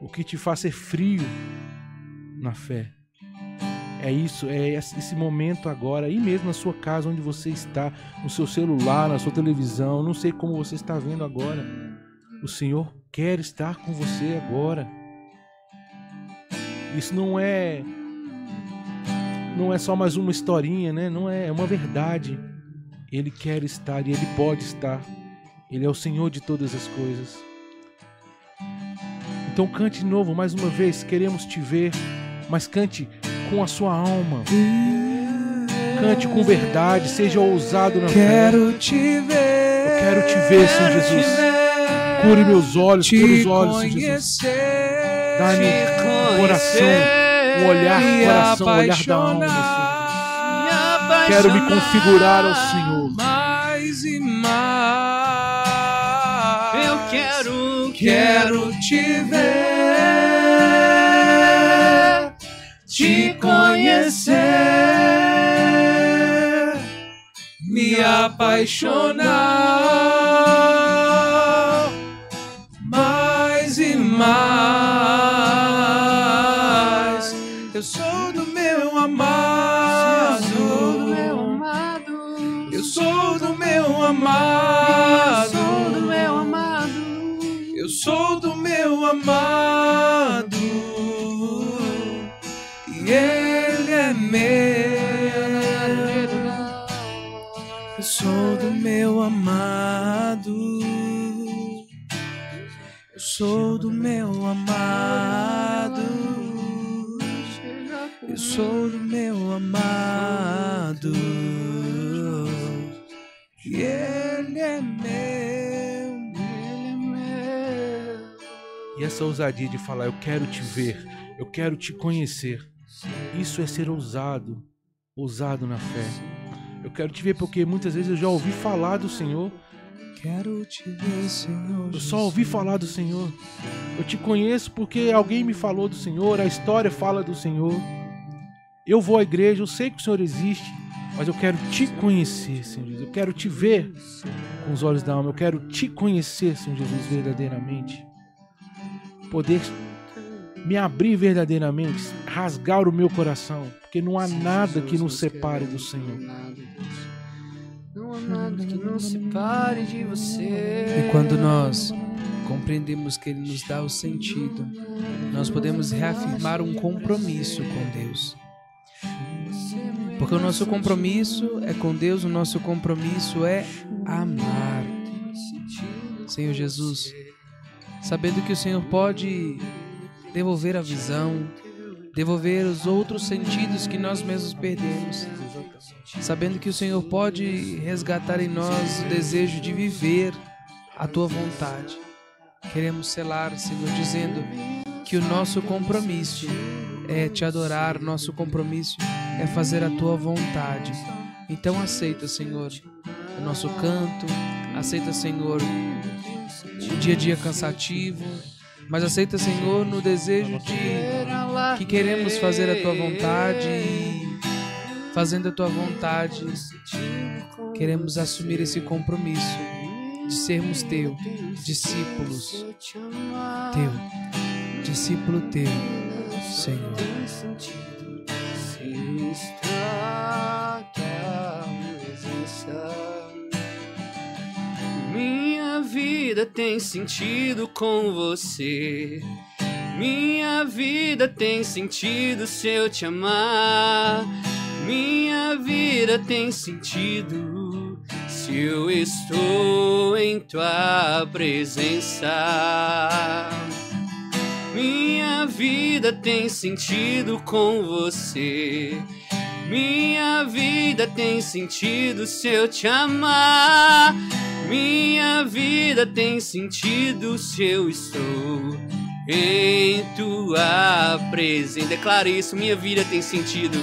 o que te faz ser frio na fé. É isso, é esse momento agora, aí mesmo na sua casa, onde você está, no seu celular, na sua televisão, não sei como você está vendo agora. O Senhor quer estar com você agora. Isso não é não é só mais uma historinha, né? Não é, é uma verdade. Ele quer estar e ele pode estar. Ele é o Senhor de todas as coisas. Então cante de novo mais uma vez. Queremos te ver, mas cante com a sua alma. Cante com verdade, seja ousado na quero fé. Te ver, Eu quero te ver, Senhor Jesus. Cure meus olhos, cure os olhos, Senhor Jesus. Dá-me coração um olhar coração, um olhar da alma, Senhor. Quero me configurar ao Senhor. Mais e mais. Eu quero, quero te ver, te conhecer, me apaixonar mais e mais. amado. Eu sou do meu amado. Eu sou do meu amado. E ele é meu. Eu sou do meu amado. Eu sou do meu amado. Eu sou do meu amado. E ele é meu, ele é meu. E essa ousadia de falar, eu quero te ver, eu quero te conhecer. Isso é ser ousado, ousado na fé. Eu quero te ver porque muitas vezes eu já ouvi falar do Senhor. Quero te ver, Senhor. Eu só ouvi falar do Senhor. Eu te conheço porque alguém me falou do Senhor, a história fala do Senhor. Eu vou à igreja, eu sei que o Senhor existe, mas eu quero te conhecer, Senhor Jesus. Eu quero te ver com os olhos da alma. Eu quero te conhecer, Senhor Jesus, verdadeiramente. Poder me abrir verdadeiramente, rasgar o meu coração, porque não há nada que nos separe do Senhor. Não há nada que nos separe de você. E quando nós compreendemos que Ele nos dá o sentido, nós podemos reafirmar um compromisso com Deus. Porque o nosso compromisso é com Deus, o nosso compromisso é amar. Senhor Jesus, sabendo que o Senhor pode devolver a visão, devolver os outros sentidos que nós mesmos perdemos, sabendo que o Senhor pode resgatar em nós o desejo de viver a tua vontade. Queremos selar, Senhor, dizendo que o nosso compromisso é te adorar, nosso compromisso é fazer a tua vontade. Então aceita, Senhor, o nosso canto, aceita, Senhor, o dia a dia cansativo, mas aceita, Senhor, no desejo de que queremos fazer a tua vontade e fazendo a tua vontade, queremos assumir esse compromisso de sermos teu, discípulos teu, discípulo teu, Senhor. Minha vida tem sentido com você. Minha vida tem sentido se eu te amar. Minha vida tem sentido se eu estou em tua presença. Minha vida tem sentido com você. Minha vida tem sentido se eu te amar. Minha vida tem sentido se eu estou em tua presença. Declare isso, minha vida tem sentido.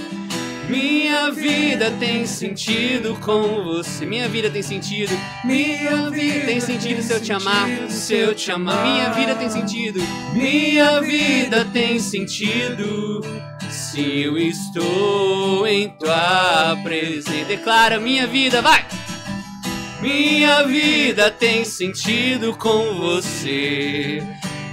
Minha vida tem sentido com você. Minha vida tem sentido. Minha vida tem sentido se eu te amar. Se eu te amar. Minha vida tem sentido. Minha vida tem sentido. Se eu estou em tua presença. Declara minha vida, vai! Minha vida tem sentido com você.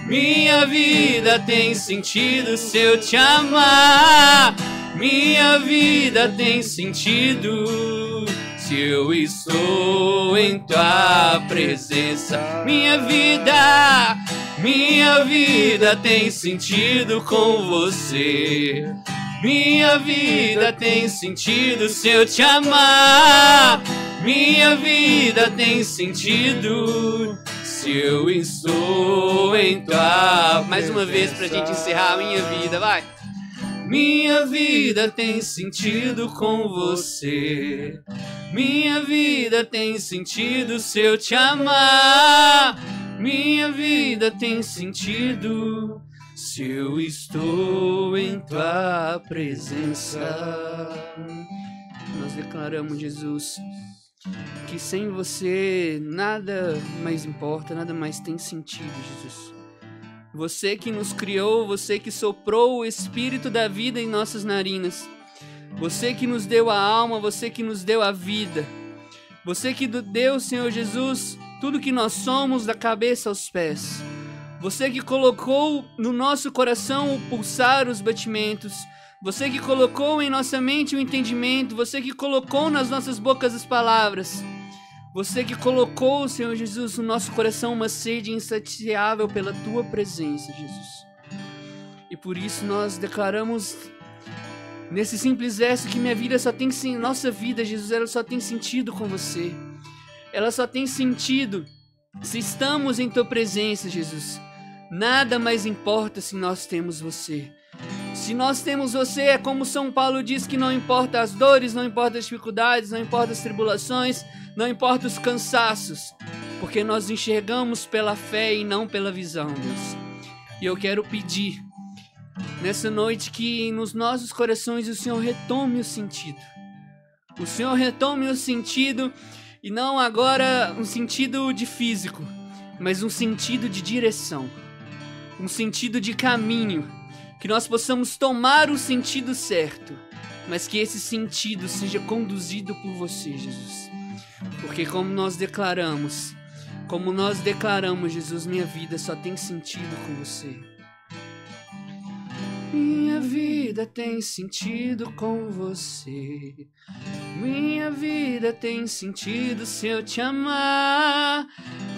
Minha vida tem sentido se eu te amar. Minha vida tem sentido se eu estou em tua presença. Minha vida, minha vida tem sentido com você. Minha vida tem sentido se eu te amar. Minha vida tem sentido se eu estou em tua. Mais uma vez pra gente encerrar a minha vida, vai. Minha vida tem sentido com você. Minha vida tem sentido se eu te amar. Minha vida tem sentido se eu estou em tua presença. Nós declaramos, Jesus, que sem você nada mais importa, nada mais tem sentido, Jesus. Você que nos criou, você que soprou o espírito da vida em nossas narinas. Você que nos deu a alma, você que nos deu a vida. Você que deu, Senhor Jesus, tudo que nós somos da cabeça aos pés. Você que colocou no nosso coração o pulsar, os batimentos. Você que colocou em nossa mente o entendimento. Você que colocou nas nossas bocas as palavras. Você que colocou, Senhor Jesus, no nosso coração uma sede insaciável pela tua presença, Jesus. E por isso nós declaramos nesse simples verso que minha vida só tem nossa vida, Jesus, ela só tem sentido com você. Ela só tem sentido se estamos em tua presença, Jesus. Nada mais importa se nós temos você. Se nós temos você, é como São Paulo diz que não importa as dores, não importa as dificuldades, não importa as tribulações, não importa os cansaços, porque nós enxergamos pela fé e não pela visão, Deus. E eu quero pedir nessa noite que nos nossos corações o Senhor retome o sentido. O Senhor retome o sentido e não agora um sentido de físico, mas um sentido de direção, um sentido de caminho, que nós possamos tomar o sentido certo, mas que esse sentido seja conduzido por você, Jesus. Porque como nós declaramos, como nós declaramos, Jesus, minha vida só tem sentido com você. Minha vida tem sentido com você. Minha vida tem sentido se eu te amar.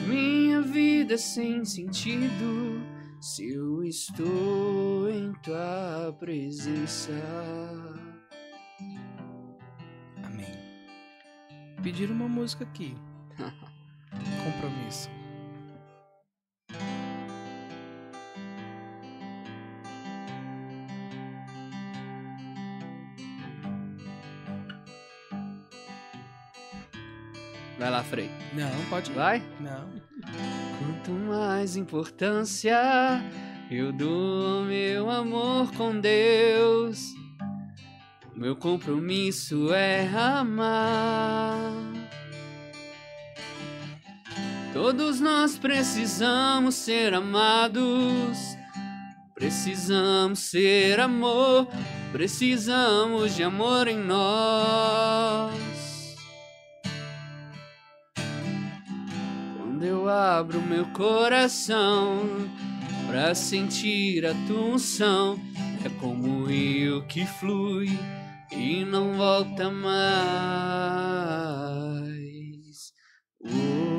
Minha vida sem sentido se eu estou em tua presença. pedir uma música aqui. Compromisso. Vai lá, Frei. Não, pode ir. Vai? Não. Quanto mais importância eu dou meu amor com Deus, meu compromisso é amar. Todos nós precisamos ser amados, precisamos ser amor, precisamos de amor em nós. Quando eu abro meu coração para sentir a tua unção, é como o rio que flui e não volta mais. Oh,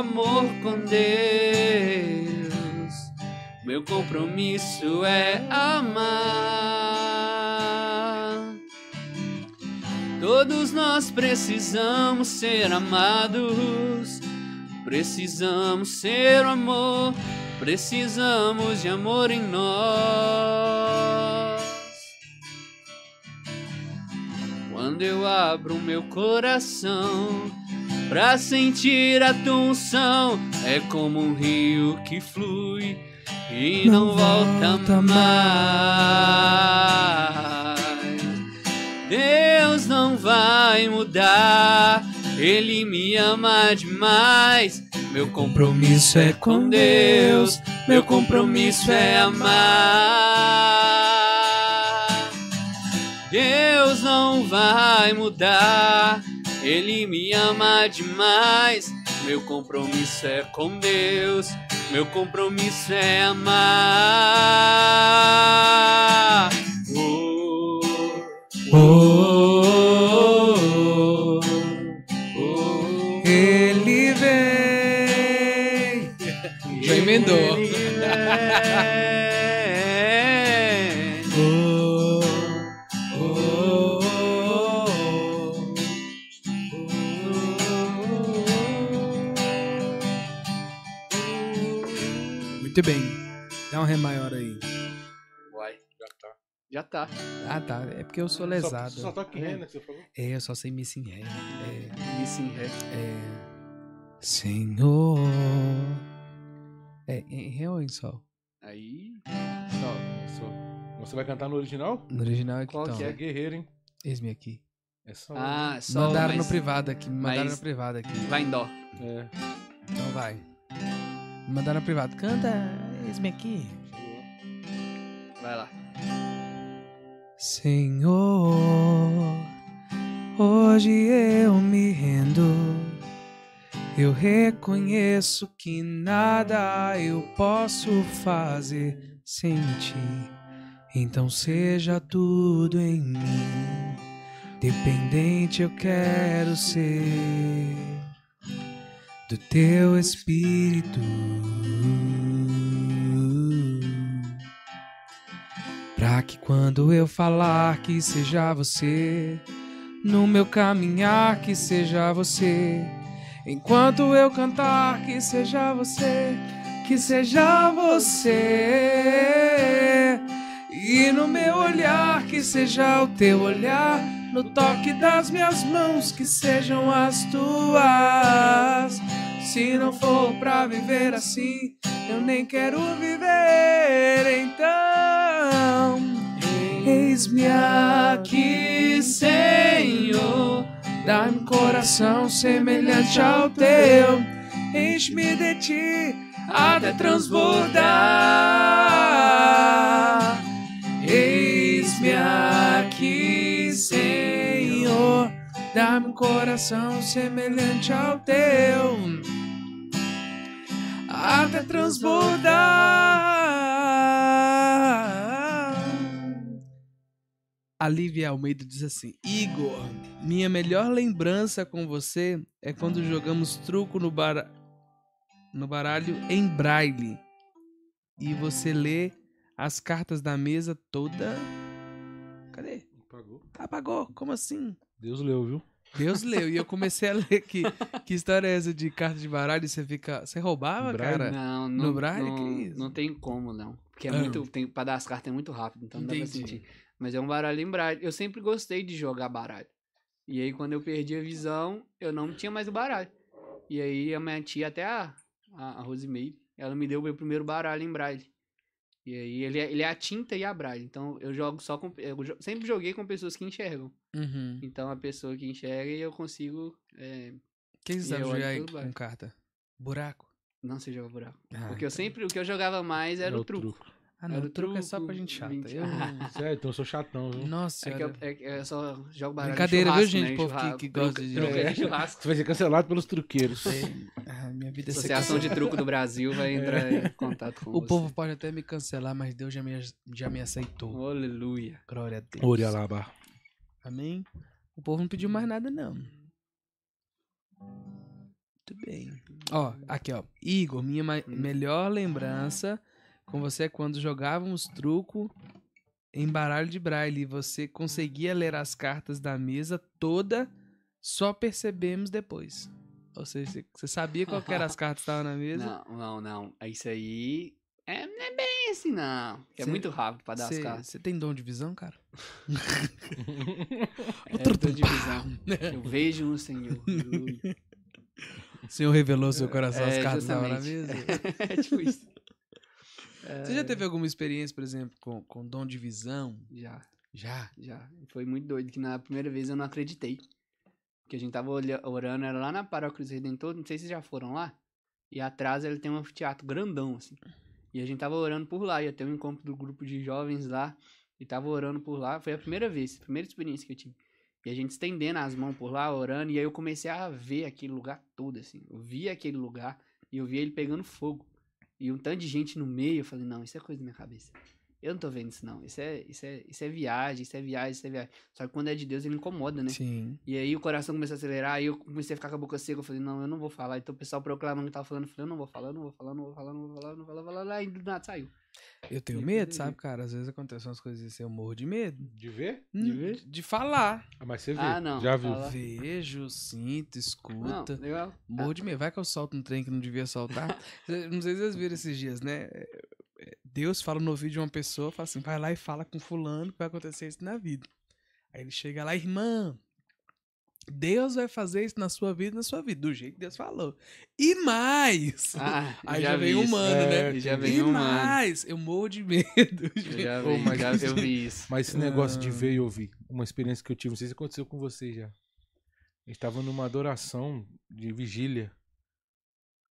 amor com Deus. Meu compromisso é amar. Todos nós precisamos ser amados, precisamos ser amor, precisamos de amor em nós. Quando eu abro meu coração pra sentir a tua unção, é como um rio que flui e não, Não volta, volta mais. Deus não vai mudar, Ele me ama demais. Meu compromisso é com Deus, meu compromisso é amar. Deus não vai mudar, Ele me ama demais. Meu compromisso é com Deus, meu compromisso é amar. Oh, oh, oh, Muito bem. Dá um ré maior aí. Uai, Já tá. já tá. Ah, tá. É porque eu sou Só, lesado. só toca em ré, né? que Você falou? É, eu só sei missing ré. É, em ré. é. Senhor. É, em ré ou em sol? Aí. Só, só. Você vai cantar no original? No original é que Qual então. que É guerreiro, hein? Eis-me aqui. É só. Ah, só. mandaram mas no privado aqui, me mandaram mas- no privado aqui. Vai em dó. É. Então vai. Mandaram no privado. Canta, eis-me aqui. Vai lá. Senhor, hoje eu me rendo. Eu reconheço que nada eu posso fazer sem ti. Então seja tudo em mim. Dependente eu quero ser do teu espírito. Pra que quando eu falar que seja você, no meu caminhar que seja você, enquanto eu cantar que seja você, que seja você, e no meu olhar que seja o teu olhar, no toque das minhas mãos que sejam as tuas. Se não for pra viver assim, eu nem quero viver então. Eis-me aqui, Senhor. Dá-me um coração semelhante ao teu. Enche-me de ti até transbordar. Dá-me um coração semelhante ao teu até transbordar. A Lívia Almeida diz assim: Igor, minha melhor lembrança com você é quando jogamos truco no, bar... no baralho em braille e você lê as cartas da mesa toda. Cadê? Pagou. Apagou? Como assim? Deus leu, viu? Deus leu. E eu comecei a ler que, que história é essa de carta de baralho? e Você fica. Você roubava, Braille? cara? Não, no não, Braille, não, que isso? não tem como, não. Porque é Ah. muito. Tem, pra dar as cartas é muito rápido, então não dá pra Entendi. sentir. Mas é um baralho em braille. Eu sempre gostei de jogar baralho. E aí, quando eu perdi a visão, eu não tinha mais o baralho. E aí, a minha tia, até a, a, a Rosemary, ela me deu o meu primeiro baralho em braille. E aí, ele é, ele é a tinta e a braille. Então, eu jogo só com. Eu sempre joguei com pessoas que enxergam. Uhum. Então, a pessoa que enxerga e eu consigo. é, O que você E sabe eu jogar com carta? Buraco. não se joga buraco. Ah, Porque eu então- sempre. O que eu jogava mais era É o truco. Ah, não. O truco é só pra gente chata. 20. Eu Sério, então eu sou chatão, viu? Nossa É que eu, é que eu só jogo baralho Brincadeira, viu, gente, né? Povo que- que gosta de truco é churrasco. Você vai ser cancelado pelos truqueiros. Ah, minha vida é Associação de. Truco do Brasil vai entrar em contato com O você. povo pode até me cancelar, mas Deus já me, já me aceitou. Aleluia. Glória a Deus. Ori alaba. Amém? O povo não pediu mais nada, não. Muito bem. Ó, aqui, ó. Igor, minha ma- melhor lembrança com você é quando jogávamos truco em baralho de braille. e Você conseguia ler as cartas da mesa toda, só percebemos depois. Ou seja, você- sabia qual que eram as cartas que estavam na mesa. Não, não, não. É Isso aí é, não é bem assim, não. É Cê- muito rápido pra dar as Você cartas. você tem dom de visão, cara? É, eu tô de visão. Eu vejo no Senhor. O Senhor revelou seu coração, as É, cartas estavam na mesa. é tipo isso. Você já teve alguma experiência, por exemplo, com, com dom de visão? Já, Já. já. Foi muito doido que na primeira vez eu não acreditei. Porque a gente tava orando, era lá na Paróquia do Redentor, não sei se vocês já foram lá. E atrás ele tem um teatro grandão, assim. E a gente tava orando por lá, ia ter um encontro do grupo de jovens lá. E tava orando por lá. Foi a primeira vez, a primeira experiência que eu tive. E a gente estendendo as mãos por lá, orando. E aí eu comecei a ver aquele lugar todo, assim. Eu vi aquele lugar e eu vi ele pegando fogo. E um tanto de gente no meio. Eu falei, não, isso é coisa da minha cabeça. Eu não tô vendo isso, não. Isso é, isso é, isso é viagem, isso é viagem, isso é viagem. Só que quando é de Deus, ele incomoda, né? Sim. E aí o coração começou a acelerar, aí eu comecei a ficar com a boca seca, eu falei, não, eu não vou falar. Então o pessoal proclamando que tava falando, eu falei, eu não vou falar, eu não vou falar, eu não vou falar, eu não vou falar, eu não vou falar, eu não vou falar, aí do nada saiu. Eu tenho Eu medo, entendi. sabe, cara? Às vezes acontecem umas coisas assim, eu morro de medo. De ver? De Hum, ver? De, de falar. Ah, mas você viu. Ah, não. Já viu. Fala. Vejo, sinto, Não, escuta. legal. Morro de medo. Vai que eu solto um trem que não devia soltar. Não sei se vocês viram esses dias, né? É, é, Deus fala no ouvido de uma pessoa, fala assim, vai lá e fala com fulano que vai acontecer isso na vida. Aí ele chega lá, irmã, Deus vai fazer isso na sua vida, na sua vida, do jeito que Deus falou. E mais! Ah, Aí já já vem vi um isso. mano, É, né? Já e vem um mano. mais! Eu morro de medo. Eu já vi, mas- já, eu vi isso. Mas esse negócio de Ah. ver e ouvir, uma experiência que eu tive, não sei se aconteceu com você já. A gente tava numa adoração de vigília.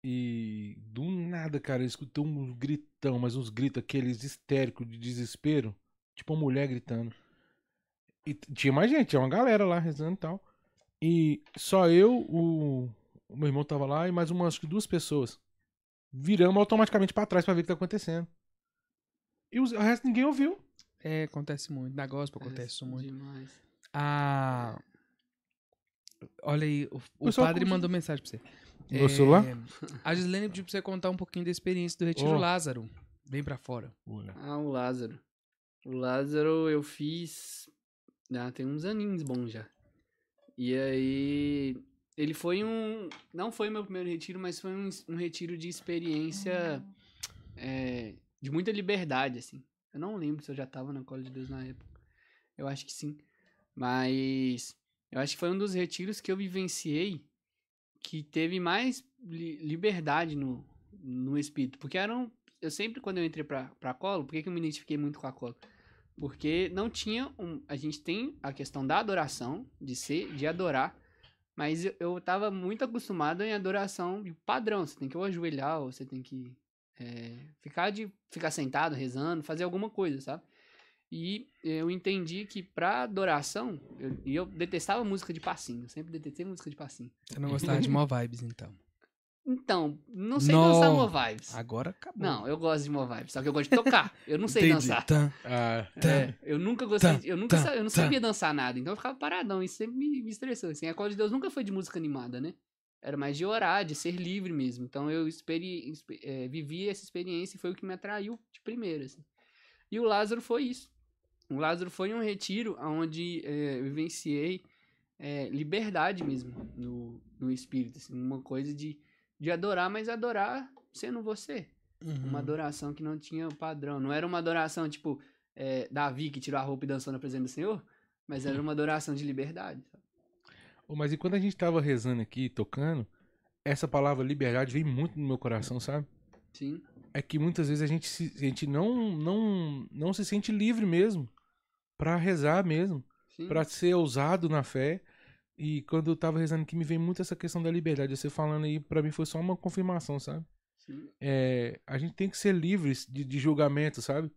E do nada, cara, eu escutei um gritão, mas uns gritos aqueles histéricos de desespero. Tipo uma mulher gritando. E tinha mais gente, tinha uma galera lá rezando e tal. E só eu, o, o meu irmão tava lá e mais umas acho que duas pessoas. Viramos automaticamente pra trás pra ver o que tá acontecendo. E os- o resto ninguém ouviu. É, acontece muito. Na gospel acontece isso muito. Demais. Ah. Olha aí, o, o padre mandou mensagem pra você. No meu celular? A Gislene pediu pra você contar um pouquinho da experiência do Retiro Oh. Lázaro. Vem pra fora. Olha. Ah, o Lázaro. O Lázaro eu fiz. Ah, tem uns aninhos bons já. E aí. Ele foi um. Não foi meu primeiro retiro, mas foi um, um retiro de experiência. é, de muita liberdade, assim. Eu não lembro se eu já tava na Cola de Deus na época. Eu acho que sim. Mas. Eu acho que foi um dos retiros que eu vivenciei que teve mais li- liberdade no, no espírito. Porque eram. Eu sempre, quando eu entrei pra, pra colo, por que, que eu me identifiquei muito com a colo? Porque não tinha um. A gente tem a questão da adoração, de ser, de adorar. Mas eu, eu tava muito acostumado em adoração de padrão. Você tem que ajoelhar, ou você tem que é, ficar, de, ficar sentado, rezando, fazer alguma coisa, sabe? E eu entendi que pra adoração, eu- e eu, detestava música de passinho, eu sempre detestei música de passinho. Você não gostava de mó vibes, então. Então, não sei Nó. dançar Mo Vibes. Agora acabou. Não, eu gosto de Mo Vibes, só que eu gosto de tocar. Eu não sei Entendi. dançar. Tá. Ah, É, eu nunca gostei, tá, eu nunca tá, eu não sabia dançar nada, então eu ficava paradão, isso sempre me, me estressou, assim. A Cola de Deus nunca foi de música animada, né? Era mais de orar, de ser livre mesmo. Então eu experi, expe- é, vivi essa experiência e foi o que me atraiu de primeira, assim. E o Lázaro foi isso. O Lázaro foi um retiro onde é, eu vivenciei é, liberdade mesmo no, no espírito, assim, uma coisa de, de adorar, mas adorar sendo você. Uhum. Uma adoração que não tinha padrão. Não era uma adoração tipo é, Davi que tirou a roupa e dançou na presença do Senhor, mas era uma adoração de liberdade. Ô, Mas e quando a gente tava rezando aqui, tocando, essa palavra liberdade vem muito no meu coração, sabe? Sim. É que muitas vezes a gente, se- a gente não, não, não se sente livre mesmo pra rezar mesmo, pra ser ousado na fé. E quando eu tava rezando aqui, me vem muito essa questão da liberdade. Você falando aí, pra mim foi só uma confirmação, sabe? É, a gente tem que ser livre de, de julgamento, sabe?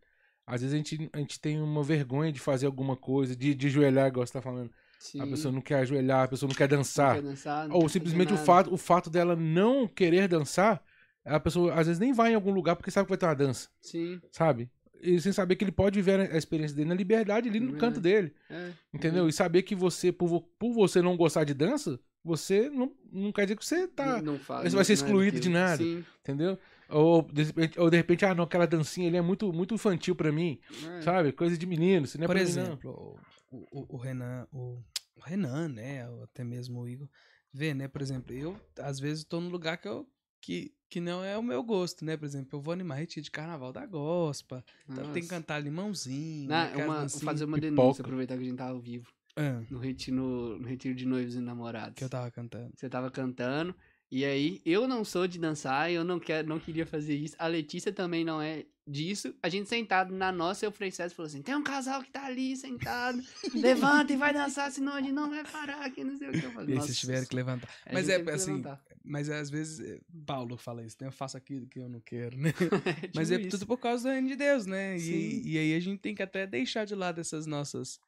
Às vezes a gente, a gente tem uma vergonha de fazer alguma coisa, de, de ajoelhar, igual você tá falando. Sim. A pessoa não quer ajoelhar, a pessoa não quer Não dançar. quer dançar, não Ou quer simplesmente o fato, o fato dela não querer dançar, a pessoa às vezes nem vai em algum lugar porque sabe que vai ter uma dança, Sim. sabe? E sem saber que ele pode viver a experiência dele na liberdade ali no Verdade. canto dele. É, Entendeu? E saber que você, por, por você não gostar de dança, você não, não quer dizer que você tá. Não, faz, Você vai ser é excluído de nada. Sim. Entendeu? Ou de, repente, ou de repente, ah, não, aquela dancinha ali é muito, muito infantil pra mim. É. Sabe? Coisa de menino. Isso não é Por pra mim, não. exemplo, o, o, o Renan, o, o Renan, né, ou até mesmo o Igor, vê, né, por exemplo, eu às vezes tô num lugar que eu que, que não é o meu gosto, né? Por exemplo, eu vou animar retiro de carnaval da Gospa, então tem que cantar limãozinho, Na- aquelas uma, vou dancinhas fazer uma pipoca. denúncia, aproveitar que a gente tava ao vivo. ah, No retiro, no, no retiro de noivos e namorados. que eu tava cantando. Você tava cantando. E aí, eu não sou de dançar, eu não quero, não queria fazer isso. A Letícia também não é disso. A gente sentado na nossa, eu Frei César falou assim: tem um casal que tá ali sentado, levanta e vai dançar, senão a gente não vai parar aqui, não sei o que. Eu falei, E aí "Nossa, vocês tiveram que levantar. a Mas gente é assim, levantar." mas às vezes eh, Paulo fala isso, né? Eu faço aquilo que eu não quero, né? É Mas tipo é isso. tudo por causa do reino de Deus, né? Sim. E, e aí a gente tem que até deixar de lado essas nossas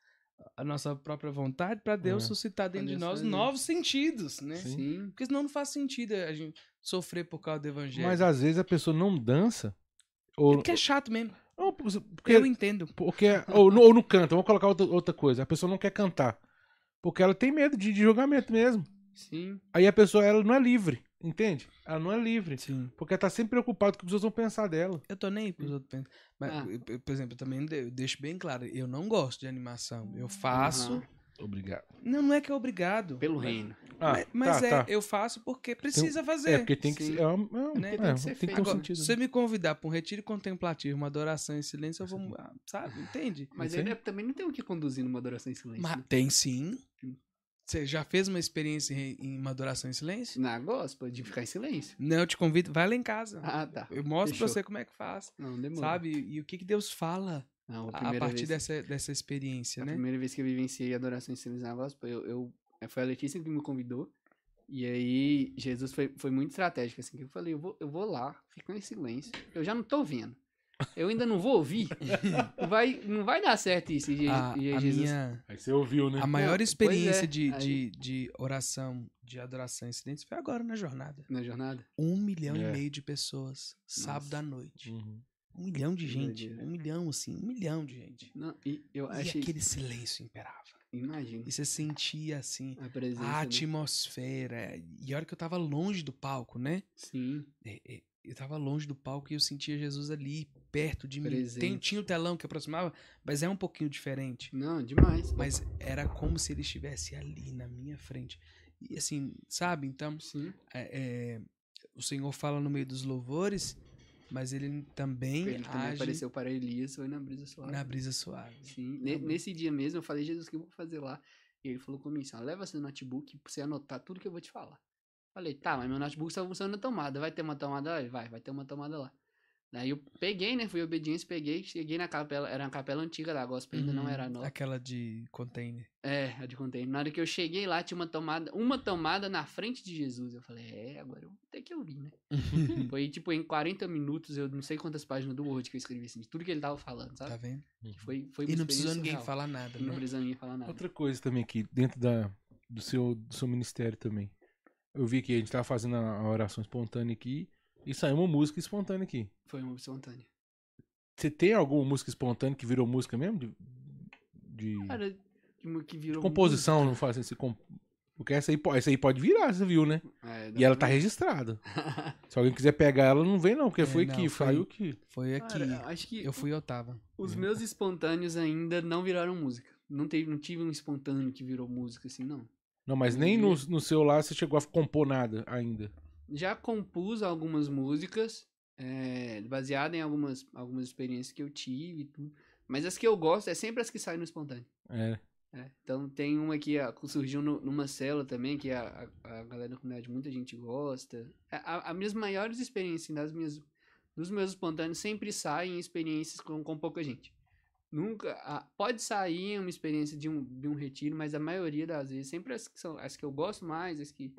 a nossa própria vontade pra Deus É. suscitar dentro de Deus nós fazer. novos sentidos, né? Sim. Porque senão não faz sentido a gente sofrer por causa do evangelho. Mas às vezes a pessoa não dança. Ou, É porque é chato mesmo. não, porque, Eu entendo. porque ou, no- ou não canta. Vamos colocar outra, outra coisa. A pessoa não quer cantar. Porque ela tem medo de, de julgamento mesmo. Sim. Aí a pessoa ela não é livre. Entende? Ela não é livre. Sim. Porque ela tá sempre preocupada com o que os outros vão pensar dela. Eu tô nem aí pros outros pensam. Mas, Ah. eu- por exemplo, eu também eu deixo bem claro, eu não gosto de animação. Eu faço. Aham. Obrigado. Não, não é que é obrigado. Pelo mas, reino. Ah, Mas, mas tá, é, tá. eu faço porque precisa fazer. É, porque tem que Sim. É, um- é, Né? é, Tem que ser tem que ter um feito. Agora, sentido. se você me convidar pra um retiro contemplativo, uma adoração em silêncio, eu vou. ah, Sabe? Entende? Mas ele é- também não tem o que conduzir numa adoração em silêncio. Mas né? tem sim. Você já fez uma experiência em em uma adoração em silêncio? Na gospel, de ficar em silêncio. Não, eu te convido, vai lá em casa. Ah, tá. Eu mostro pra Fechou. você como é que faz. Não, demorou. Sabe? E o que, que Deus fala Não, a, a, a partir vez, dessa, dessa experiência, a né? primeira vez que eu vivenciei adoração em silêncio na gospel, eu, eu, é, foi a Letícia que me convidou. E aí, Jesus foi, foi muito estratégico, assim, que eu falei, eu vou, eu vou lá, fico em silêncio. Eu já não tô vendo. Eu ainda não vou ouvir. vai, não vai dar certo isso. E, A, e aí a Jesus... minha, Aí você ouviu, né? a maior experiência é, de, aí- de, de oração, de adoração em silêncio foi agora na jornada. Na jornada? Um milhão É. e meio de pessoas, sábado Nossa. à noite. Uhum. Um milhão de gente. Um milhão, assim, um milhão de gente. Não, e eu E achei... aquele silêncio imperava. Imagina. E você sentia, assim, A a né? atmosfera. E a hora que eu tava longe do palco, né? Sim. É, é, Eu tava longe do palco e eu sentia Jesus ali, perto de mim. Tem, Presente. tinha o telão que aproximava, mas é um pouquinho diferente. Não, demais. Mas era como se ele estivesse ali na minha frente. E assim, sabe? Então, Sim. é, é, o Senhor fala no meio dos louvores, mas ele também Ele também age apareceu para Elias, foi na brisa suave. na brisa suave. Sim. Ne- Nesse dia mesmo, eu falei, Jesus, o que eu vou fazer lá? E ele falou comigo assim, leva seu notebook pra você anotar tudo que eu vou te falar. Falei, tá, mas meu notebook só funciona na tomada. Vai ter uma tomada? Ele, Vai, vai ter uma tomada lá. Daí eu peguei, né? Fui obediência, peguei, cheguei na capela, era uma capela antiga da gospel, ainda não Uhum, era nova. Aquela de container. É, a de container. Na hora que eu cheguei lá, tinha uma tomada, uma tomada na frente de Jesus. Eu falei, é, agora eu vou ter que ouvir, né? Foi tipo em 40 minutos, eu não sei quantas páginas do Word que eu escrevi assim, de tudo que ele tava falando, sabe? Tá vendo? Foi, foi E não precisou ninguém real. falar nada, E não né? precisou ninguém falar nada. Outra coisa também aqui, dentro da, do, seu, do seu ministério também. Eu vi que a gente tava fazendo a oração espontânea aqui e saiu uma música espontânea aqui. Foi uma espontânea. Você tem alguma música espontânea que virou música mesmo? De, de Cara, que, virou composição, não faz assim, comp... Porque essa aí, essa aí pode virar, você viu, né? música. É, E ela tá registrada. Se alguém quiser pegar ela, não vem não, porque É, foi não, aqui, foi- saiu aqui. Foi aqui. Cara, acho que Eu fui eu tava. os meus espontâneos ainda não viraram música. Não, teve, não tive um espontâneo que virou música assim, não. Não, mas nem no, no seu lá você chegou a compor nada ainda. Já compus algumas músicas, é, baseado em algumas, algumas experiências que eu tive e tudo. Mas as que eu gosto é sempre as que saem no espontâneo. É. É, então tem uma que ah, surgiu no- numa célula também, que a, a, a galera da comunidade, muita gente gosta. A, a, as minhas maiores experiências, assim, das minhas, dos meus espontâneos, sempre saem experiências com, com pouca gente. Nunca. a- pode sair uma experiência de um, de um retiro, mas a maioria das vezes, sempre as que, são, as que eu gosto mais, as que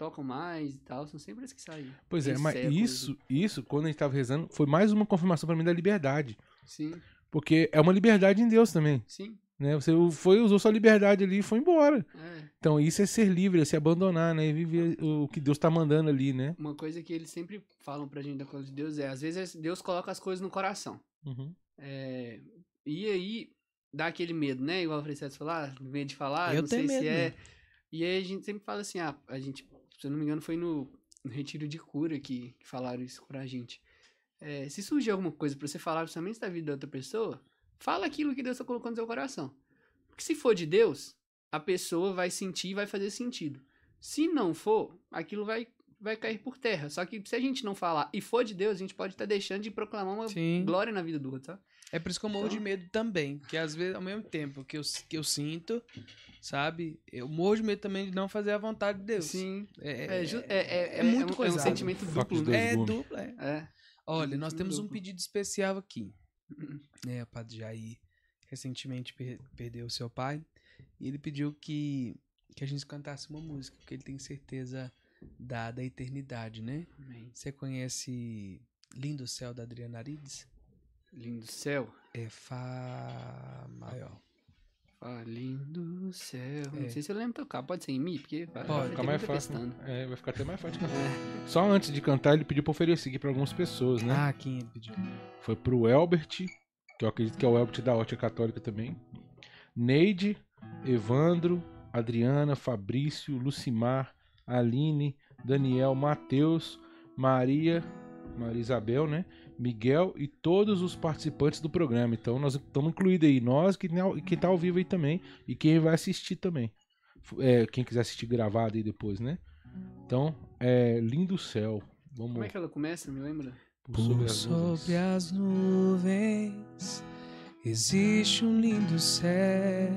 tocam mais e tal, são sempre as que saem. Pois é, mas séculos, isso, isso, quando a gente tava rezando, foi mais uma confirmação pra mim da liberdade. Sim, Porque é uma liberdade em Deus também. sim. Né? Você foi, usou sua liberdade ali e foi embora. É. Então isso é ser livre, é se abandonar, né? E viver o que Deus tá mandando ali, né? Uma coisa que eles sempre falam pra gente da coisa de Deus é, às vezes Deus coloca as coisas no coração. Uhum. É, e aí, dá aquele medo, né? Igual o Francisco falar, medo de falar, Eu não tenho sei se medo é. mesmo. E aí a gente sempre fala assim, ah, a gente, se eu não me engano, foi no, no retiro de cura que, que falaram isso pra gente. É, se surgir alguma coisa pra você falar principalmente da vida da outra pessoa, fala aquilo que Deus tá colocando no seu coração. Porque se for de Deus, a pessoa vai sentir e vai fazer sentido. Se não for, aquilo vai, vai cair por terra. Só que se a gente não falar e for de Deus, a gente pode estar deixando de proclamar uma Sim. glória na vida do outro, sabe? É por isso que eu morro de Então- medo também. Que às vezes, ao mesmo tempo que eu, que eu sinto, sabe? Eu morro de medo também de não fazer a vontade de Deus. Sim. É, É, ju- é, é, é muito um, é um sentimento de duplo, né? é gumes. duplo, é. É. Olha, nós temos um pedido especial aqui. Uhum. né, o Padre Jair recentemente per- perdeu o seu pai e ele pediu que, que a gente cantasse uma música, porque ele tem certeza da, da eternidade, né? Amém. Você conhece Lindo Céu da Adriana Arides? Lindo céu. É Fá maior. Ah, lindo céu. É. Não sei se eu lembro tocar. Pode ser em Mi? Porque vai Pode. vai Fica ter mais fácil. pestana. É, vai ficar até mais fácil de cantar. É. Só antes de cantar, ele pediu pra oferecer aqui pra algumas pessoas, né? Ah, quem ele pediu? Foi pro Elbert, que eu acredito que é o Elbert da Ótica Católica também. Neide, Evandro, Adriana, Fabrício, Lucimar, Aline, Daniel, Matheus, Maria, Maria Isabel, né? Miguel e todos os participantes do programa. Então nós estamos incluídos aí, nós que e quem tá ao vivo aí também e quem vai assistir também. É, quem quiser assistir gravado aí depois, né? Então, é lindo céu. Vamos Como é que ela começa? Me lembra? por sobre as nuvens. sobre as nuvens existe um lindo céu,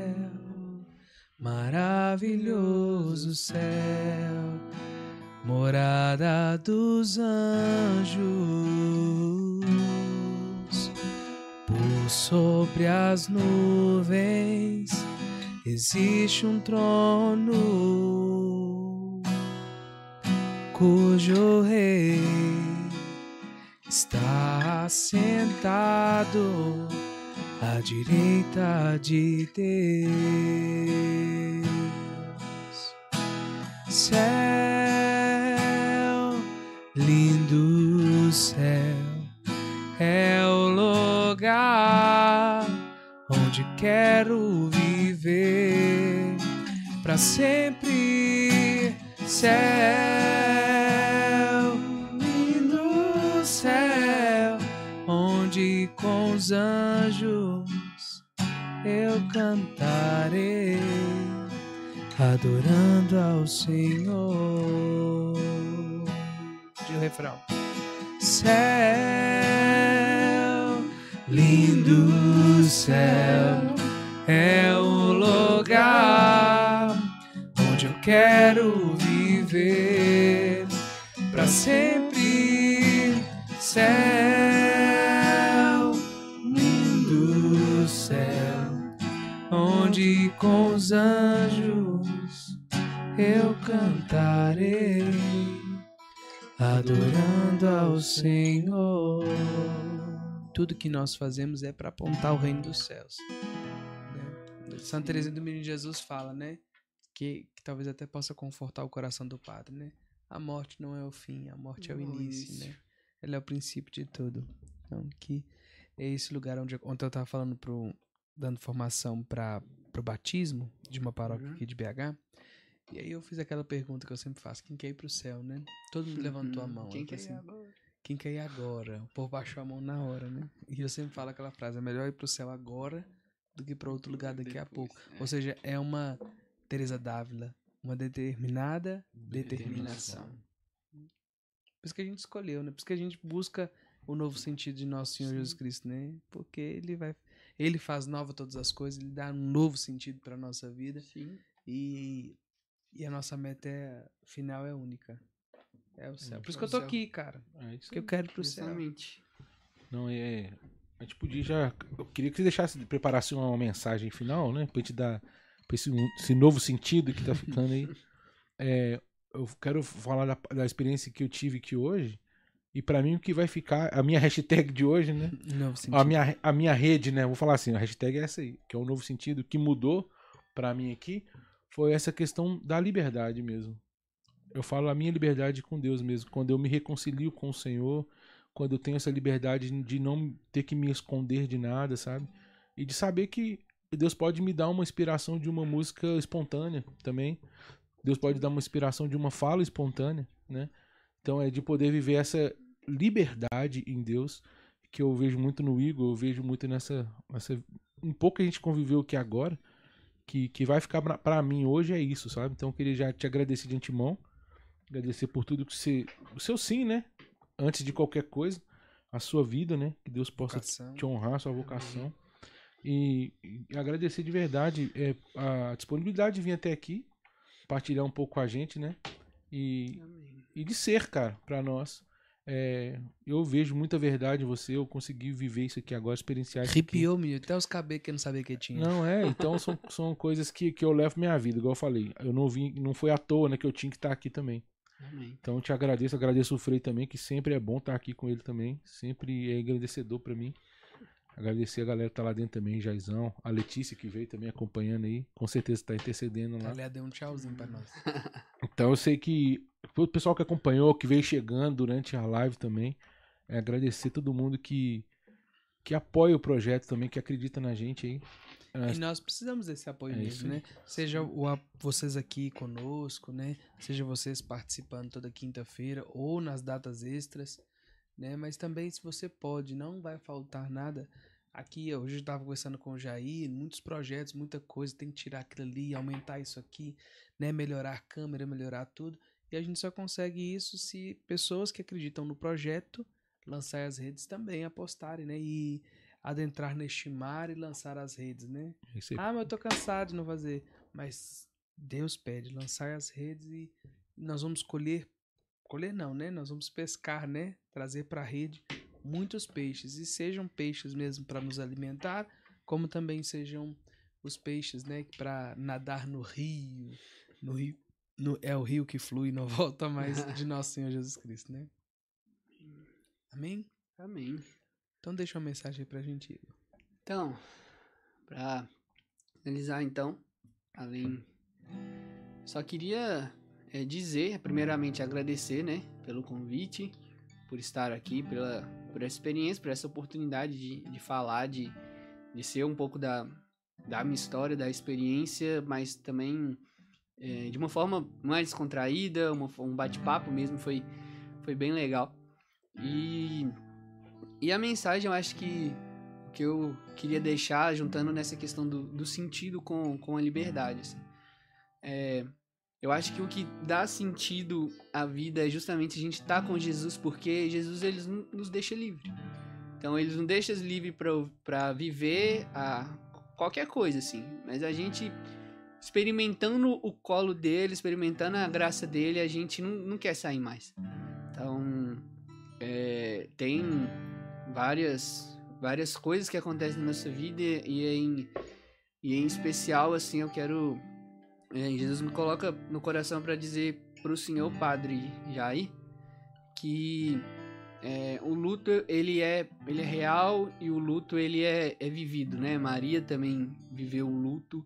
maravilhoso céu, morada dos anjos. Sobre as nuvens existe um trono cujo rei está sentado à direita de Deus. Onde quero viver para sempre. Céu, lindo céu, onde com os anjos eu cantarei, adorando ao Senhor. De refrão. Céu, lindo céu, é o lugar onde eu quero viver para sempre. Céu, lindo céu, onde com os anjos eu cantarei, adorando ao Senhor. Tudo que nós fazemos é para apontar o reino dos céus. né? Santa Teresa do Menino Jesus fala, né? Que, que talvez até possa confortar o coração do padre, né? A morte não é o fim, a morte é o Não, início, né? Ela é o princípio de tudo. Então, que é esse lugar onde ontem eu tava falando pro dando formação para pro batismo de uma paróquia Uhum. aqui de BH. E aí eu fiz aquela pergunta que eu sempre faço, quem quer ir pro céu, né? Todo mundo levantou a Uhum. mão. Quem quer falei ir assim, agora? Quem quer ir agora? O povo baixou a mão na hora, né? E eu sempre falo aquela frase, é melhor ir pro céu agora do que para outro lugar daqui a pouco. é. Ou seja, é uma Teresa Dávila, uma determinada determinação. Por isso que a gente escolheu, né? Por isso que a gente busca o novo sentido de nosso Senhor Jesus Cristo, né? Porque ele vai ele faz nova todas as coisas, ele dá um novo sentido para nossa vida Sim. e e a nossa meta é, final é única. É o céu. Por isso É que o eu tô céu. aqui, cara. É isso Porque eu quero pro céu. Justamente. Não, é. A gente podia já. Eu queria que você deixasse, preparasse uma mensagem final, né? Pra gente dar. Pra esse, esse novo sentido que tá ficando aí. É, eu quero falar da, da experiência que eu tive aqui hoje. E pra mim o que vai ficar. A minha hashtag de hoje, né? Novo sentido. A minha, a minha rede, né? Vou falar assim, a hashtag é essa aí, que é o novo sentido. O que mudou pra mim aqui foi essa questão da liberdade mesmo. Eu falo a minha liberdade com Deus mesmo. Quando eu me reconcilio com o Senhor, quando eu tenho essa liberdade de não ter que me esconder de nada, sabe? E de saber que Deus pode me dar uma inspiração de uma música espontânea também. Deus pode dar uma inspiração de uma fala espontânea, né? Então é de poder viver essa liberdade em Deus que eu vejo muito no Igor, eu vejo muito nessa, nessa um pouco a gente conviveu aqui agora, que, que vai ficar para mim hoje é isso, sabe? Então eu queria já te agradecer de antemão, agradecer por tudo que você, o seu sim, né? Antes de qualquer coisa, a sua vida, né? Que Deus possa vocação. te honrar, a sua vocação. E, e, agradecer de verdade é, a disponibilidade de vir até aqui, partilhar um pouco com a gente, né? E, e de ser, cara, para nós. É, eu vejo muita verdade em você, eu consegui viver isso aqui agora, experienciar isso Arrepiou, menino, até os cabelos que eu não sabia que tinha. Não, é, então são, são coisas que, que eu levo minha vida, igual eu falei. Eu não vim, não foi à toa, né, que eu tinha que estar aqui também. Amém. Então eu te agradeço, agradeço o Frei também, que sempre é bom estar aqui com ele também, sempre é agradecedor para mim. Agradecer a galera que tá lá dentro também, Jaizão, a Letícia que veio também acompanhando aí, com certeza tá intercedendo lá. Aliás, deu um tchauzinho pra nós. Então eu sei que o pessoal que acompanhou, que veio chegando durante a live também, é agradecer todo mundo que que apoia o projeto também, que acredita na gente aí. E nós precisamos desse apoio é mesmo, né? Seja o, vocês aqui conosco, né? Seja vocês participando toda quinta-feira ou nas datas extras né? Mas também se você pode, não vai faltar nada. Aqui, hoje eu estava conversando com o Jair, muitos projetos, muita coisa, tem que tirar aquilo ali, aumentar isso aqui, né? Melhorar a câmera, melhorar tudo. E a gente só consegue isso se pessoas que acreditam no projeto lançar as redes também apostarem, né? E adentrar neste mar e lançar as redes, né? Esse... Ah, mas eu tô cansado de não fazer. Mas Deus pede, lançar as redes e nós vamos colher colher não, né? Nós vamos pescar, né? Trazer para a rede muitos peixes e sejam peixes mesmo para nos alimentar, como também sejam os peixes, né, para nadar no rio, no rio, no, é o rio que flui, não volta mais de nosso Senhor Jesus Cristo, né? Amém? Amém. Então deixa uma mensagem pra gente. Então, para finalizar então, além só queria é, dizer, primeiramente agradecer, né, pelo convite, por estar aqui, pela, por essa experiência, por essa oportunidade de, de falar, de, de ser um pouco da, da minha história, da experiência, mas também é, de uma forma mais descontraída, uma, um bate-papo mesmo, foi, foi bem legal. E, e a mensagem eu acho que que eu queria deixar juntando nessa questão do, do sentido com, com a liberdade. Assim. É, eu acho que o que dá sentido à vida é justamente a gente estar tá com Jesus, porque Jesus ele nos deixa livre. Então ele nos deixa livre para viver a qualquer coisa assim, mas a gente experimentando o colo dele, experimentando a graça dele, a gente não, não quer sair mais. Então é, tem várias várias coisas que acontecem na nossa vida e em e em especial assim eu quero é, Jesus me coloca no coração para dizer para o senhor padre Jair que é, o luto ele é ele é real e o luto ele é, é vivido, né? Maria também viveu o luto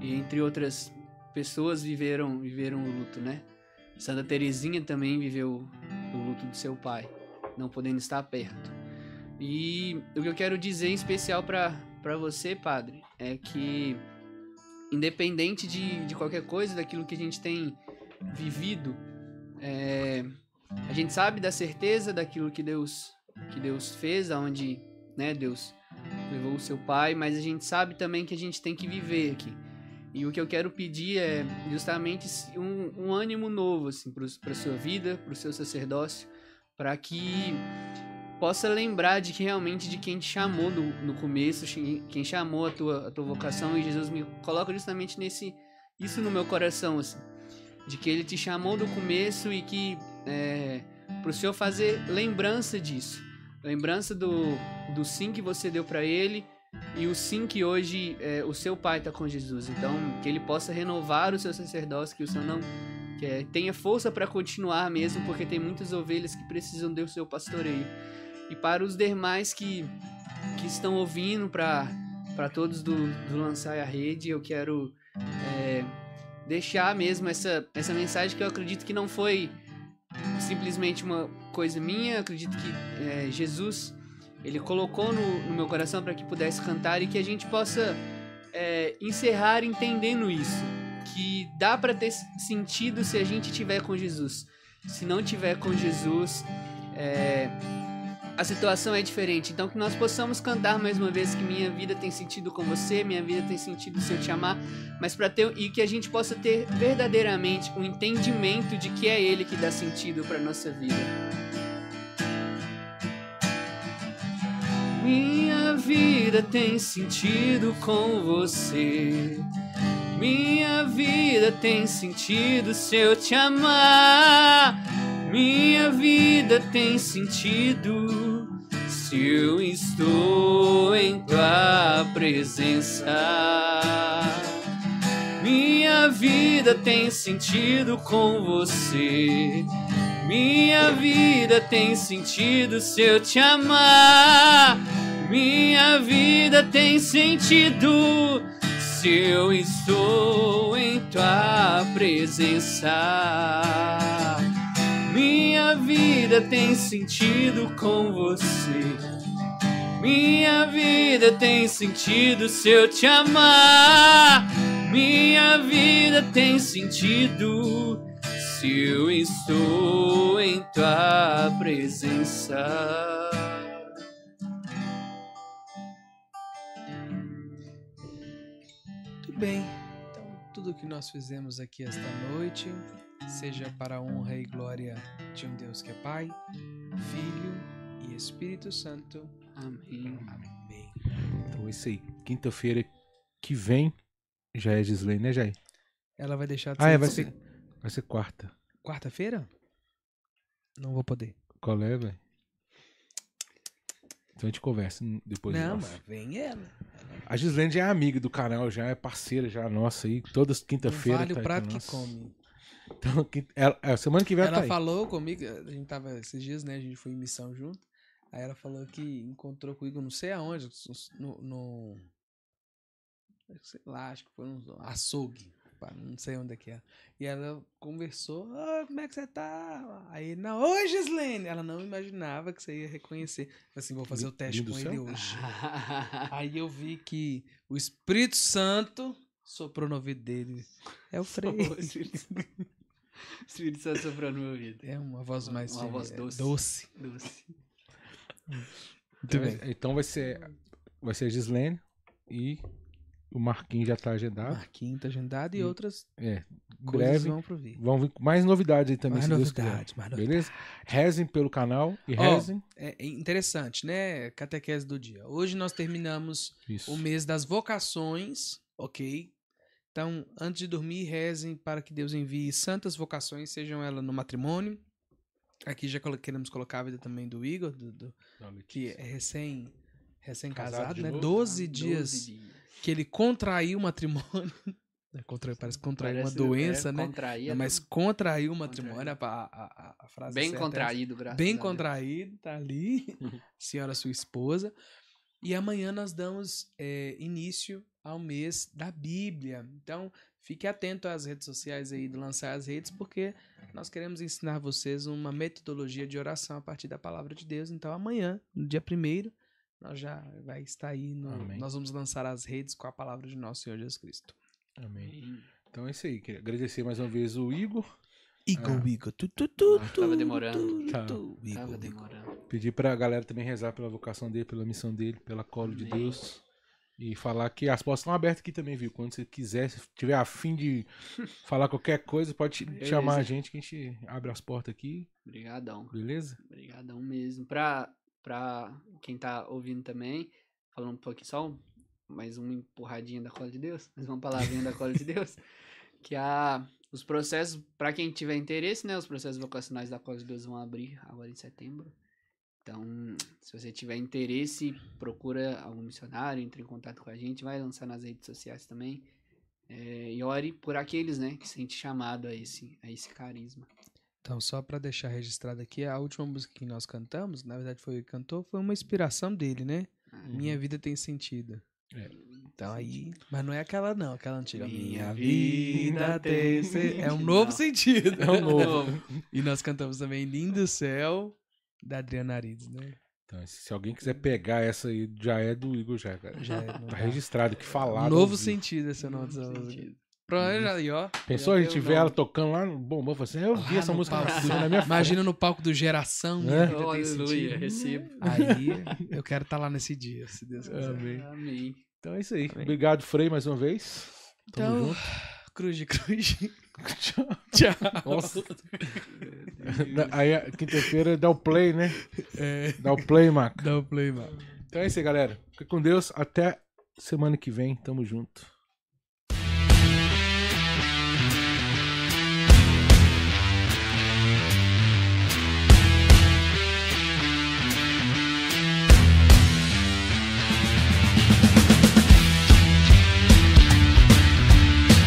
e entre outras pessoas viveram viveram o luto, né? Santa Teresinha também viveu o luto do seu pai, não podendo estar perto. E o que eu quero dizer em especial para você, padre, é que independente de, de qualquer coisa, daquilo que a gente tem vivido, é, a gente sabe da certeza daquilo que Deus que Deus fez, aonde né, Deus levou o seu pai, mas a gente sabe também que a gente tem que viver aqui. E o que eu quero pedir é justamente um, um ânimo novo assim, para a sua vida, para o seu sacerdócio, para que possa lembrar de que realmente de quem te chamou no, no começo, quem chamou a tua, a tua vocação, e Jesus me coloca justamente nesse isso no meu coração, assim, de que ele te chamou do começo e que é, para o Senhor fazer lembrança disso, lembrança do, do sim que você deu para ele e o sim que hoje é, o seu pai está com Jesus. Então, que ele possa renovar o seu sacerdócio, que o Senhor não que é, tenha força para continuar mesmo, porque tem muitas ovelhas que precisam do seu pastoreio. E para os demais que, que estão ouvindo, para todos do, do Lançar a Rede, eu quero é, deixar mesmo essa, essa mensagem que eu acredito que não foi simplesmente uma coisa minha, acredito que é, Jesus ele colocou no, no meu coração para que pudesse cantar e que a gente possa é, encerrar entendendo isso, que dá para ter sentido se a gente tiver com Jesus. Se não tiver com Jesus, é, a situação é diferente. Então que nós possamos cantar mais uma vez que minha vida tem sentido com você, minha vida tem sentido se eu te amar, mas para ter e que a gente possa ter verdadeiramente o um entendimento de que é ele que dá sentido para nossa vida. Minha vida tem sentido com você. Minha vida tem sentido se eu te amar. Minha vida tem sentido se eu estou em tua presença. Minha vida tem sentido com você. Minha vida tem sentido se eu te amar. Minha vida tem sentido se eu estou em tua presença. Minha vida tem sentido com você. Minha vida tem sentido se eu te amar. Minha vida tem sentido se eu estou em tua presença. Muito bem. Então, tudo que nós fizemos aqui esta noite, seja para a honra e glória de um Deus que é Pai, Filho e Espírito Santo. Amém. Amém. Então é isso aí. Quinta-feira que vem já é Gislaine, né, Jair? Ela vai deixar de Ah, ser, é, vai ser, vai ser quarta. quarta-feira? Não vou poder. Qual é, velho? Então a gente conversa depois. não, off. mas vem ela. A Gislaine já é amiga do canal, já é parceira já nossa aí. Todas quinta-feira. vale tá o prato que come. Então, quinta- ela- é, semana que vem ela, Ela tá aí. falou comigo, a gente tava esses dias, né? A gente foi em missão junto. Aí ela falou que encontrou comigo, não sei aonde, no. no sei lá, acho que foi um açougue. Não sei onde é que é. E ela conversou, ah, como é que você tá? Aí, não, oi Gislene! Ela não imaginava que você ia reconhecer. Falei assim, vou fazer o teste Lindo com céu? ele hoje. Aí eu vi que o Espírito Santo soprou no ouvido dele. É o Frei. O Espírito Santo soprou no meu ouvido. É uma voz mais Uma voz é, doce. doce. Doce. Muito Então, bem. então vai ser vai ser a Gislaine e o Marquinhos já tá agendado. Marquinhos tá agendado e E outras É, breve vão pro vir. vão vir com mais novidades aí também, Mais se novidades, mais novidades. Beleza? Rezem pelo canal e Ó, rezem. É é interessante, né? Catequese do dia. Hoje nós terminamos Isso. o mês das vocações, ok? Então, antes de dormir, rezem para que Deus envie santas vocações, sejam elas no matrimônio. Aqui já queremos colocar a vida também do Igor, do- do- que é recém recém-casado, Casado né? novo? 12 Ah, dias 12 dias. que ele contraiu o matrimônio. É, contra- parece que contraiu uma Parece- doença, é, né? contraía, Não, mas né? contraiu o matrimônio, a, a, a- a frase Bem certa é contraído, graças Bem contraído, tá ali, senhora sua esposa. E amanhã nós damos é, início ao mês da Bíblia. Então, fique atento às redes sociais aí do Lançar as Redes, porque nós queremos ensinar vocês uma metodologia de oração a partir da palavra de Deus. Então, amanhã, no dia primeiro, nós já vai estar aí, no- nós vamos lançar as redes com a palavra de nosso Senhor Jesus Cristo. Amém. Então é isso aí. Queria agradecer mais uma vez o Igor. Igor, Ah. Igor, tu, tu, tu, Ah, tu, tava demorando. tu, Tá. Igor, Tava demorando. Pedir pra galera também rezar pela vocação dele, pela missão dele, pela colo de Amém. Deus. E falar que as portas estão abertas aqui também, viu? Quando você quiser, se tiver afim de falar qualquer coisa, pode Beleza. chamar a gente que a gente abre as portas aqui, Obrigadão. beleza? Obrigadão mesmo. Pra, pra quem tá ouvindo também, falando um pouquinho só mais uma empurradinha da cola de Deus, mais uma palavrinha da cola de Deus, que a, os processos, pra quem tiver interesse, né, os processos vocacionais da cola de Deus vão abrir agora em setembro. Então, se você tiver interesse, procura algum missionário, entre em contato com a gente, vai lançar nas redes sociais também. É, e ore por aqueles, né, que sente chamado a esse, a esse carisma. Então, só para deixar registrado aqui, a última música que nós cantamos, na verdade foi ele que cantou, foi uma inspiração dele, né? Minha vida tem sentido. É. Então aí, mas não é aquela não, aquela antiga. Minha Minha vida tem sentido. É um novo Não. sentido. É um novo. E nós cantamos também Lindo Céu. Da Adriana Arides, né? Então, se alguém quiser pegar essa aí, já é do Igor já, cara. Já é, Tá dá. registrado, que falado. Novo sentido esse nome dessa música. Sentido. Pronto, já aí, ó. Pensou Já a gente vê ela tocando lá no bombom, falou assim, eu vi Lá essa música na minha frente. Imagina no palco do Geração. É. né, Oh, aleluia, recebo. Aí, eu quero estar lá nesse dia, se Deus quiser. Amém. Amém. Então é isso aí. Amém. Obrigado, Frei, mais uma vez. Tamo Então, junto. cruz de cruz. Tchau. Tchau. Nossa. Aí, quinta-feira, dá o play, né? É, Dá o play, Maca. dá o play, mano. Então é isso aí, galera. Fica com Deus. Até semana que vem. Tamo junto.